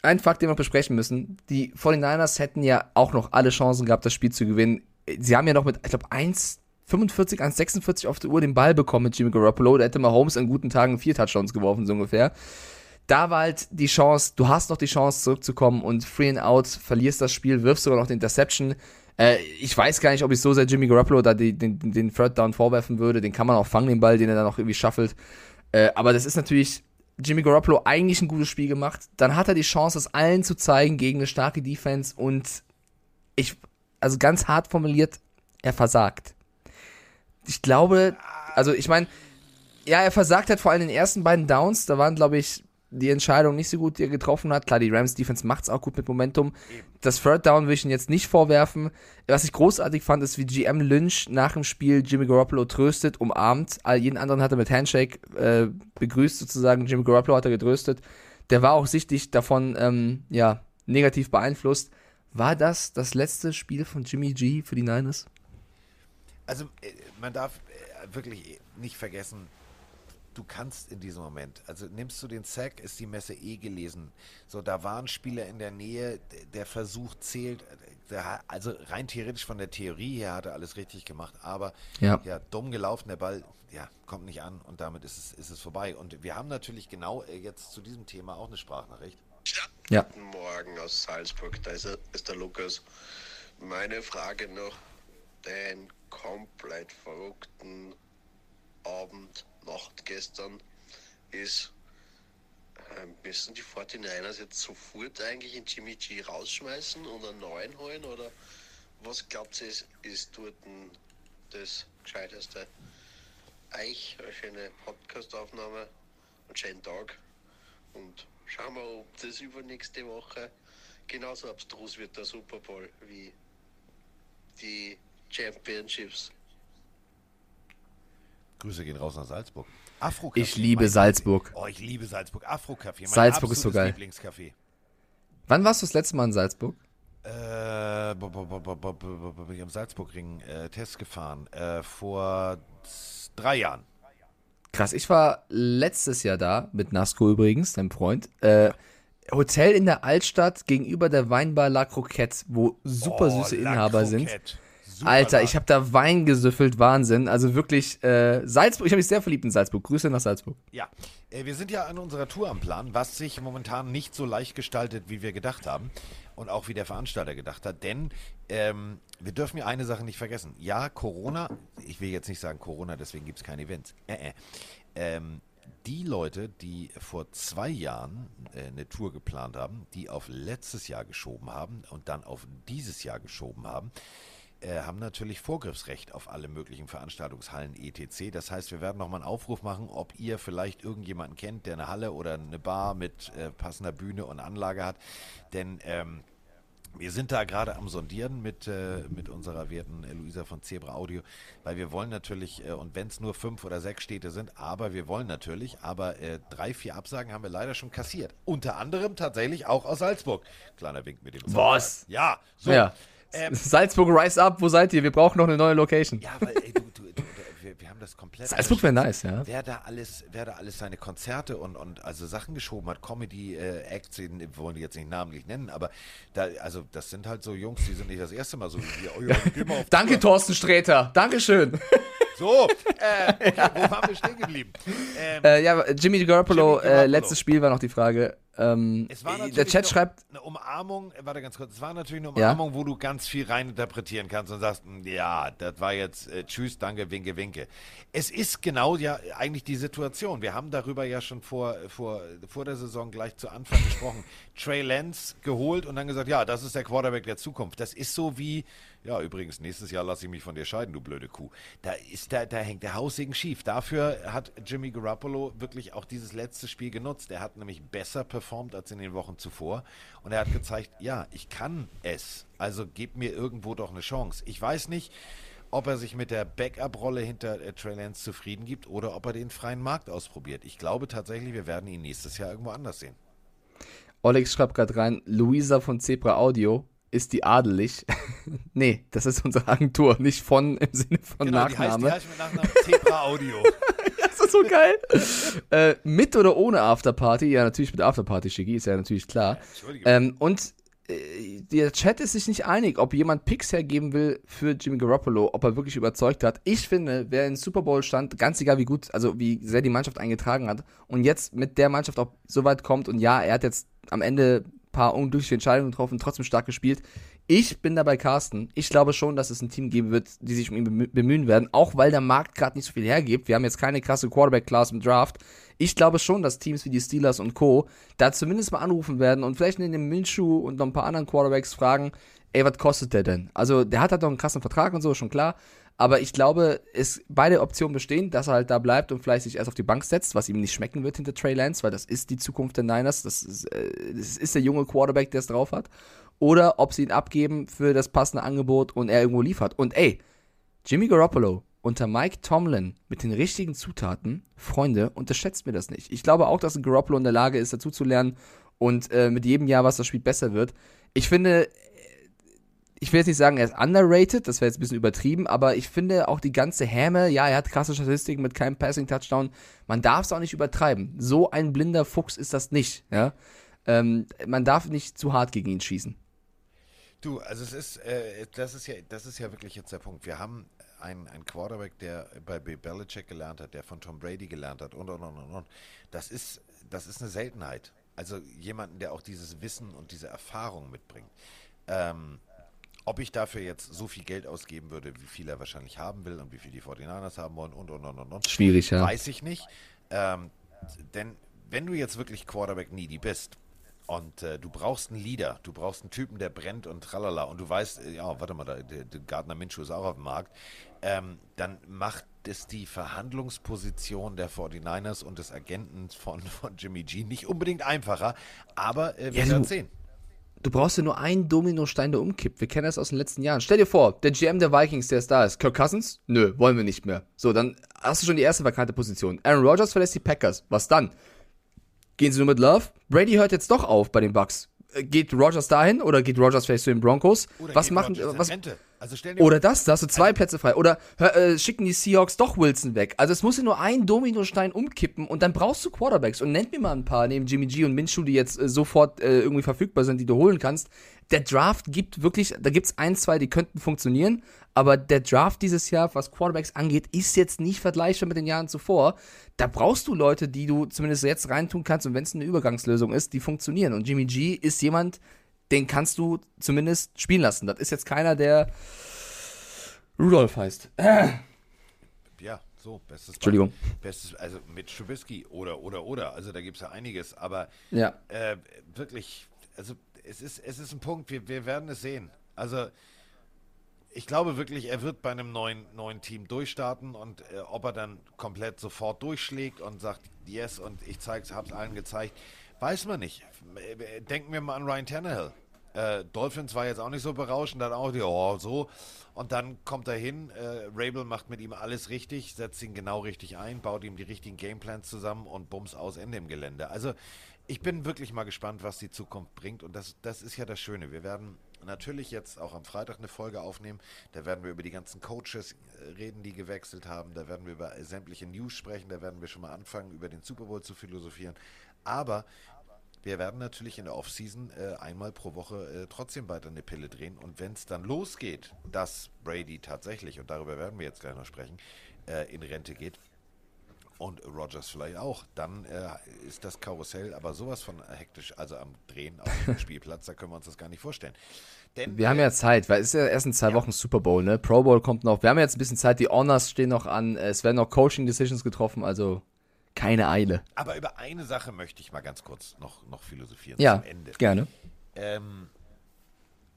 ein Fakt, den wir besprechen müssen. Die 49ers hätten ja auch noch alle Chancen gehabt, das Spiel zu gewinnen. Sie haben ja noch mit, ich glaube, 1,45, 1,46 auf der Uhr den Ball bekommen mit Jimmy Garoppolo. Da hätte Mahomes an guten Tagen vier Touchdowns geworfen, so ungefähr. Da war halt die Chance, du hast noch die Chance zurückzukommen und free and out, verlierst das Spiel, wirfst sogar noch den Interception. Äh, ich weiß gar nicht, ob ich so sehr Jimmy Garoppolo da die, den, den Third Down vorwerfen würde. Den kann man auch fangen, den Ball, den er dann noch irgendwie shuffelt. Äh, aber das ist natürlich Jimmy Garoppolo eigentlich ein gutes Spiel gemacht. Dann hat er die Chance, es allen zu zeigen gegen eine starke Defense und ich, also ganz hart formuliert, er versagt. Ich glaube, also ich meine, ja, er versagt hat vor allem den ersten beiden Downs. Da waren, glaube ich, die Entscheidung nicht so gut, die er getroffen hat. Klar, die Rams Defense macht's auch gut mit Momentum. Das Third Down will ich ihn jetzt nicht vorwerfen. Was ich großartig fand, ist, wie GM Lynch nach dem Spiel Jimmy Garoppolo tröstet, umarmt. All jeden anderen hat er mit Handshake äh, begrüßt sozusagen. Jimmy Garoppolo hat er getröstet. Der war auch sichtlich davon, ähm, ja, negativ beeinflusst. War das das letzte Spiel von Jimmy G für die Niners? Also, äh, man darf äh, wirklich nicht vergessen, du kannst in diesem Moment, also nimmst du den Sack, ist die Messe eh gelesen. So, da waren Spieler in der Nähe, der Versuch zählt. äh, Der, also rein theoretisch von der Theorie her hat er alles richtig gemacht, aber Ja. ja, dumm gelaufen, der Ball, ja, kommt nicht an und damit ist es, ist es vorbei. Und wir haben natürlich genau äh, jetzt zu diesem Thema auch eine Sprachnachricht. Ja. Guten Morgen aus Salzburg, da ist, er, ist der Lukas. Meine Frage noch, den komplett verrückten Abend, Nacht gestern ist, müssen die 49ers jetzt sofort eigentlich in Jimmy G rausschmeißen und einen neuen holen oder was glaubt ihr, ist, ist dort das Gescheiteste? Euch eine schöne Podcastaufnahme und schönen Tag. Und schauen wir, ob das übernächste Woche genauso abstrus wird, der Super Bowl, wie die Championships. Grüße gehen raus nach Salzburg. Afro Ich liebe Salzburg. Oh, ich liebe Salzburg. Afro-Café. mein Salzburg ist so geil. Lieblingscafé. Wann warst du das letzte Mal in Salzburg? Äh, bo- bo- bo- bo- bo- bo- bo- bin ich am Salzburgring äh, Test gefahren. Äh, vor drei Jahren. Krass, ich war letztes Jahr da, mit Nasco übrigens, deinem Freund. Äh, Hotel in der Altstadt gegenüber der Weinbar La Croquette, wo super Oh, süße Inhaber sind. Super Alter, ich habe da Wein gesüffelt, Wahnsinn. Also wirklich, äh, Salzburg, ich habe mich sehr verliebt in Salzburg. Grüße nach Salzburg. Ja, äh, wir sind ja an unserer Tour am Plan, was sich momentan nicht so leicht gestaltet, wie wir gedacht haben. Und auch wie der Veranstalter gedacht hat. Denn ähm, wir dürfen ja eine Sache nicht vergessen. Ja, Corona, ich will jetzt nicht sagen Corona, deswegen gibt es keine Events. Äh, äh. Ähm, die Leute, die vor zwei Jahren äh, eine Tour geplant haben, die auf letztes Jahr geschoben haben und dann auf dieses Jahr geschoben haben, äh, haben natürlich Vorgriffsrecht auf alle möglichen Veranstaltungshallen etc. Das heißt, wir werden nochmal einen Aufruf machen, ob ihr vielleicht irgendjemanden kennt, der eine Halle oder eine Bar mit äh, passender Bühne und Anlage hat. Denn ähm, wir sind da gerade am Sondieren mit, äh, mit unserer werten Luisa von Zebra Audio, weil wir wollen natürlich, äh, und wenn es nur fünf oder sechs Städte sind, aber wir wollen natürlich, aber äh, drei, vier Absagen haben wir leider schon kassiert. Unter anderem tatsächlich auch aus Salzburg. Kleiner Wink mit dem Was? Ja, so. Ja. Ähm, Salzburg, rise up, wo seid ihr? Wir brauchen noch eine neue Location. ja, weil ey, du, du, du, wir, wir haben das komplett. Salzburg wäre nice, ja. Wer da alles, wer da alles seine Konzerte und, und also Sachen geschoben hat, Comedy-Acts, äh, wollen die jetzt nicht namentlich nennen, aber da, also das sind halt so Jungs, die sind nicht das erste Mal so wie wir. Oh, Danke, Tour. Thorsten Sträter. Dankeschön. So, äh, okay, wo waren wir stehen geblieben? Ähm, Äh, ja, Jimmy Garoppolo, Jimmy Garoppolo. Äh, letztes Spiel war noch die Frage. Ähm, Es war der Chat eine- schreibt, eine Umarmung, äh, warte ganz kurz, es war natürlich eine Ja? Umarmung, wo du ganz viel reininterpretieren kannst und sagst, "Mm, ja, das war jetzt äh, tschüss, danke, winke, winke. Es ist genau ja eigentlich die Situation. Wir haben darüber ja schon vor, vor, vor der Saison gleich zu Anfang gesprochen. Trey Lance geholt und dann gesagt, ja, das ist der Quarterback der Zukunft. Das ist so wie, ja, übrigens, nächstes Jahr lasse ich mich von dir scheiden, du blöde Kuh. Da ist da, da hängt der Haussegen schief. Dafür hat Jimmy Garoppolo wirklich auch dieses letzte Spiel genutzt. Er hat nämlich besser performt als in den Wochen zuvor. Und er hat gezeigt, ja, ich kann es. Also gebt mir irgendwo doch eine Chance. Ich weiß nicht, ob er sich mit der Backup-Rolle hinter äh, Trey Lance zufrieden gibt oder ob er den freien Markt ausprobiert. Ich glaube tatsächlich, wir werden ihn nächstes Jahr irgendwo anders sehen. Olex schreibt gerade rein, Luisa von Zebra Audio, ist die adelig? nee, das ist unsere Agentur, nicht von im Sinne von Genau, die heißt, Nachname. die heißt mit Nachnamen Zebra Audio. Das ist so geil. äh, mit oder ohne Afterparty? Ja, natürlich mit Afterparty, Shiggy, ist ja natürlich klar. Entschuldigung. Ähm, und äh, der Chat ist sich nicht einig, ob jemand Picks hergeben will für Jimmy Garoppolo, ob er wirklich überzeugt hat. Ich finde, wer in Super Bowl stand, ganz egal wie gut, also wie sehr die Mannschaft eingetragen hat und jetzt mit der Mannschaft auch so weit kommt und ja, er hat jetzt am Ende paar unglückliche Entscheidungen getroffen, trotzdem stark gespielt. Ich bin dabei Carsten. Ich glaube schon, dass es ein Team geben wird, die sich um ihn bemü- bemühen werden, auch weil der Markt gerade nicht so viel hergibt. Wir haben jetzt keine krasse Quarterback-Class im Draft. Ich glaube schon, dass Teams wie die Steelers und Co. da zumindest mal anrufen werden und vielleicht in dem Minshew und noch ein paar anderen Quarterbacks fragen, ey, was kostet der denn? Also, der hat halt noch einen krassen Vertrag und so, schon klar. Aber ich glaube, es beide Optionen bestehen, dass er halt da bleibt und vielleicht sich erst auf die Bank setzt, was ihm nicht schmecken wird hinter Trey Lance, weil das ist die Zukunft der Niners. Das ist, äh, das ist der junge Quarterback, der es drauf hat. Oder ob sie ihn abgeben für das passende Angebot und er irgendwo liefert. Und ey, Jimmy Garoppolo unter Mike Tomlin mit den richtigen Zutaten, Freunde, unterschätzt mir das nicht. Ich glaube auch, dass ein Garoppolo in der Lage ist, dazu zu lernen und äh, mit jedem Jahr, was das Spiel besser wird. Ich finde, ich will jetzt nicht sagen, er ist underrated, das wäre jetzt ein bisschen übertrieben, aber ich finde auch die ganze Häme, ja, er hat krasse Statistiken mit keinem Passing-Touchdown, man darf es auch nicht übertreiben. So ein blinder Fuchs ist das nicht, ja. Ähm, man darf nicht zu hart gegen ihn schießen. Du, also es ist, äh, das ist ja, das ist ja wirklich jetzt der Punkt. Wir haben einen, einen Quarterback, der bei Bill Belichick gelernt hat, der von Tom Brady gelernt hat und und und und. und. Das ist, das ist eine Seltenheit. Also jemanden, der auch dieses Wissen und diese Erfahrung mitbringt. Ähm, ob ich dafür jetzt so viel Geld ausgeben würde, wie viel er wahrscheinlich haben will und wie viel die 49ers haben wollen und und und und und. Schwierig, ja. Weiß ich nicht. Ähm, denn wenn du jetzt wirklich Quarterback needy bist und äh, du brauchst einen Leader, du brauchst einen Typen, der brennt und tralala und du weißt, äh, ja, warte mal, da, der, der Gardner Minshew ist auch auf dem Markt, ähm, dann macht es die Verhandlungsposition der 49ers und des Agenten von, von Jimmy G nicht unbedingt einfacher, aber äh, wir Ja, werden sehen. Du brauchst ja nur einen Dominostein, der umkippt. Wir kennen das aus den letzten Jahren. Stell dir vor, der GM der Vikings, der ist da ist. Kirk Cousins? Nö, wollen wir nicht mehr. So, dann hast du schon die erste vakante Position. Aaron Rodgers verlässt die Packers. Was dann? Gehen sie nur mit Love? Brady hört jetzt doch auf bei den Bucks. Äh, Geht Rodgers dahin oder geht Rodgers vielleicht zu den Broncos? Oder was machen was, Rente? Also oder das, da hast du zwei Plätze frei. Oder äh, schicken die Seahawks doch Wilson weg. Also es muss ja nur ein Dominostein umkippen und dann brauchst du Quarterbacks. Und nennt mir mal ein paar neben Jimmy G und Minshew, die jetzt äh, sofort äh, irgendwie verfügbar sind, die du holen kannst. Der Draft gibt wirklich, da gibt's ein, zwei, die könnten funktionieren, aber der Draft dieses Jahr, was Quarterbacks angeht, ist jetzt nicht vergleichbar mit den Jahren zuvor. Da brauchst du Leute, die du zumindest jetzt reintun kannst und wenn es eine Übergangslösung ist, die funktionieren. Und Jimmy G ist jemand, den kannst du zumindest spielen lassen. Das ist jetzt keiner, der Rudolf heißt. Ja, so, bestes Entschuldigung. Beispiel. Bestes, also mit Trubisky oder, oder, oder. Also da gibt es ja einiges. Aber Ja. äh, wirklich, also es ist, es ist ein Punkt, wir, wir werden es sehen. Also ich glaube wirklich, er wird bei einem neuen, neuen Team durchstarten und äh, ob er dann komplett sofort durchschlägt und sagt, yes, und ich zeig's, hab's allen gezeigt, weiß man nicht. Denken wir mal an Ryan Tannehill. Äh, Dolphins war jetzt auch nicht so berauschend, dann auch die, oh, so. Und dann kommt er hin, äh, Rabel macht mit ihm alles richtig, setzt ihn genau richtig ein, baut ihm die richtigen Gameplans zusammen und bums aus Ende im Gelände. Also ich bin wirklich mal gespannt, was die Zukunft bringt und das, das ist ja das Schöne. Wir werden natürlich jetzt auch am Freitag eine Folge aufnehmen. Da werden wir über die ganzen Coaches äh, reden, die gewechselt haben. Da werden wir über sämtliche News sprechen. Da werden wir schon mal anfangen, über den Super Bowl zu philosophieren. Aber wir werden natürlich in der Offseason äh, einmal pro Woche äh, trotzdem weiter eine Pille drehen. Und wenn es dann losgeht, dass Brady tatsächlich, und darüber werden wir jetzt gleich noch sprechen, äh, in Rente geht, und Rogers vielleicht auch, dann äh, ist das Karussell aber sowas von hektisch, also am Drehen auf dem Spielplatz, da können wir uns das gar nicht vorstellen. Denn, wir haben ja Zeit, weil es ist ja erst in zwei ja. Wochen Super Bowl, ne? Pro Bowl kommt noch. Wir haben jetzt ein bisschen Zeit, die Honors stehen noch an, es werden noch Coaching Decisions getroffen, also keine Eile. Aber über eine Sache möchte ich mal ganz kurz noch, noch philosophieren ja, zum Ende. Gerne. Ähm,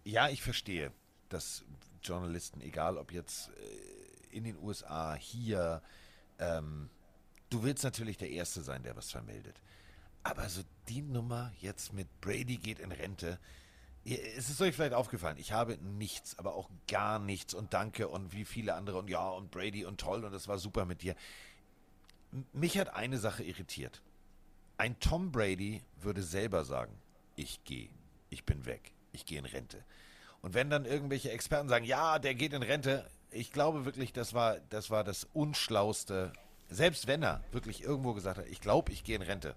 ja, ich verstehe, dass Journalisten, egal ob jetzt äh, in den USA, hier, ähm, Du willst natürlich der Erste sein, der was vermeldet. Aber so die Nummer jetzt mit Brady geht in Rente, es ist euch vielleicht aufgefallen, ich habe nichts, aber auch gar nichts und danke und wie viele andere und ja und Brady und toll und es war super mit dir. Mich hat eine Sache irritiert. Ein Tom Brady würde selber sagen, ich gehe, ich bin weg, ich gehe in Rente. Und wenn dann irgendwelche Experten sagen, ja, der geht in Rente, ich glaube wirklich, das war das, war das Unschlauste, selbst wenn er wirklich irgendwo gesagt hat, ich glaube, ich gehe in Rente,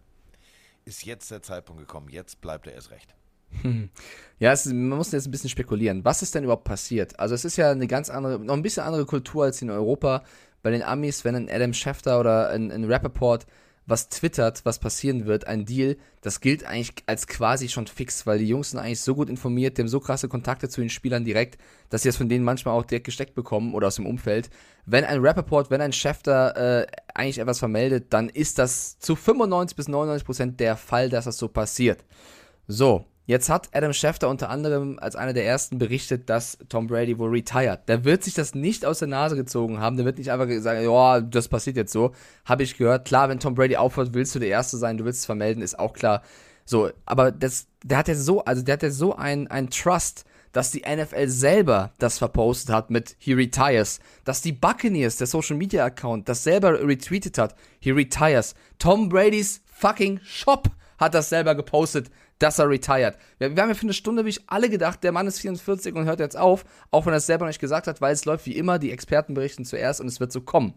ist jetzt der Zeitpunkt gekommen, jetzt bleibt er erst recht. Hm. Ja, es, man muss jetzt ein bisschen spekulieren. Was ist denn überhaupt passiert? Also es ist ja eine ganz andere, noch ein bisschen andere Kultur als in Europa. Bei den Amis, wenn ein Adam Schefter oder ein, ein Rappaport was twittert, was passieren wird, ein Deal, das gilt eigentlich als quasi schon fix, weil die Jungs sind eigentlich so gut informiert, die haben so krasse Kontakte zu den Spielern direkt, dass sie das von denen manchmal auch direkt gesteckt bekommen oder aus dem Umfeld. Wenn ein Rappaport, wenn ein da äh, eigentlich etwas vermeldet, dann ist das zu 95 bis 99 Prozent der Fall, dass das so passiert. So, Jetzt hat Adam Schefter unter anderem als einer der ersten berichtet, dass Tom Brady wohl retired. Der wird sich das nicht aus der Nase gezogen haben. Der wird nicht einfach sagen, ja, das passiert jetzt so. Habe ich gehört. Klar, wenn Tom Brady aufhört, willst du der Erste sein, du willst es vermelden, ist auch klar. So, aber das, der hat ja so, also der hat ja so ein, ein Trust, dass die NFL selber das verpostet hat mit He retires, dass die Buccaneers, der Social Media Account, das selber retweetet hat, He retires. Tom Bradys fucking Shop hat das selber gepostet, dass er retired. Wir, wir haben ja für eine Stunde wirklich alle gedacht, der Mann ist 44 und hört jetzt auf, auch wenn er es selber nicht gesagt hat, weil es läuft wie immer, die Experten berichten zuerst und es wird so kommen.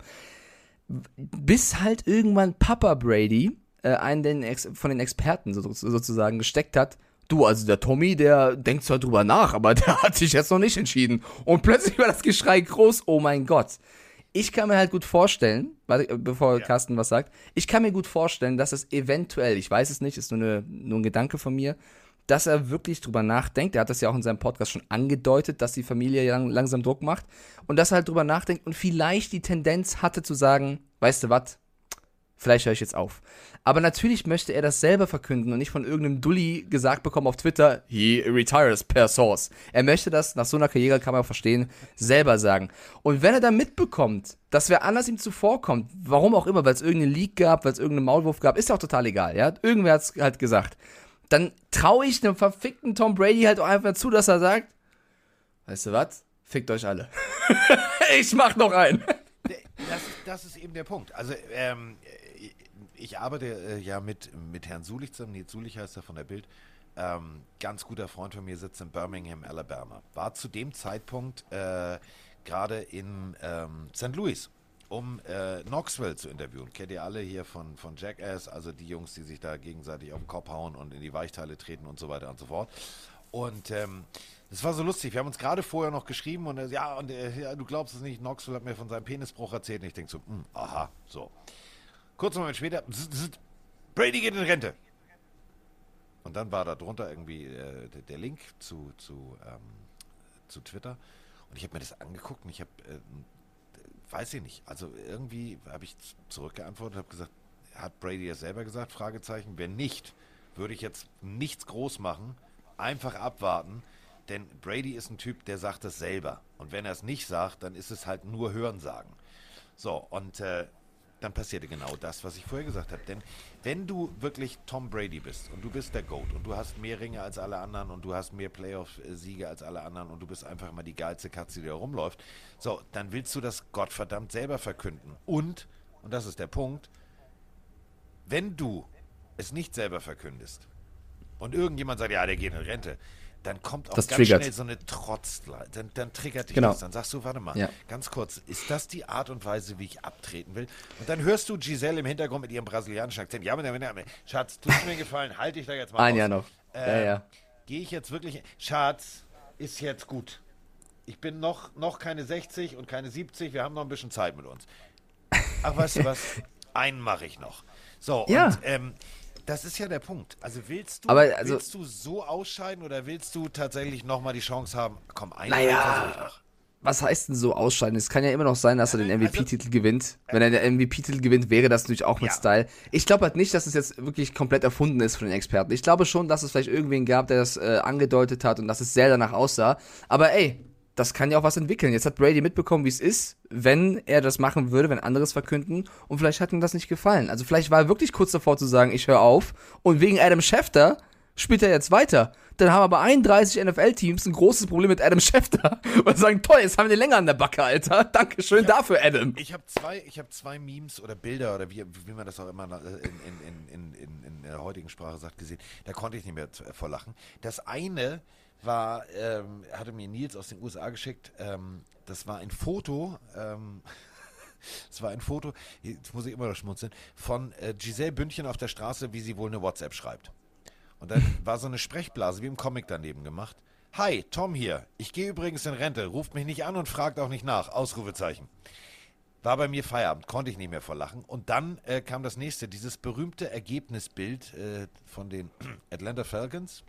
Bis halt irgendwann Papa Brady äh, einen den von den Experten so, sozusagen gesteckt hat. Du, also der Tommy, der denkt zwar drüber nach, aber der hat sich jetzt noch nicht entschieden. Und plötzlich war das Geschrei groß, oh mein Gott ich kann mir halt gut vorstellen, bevor ja. Carsten was sagt, ich kann mir gut vorstellen, dass es eventuell, ich weiß es nicht, ist nur, eine, nur ein Gedanke von mir, dass er wirklich drüber nachdenkt. Er hat das ja auch in seinem Podcast schon angedeutet, dass die Familie lang, langsam Druck macht und dass er halt drüber nachdenkt und vielleicht die Tendenz hatte zu sagen, weißt du was, Vielleicht höre ich jetzt auf. Aber natürlich möchte er das selber verkünden und nicht von irgendeinem Dulli gesagt bekommen auf Twitter, he retires per source. Er möchte das, nach so einer Karriere kann man verstehen, selber sagen. Und wenn er dann mitbekommt, dass wer anders ihm zuvorkommt, warum auch immer, weil es irgendeinen Leak gab, weil es irgendeinen Maulwurf gab, ist auch total egal, ja. Irgendwer hat es halt gesagt. Dann traue ich dem verfickten Tom Brady halt auch einfach zu, dass er sagt, weißt du was? Fickt euch alle. ich mach noch einen. Das, das, ist eben der Punkt. Also, ähm, ich arbeite äh, ja mit, mit Herrn Sulich zusammen, Nils Sulich heißt er von der Bild. Ähm, ganz guter Freund von mir sitzt in Birmingham, Alabama. War zu dem Zeitpunkt äh, gerade in ähm, St. Louis, um äh, Knoxville zu interviewen. Kennt ihr alle hier von, von Jackass, also die Jungs, die sich da gegenseitig auf den Kopf hauen und in die Weichteile treten und so weiter und so fort. Und ähm, das war so lustig. Wir haben uns gerade vorher noch geschrieben und ja, und ja, du glaubst es nicht, Knoxville hat mir von seinem Penisbruch erzählt. Und ich denke so, mh, hm, aha, so. Kurz Moment später, Brady geht in Rente. Und dann war da drunter irgendwie äh, der Link zu, zu, ähm, zu Twitter. Und ich habe mir das angeguckt und ich habe, äh, weiß ich nicht, also irgendwie habe ich zurückgeantwortet, habe gesagt, hat Brady es selber gesagt? Fragezeichen. Wenn nicht, würde ich jetzt nichts groß machen, einfach abwarten, denn Brady ist ein Typ, der sagt es selber. Und wenn er es nicht sagt, dann ist es halt nur Hörensagen. So, und äh, dann passierte genau das, was ich vorher gesagt habe. Denn wenn du wirklich Tom Brady bist und du bist der GOAT und du hast mehr Ringe als alle anderen und du hast mehr Playoff-Siege als alle anderen und du bist einfach mal die geilste Katze, die da rumläuft, so, dann willst du das Gottverdammt selber verkünden. Und, und das ist der Punkt, wenn du es nicht selber verkündest und irgendjemand sagt, ja, der geht in Rente, dann kommt auch Das ganz triggert. schnell so eine Trotz, dann, dann triggert dich Genau. das. Dann sagst du, warte mal, Ja. ganz kurz, ist das die Art und Weise, wie ich abtreten will? Und dann hörst du Giselle im Hintergrund mit ihrem brasilianischen Akzent. Ja, aber, aber, Schatz, tut mir gefallen, halt dich da jetzt mal Ein raus. Jahr noch. Ja, Ähm, ja. Gehe ich jetzt wirklich. Schatz, ist jetzt gut. Ich bin noch, noch keine 60 und keine 70. Wir haben noch ein bisschen Zeit mit uns. Ach, weißt du was? Einen mache ich noch. So, Ja. und ähm, das ist ja der Punkt. Also willst du, Aber, also- willst du so ausscheiden oder willst du tatsächlich nochmal die Chance haben? Komm, einen Naja. Was heißt denn so ausscheiden? Es kann ja immer noch sein, dass er den Nein, also- MVP-Titel gewinnt. Wenn er den MVP-Titel gewinnt, wäre das natürlich auch mit Ja. Style. Ich glaube halt nicht, dass es jetzt wirklich komplett erfunden ist von den Experten. Ich glaube schon, dass es vielleicht irgendwen gab, der das äh, angedeutet hat und dass es sehr danach aussah. Aber ey, das kann ja auch was entwickeln. Jetzt hat Brady mitbekommen, wie es ist, wenn er das machen würde, wenn anderes verkünden. Und vielleicht hat ihm das nicht gefallen. Also vielleicht war er wirklich kurz davor zu sagen, ich höre auf. Und wegen Adam Schefter spielt er jetzt weiter. Dann haben aber 31 NFL-Teams ein großes Problem mit Adam Schefter. Und sagen, toll, jetzt haben wir den länger an der Backe, Alter. Dankeschön dafür, Adam. Ich habe zwei, ich hab zwei Memes oder Bilder oder wie, wie man das auch immer in, in, in, in, in, der heutigen Sprache sagt, gesehen. Da konnte ich nicht mehr zu- vor lachen. Das eine war, ähm, hatte mir Nils aus den USA geschickt. Ähm, das war ein Foto. Ähm, es war ein Foto, jetzt muss ich immer noch schmunzeln, von äh, Giselle Bündchen auf der Straße, wie sie wohl eine WhatsApp schreibt. Und dann war so eine Sprechblase wie im Comic daneben gemacht. Hi, Tom hier. Ich gehe übrigens in Rente. Ruft mich nicht an und fragt auch nicht nach. Ausrufezeichen. War bei mir Feierabend, konnte ich nicht mehr vor Lachen. Und dann äh, kam das nächste, dieses berühmte Ergebnisbild äh, von den Atlanta Falcons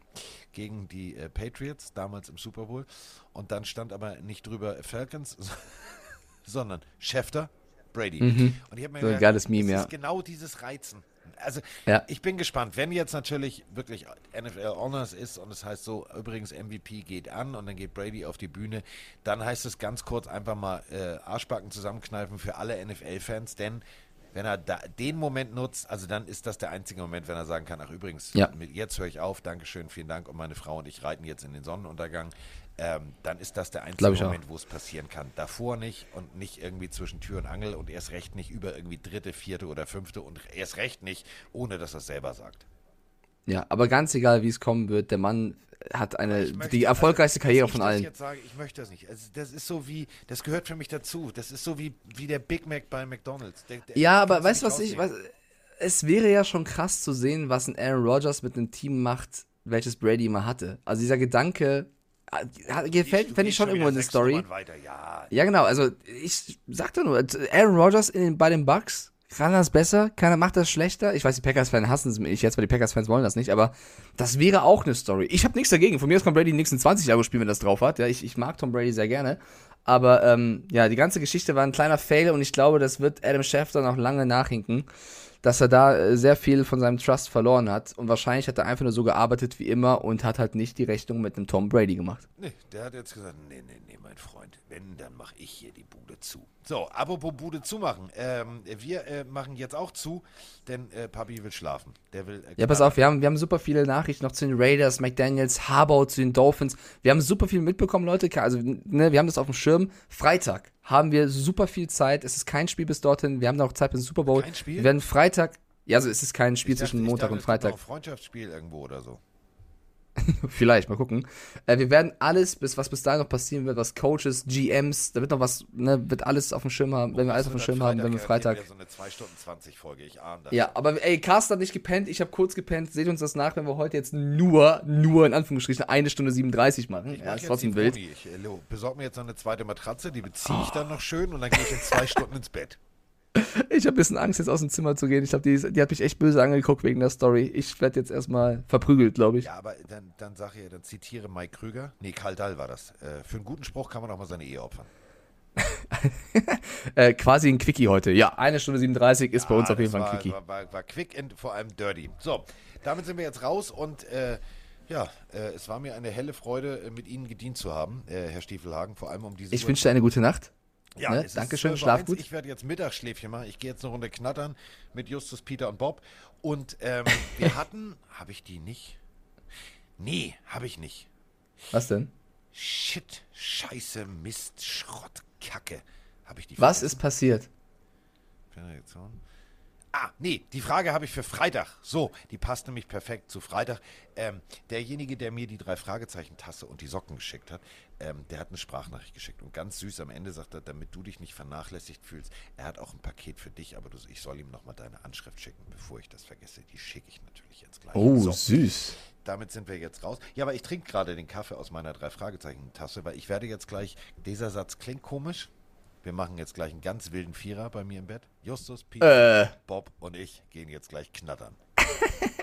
gegen die äh, Patriots, damals im Super Bowl. Und dann stand aber nicht drüber Falcons, sondern Schefter, Brady. Und ich habe mir So ein gedacht, geiles Meme, ja. genau dieses Reizen. Also Ja. ich bin gespannt, wenn jetzt natürlich wirklich NFL Honors ist und es heißt so, übrigens MVP geht an und dann geht Brady auf die Bühne, dann heißt es ganz kurz einfach mal äh, Arschbacken zusammenkneifen für alle NFL-Fans, denn wenn er da, den Moment nutzt, also dann ist das der einzige Moment, wenn er sagen kann, ach übrigens, Ja. jetzt höre ich auf, Dankeschön, vielen Dank und meine Frau und ich reiten jetzt in den Sonnenuntergang, ähm, dann ist das der einzige ich. Moment, wo es passieren kann. Davor nicht und nicht irgendwie zwischen Tür und Angel und erst recht nicht über irgendwie dritte, vierte oder fünfte und erst recht nicht, ohne dass er es selber sagt. Ja, aber ganz egal, wie es kommen wird, der Mann hat eine, Ich möchte- die erfolgreichste also, Karriere von ich allen. jetzt sage, ich möchte das nicht. Also, das ist so wie, das gehört für mich dazu. Das ist so wie, wie der Big Mac bei McDonalds. Der, der Ja, aber weißt du, was ich, was, es wäre ja schon krass zu sehen, was ein Aaron Rodgers mit einem Team macht, welches Brady immer hatte. Also dieser Gedanke, gefällt, Du fände ich schon irgendwo eine Story. Ja, Ja, genau, also ich sagte nur, Aaron Rodgers in, bei den Bucks, kann das besser? Keiner macht das schlechter? Ich weiß, die Packers-Fans hassen es mich jetzt, weil die Packers-Fans wollen das nicht, aber das wäre auch eine Story. Ich habe nichts dagegen. Von mir aus kann Brady die nächsten 20 Jahre spielen, wenn das drauf hat. Ja, ich, ich mag Tom Brady sehr gerne. Aber ähm, ja, die ganze Geschichte war ein kleiner Fail und ich glaube, das wird Adam Schefter noch lange nachhinken, dass er da äh, sehr viel von seinem Trust verloren hat. Und wahrscheinlich hat er einfach nur so gearbeitet wie immer und hat halt nicht die Rechnung mit einem Tom Brady gemacht. nee, der hat jetzt gesagt, nee, nee, nee, mein Freund, wenn, dann mache ich hier die Bude zu. So, apropos Bude zumachen. Ähm, wir äh, machen jetzt auch zu, denn äh, Papi will schlafen. Der will. Äh, Ja, pass auf, wir haben, wir haben super viele Nachrichten noch zu den Raiders, McDaniels, Harbaugh zu den Dolphins. Wir haben super viel mitbekommen, Leute. Also, ne, wir haben das auf dem Schirm. Freitag haben wir super viel Zeit. Es ist kein Spiel bis dorthin. Wir haben noch Zeit bis zum Super Bowl. Kein Spiel? Wir werden Freitag. Ja, also es ist kein Spiel dachte- zwischen Montag dachte, und es gibt Freitag. ein Freundschaftsspiel irgendwo oder so. Vielleicht, mal gucken. Äh, wir werden alles, bis was bis dahin noch passieren wird, was Coaches, GMs, da wird noch was, ne, wird alles auf dem Schirm haben, wenn wir alles auf dem Schirm haben, wenn wir Freitag. So eine 2 Stunden 20 Folge, ich ahne das. Ja, aber ey, Carsten hat nicht gepennt, ich habe kurz gepennt. Seht uns das nach, wenn wir heute jetzt nur, nur in Anführungsstrichen eine Stunde 37 machen. Ich Ja, ist trotzdem wild. Ich äh, Leo, besorg mir jetzt noch eine zweite Matratze, die beziehe ich dann noch schön und dann gehe ich in zwei Stunden ins Bett. Ich habe ein bisschen Angst, jetzt aus dem Zimmer zu gehen. Ich glaube, die, die hat mich echt böse angeguckt wegen der Story. Ich werde jetzt erstmal verprügelt, glaube ich. Ja, aber dann, dann sag ich, dann zitiere Mike Krüger. Nee, Karl Dahl war das. Äh, für einen guten Spruch kann man auch mal seine Ehe opfern. Äh, quasi ein Quickie heute. Ja, eine Stunde 37 ist bei uns auf jeden Fall ein war, Quickie. War, war, war quick und vor allem dirty. So, damit sind wir jetzt raus und äh, ja, äh, es war mir eine helle Freude, äh, mit Ihnen gedient zu haben, äh, Herr Stiefelhagen, vor allem um diese Ich wünsche dir eine gute Nacht. Ja, Ne? Dankeschön, 12:01. schlaf gut. Ich werde jetzt Mittagsschläfchen machen. Ich gehe jetzt eine Runde knattern mit Justus, Peter und Bob. Und ähm, wir hatten, habe ich die nicht? Nee, habe ich nicht. Was denn? Shit, Scheiße, Mist, Schrott, Kacke. Habe ich die Was vergessen? ist passiert? Ah, nee, die Frage habe ich für Freitag. So, die passt nämlich perfekt zu Freitag. Ähm, derjenige, der mir die drei Fragezeichen-Tasse und die Socken geschickt hat, ähm, der hat eine Sprachnachricht geschickt. Und ganz süß am Ende sagt er, damit du dich nicht vernachlässigt fühlst, er hat auch ein Paket für dich, aber du, ich soll ihm nochmal deine Anschrift schicken, bevor ich das vergesse. Die schicke ich natürlich jetzt gleich. Oh, So süß. damit sind wir jetzt raus. Ja, aber ich trinke gerade den Kaffee aus meiner drei Fragezeichen Tasse, weil ich werde jetzt gleich, dieser Satz klingt komisch. Wir machen jetzt gleich einen ganz wilden Vierer bei mir im Bett. Justus, Peter, Äh. Bob und ich gehen jetzt gleich knattern.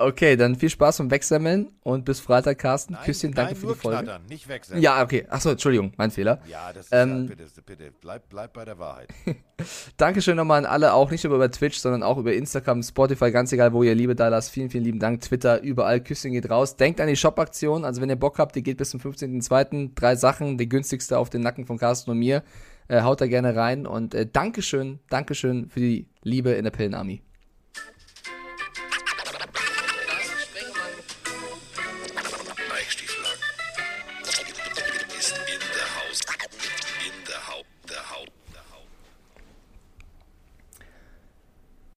Okay, dann viel Spaß beim Wegsammeln und bis Freitag, Carsten. Nein, Küsschen, danke nein, für nur die Folge. knattern, nicht wechseln. Ja, okay. Achso, Entschuldigung, mein Fehler. Ja, das ist Ähm, ja, bitte, bitte, bleib, bleib bei der Wahrheit. Dankeschön nochmal an alle, auch nicht nur über Twitch, sondern auch über Instagram, Spotify, ganz egal, wo ihr Liebe da lasst. Vielen, vielen lieben Dank. Twitter, überall. Küsschen geht raus. Denkt an die Shop-Aktion. Also, wenn ihr Bock habt, die geht bis zum 15.02. Drei Sachen, die günstigste auf den Nacken von Carsten und mir. Äh, haut da gerne rein und äh, Dankeschön, Dankeschön für die Liebe in der Pillenarmee.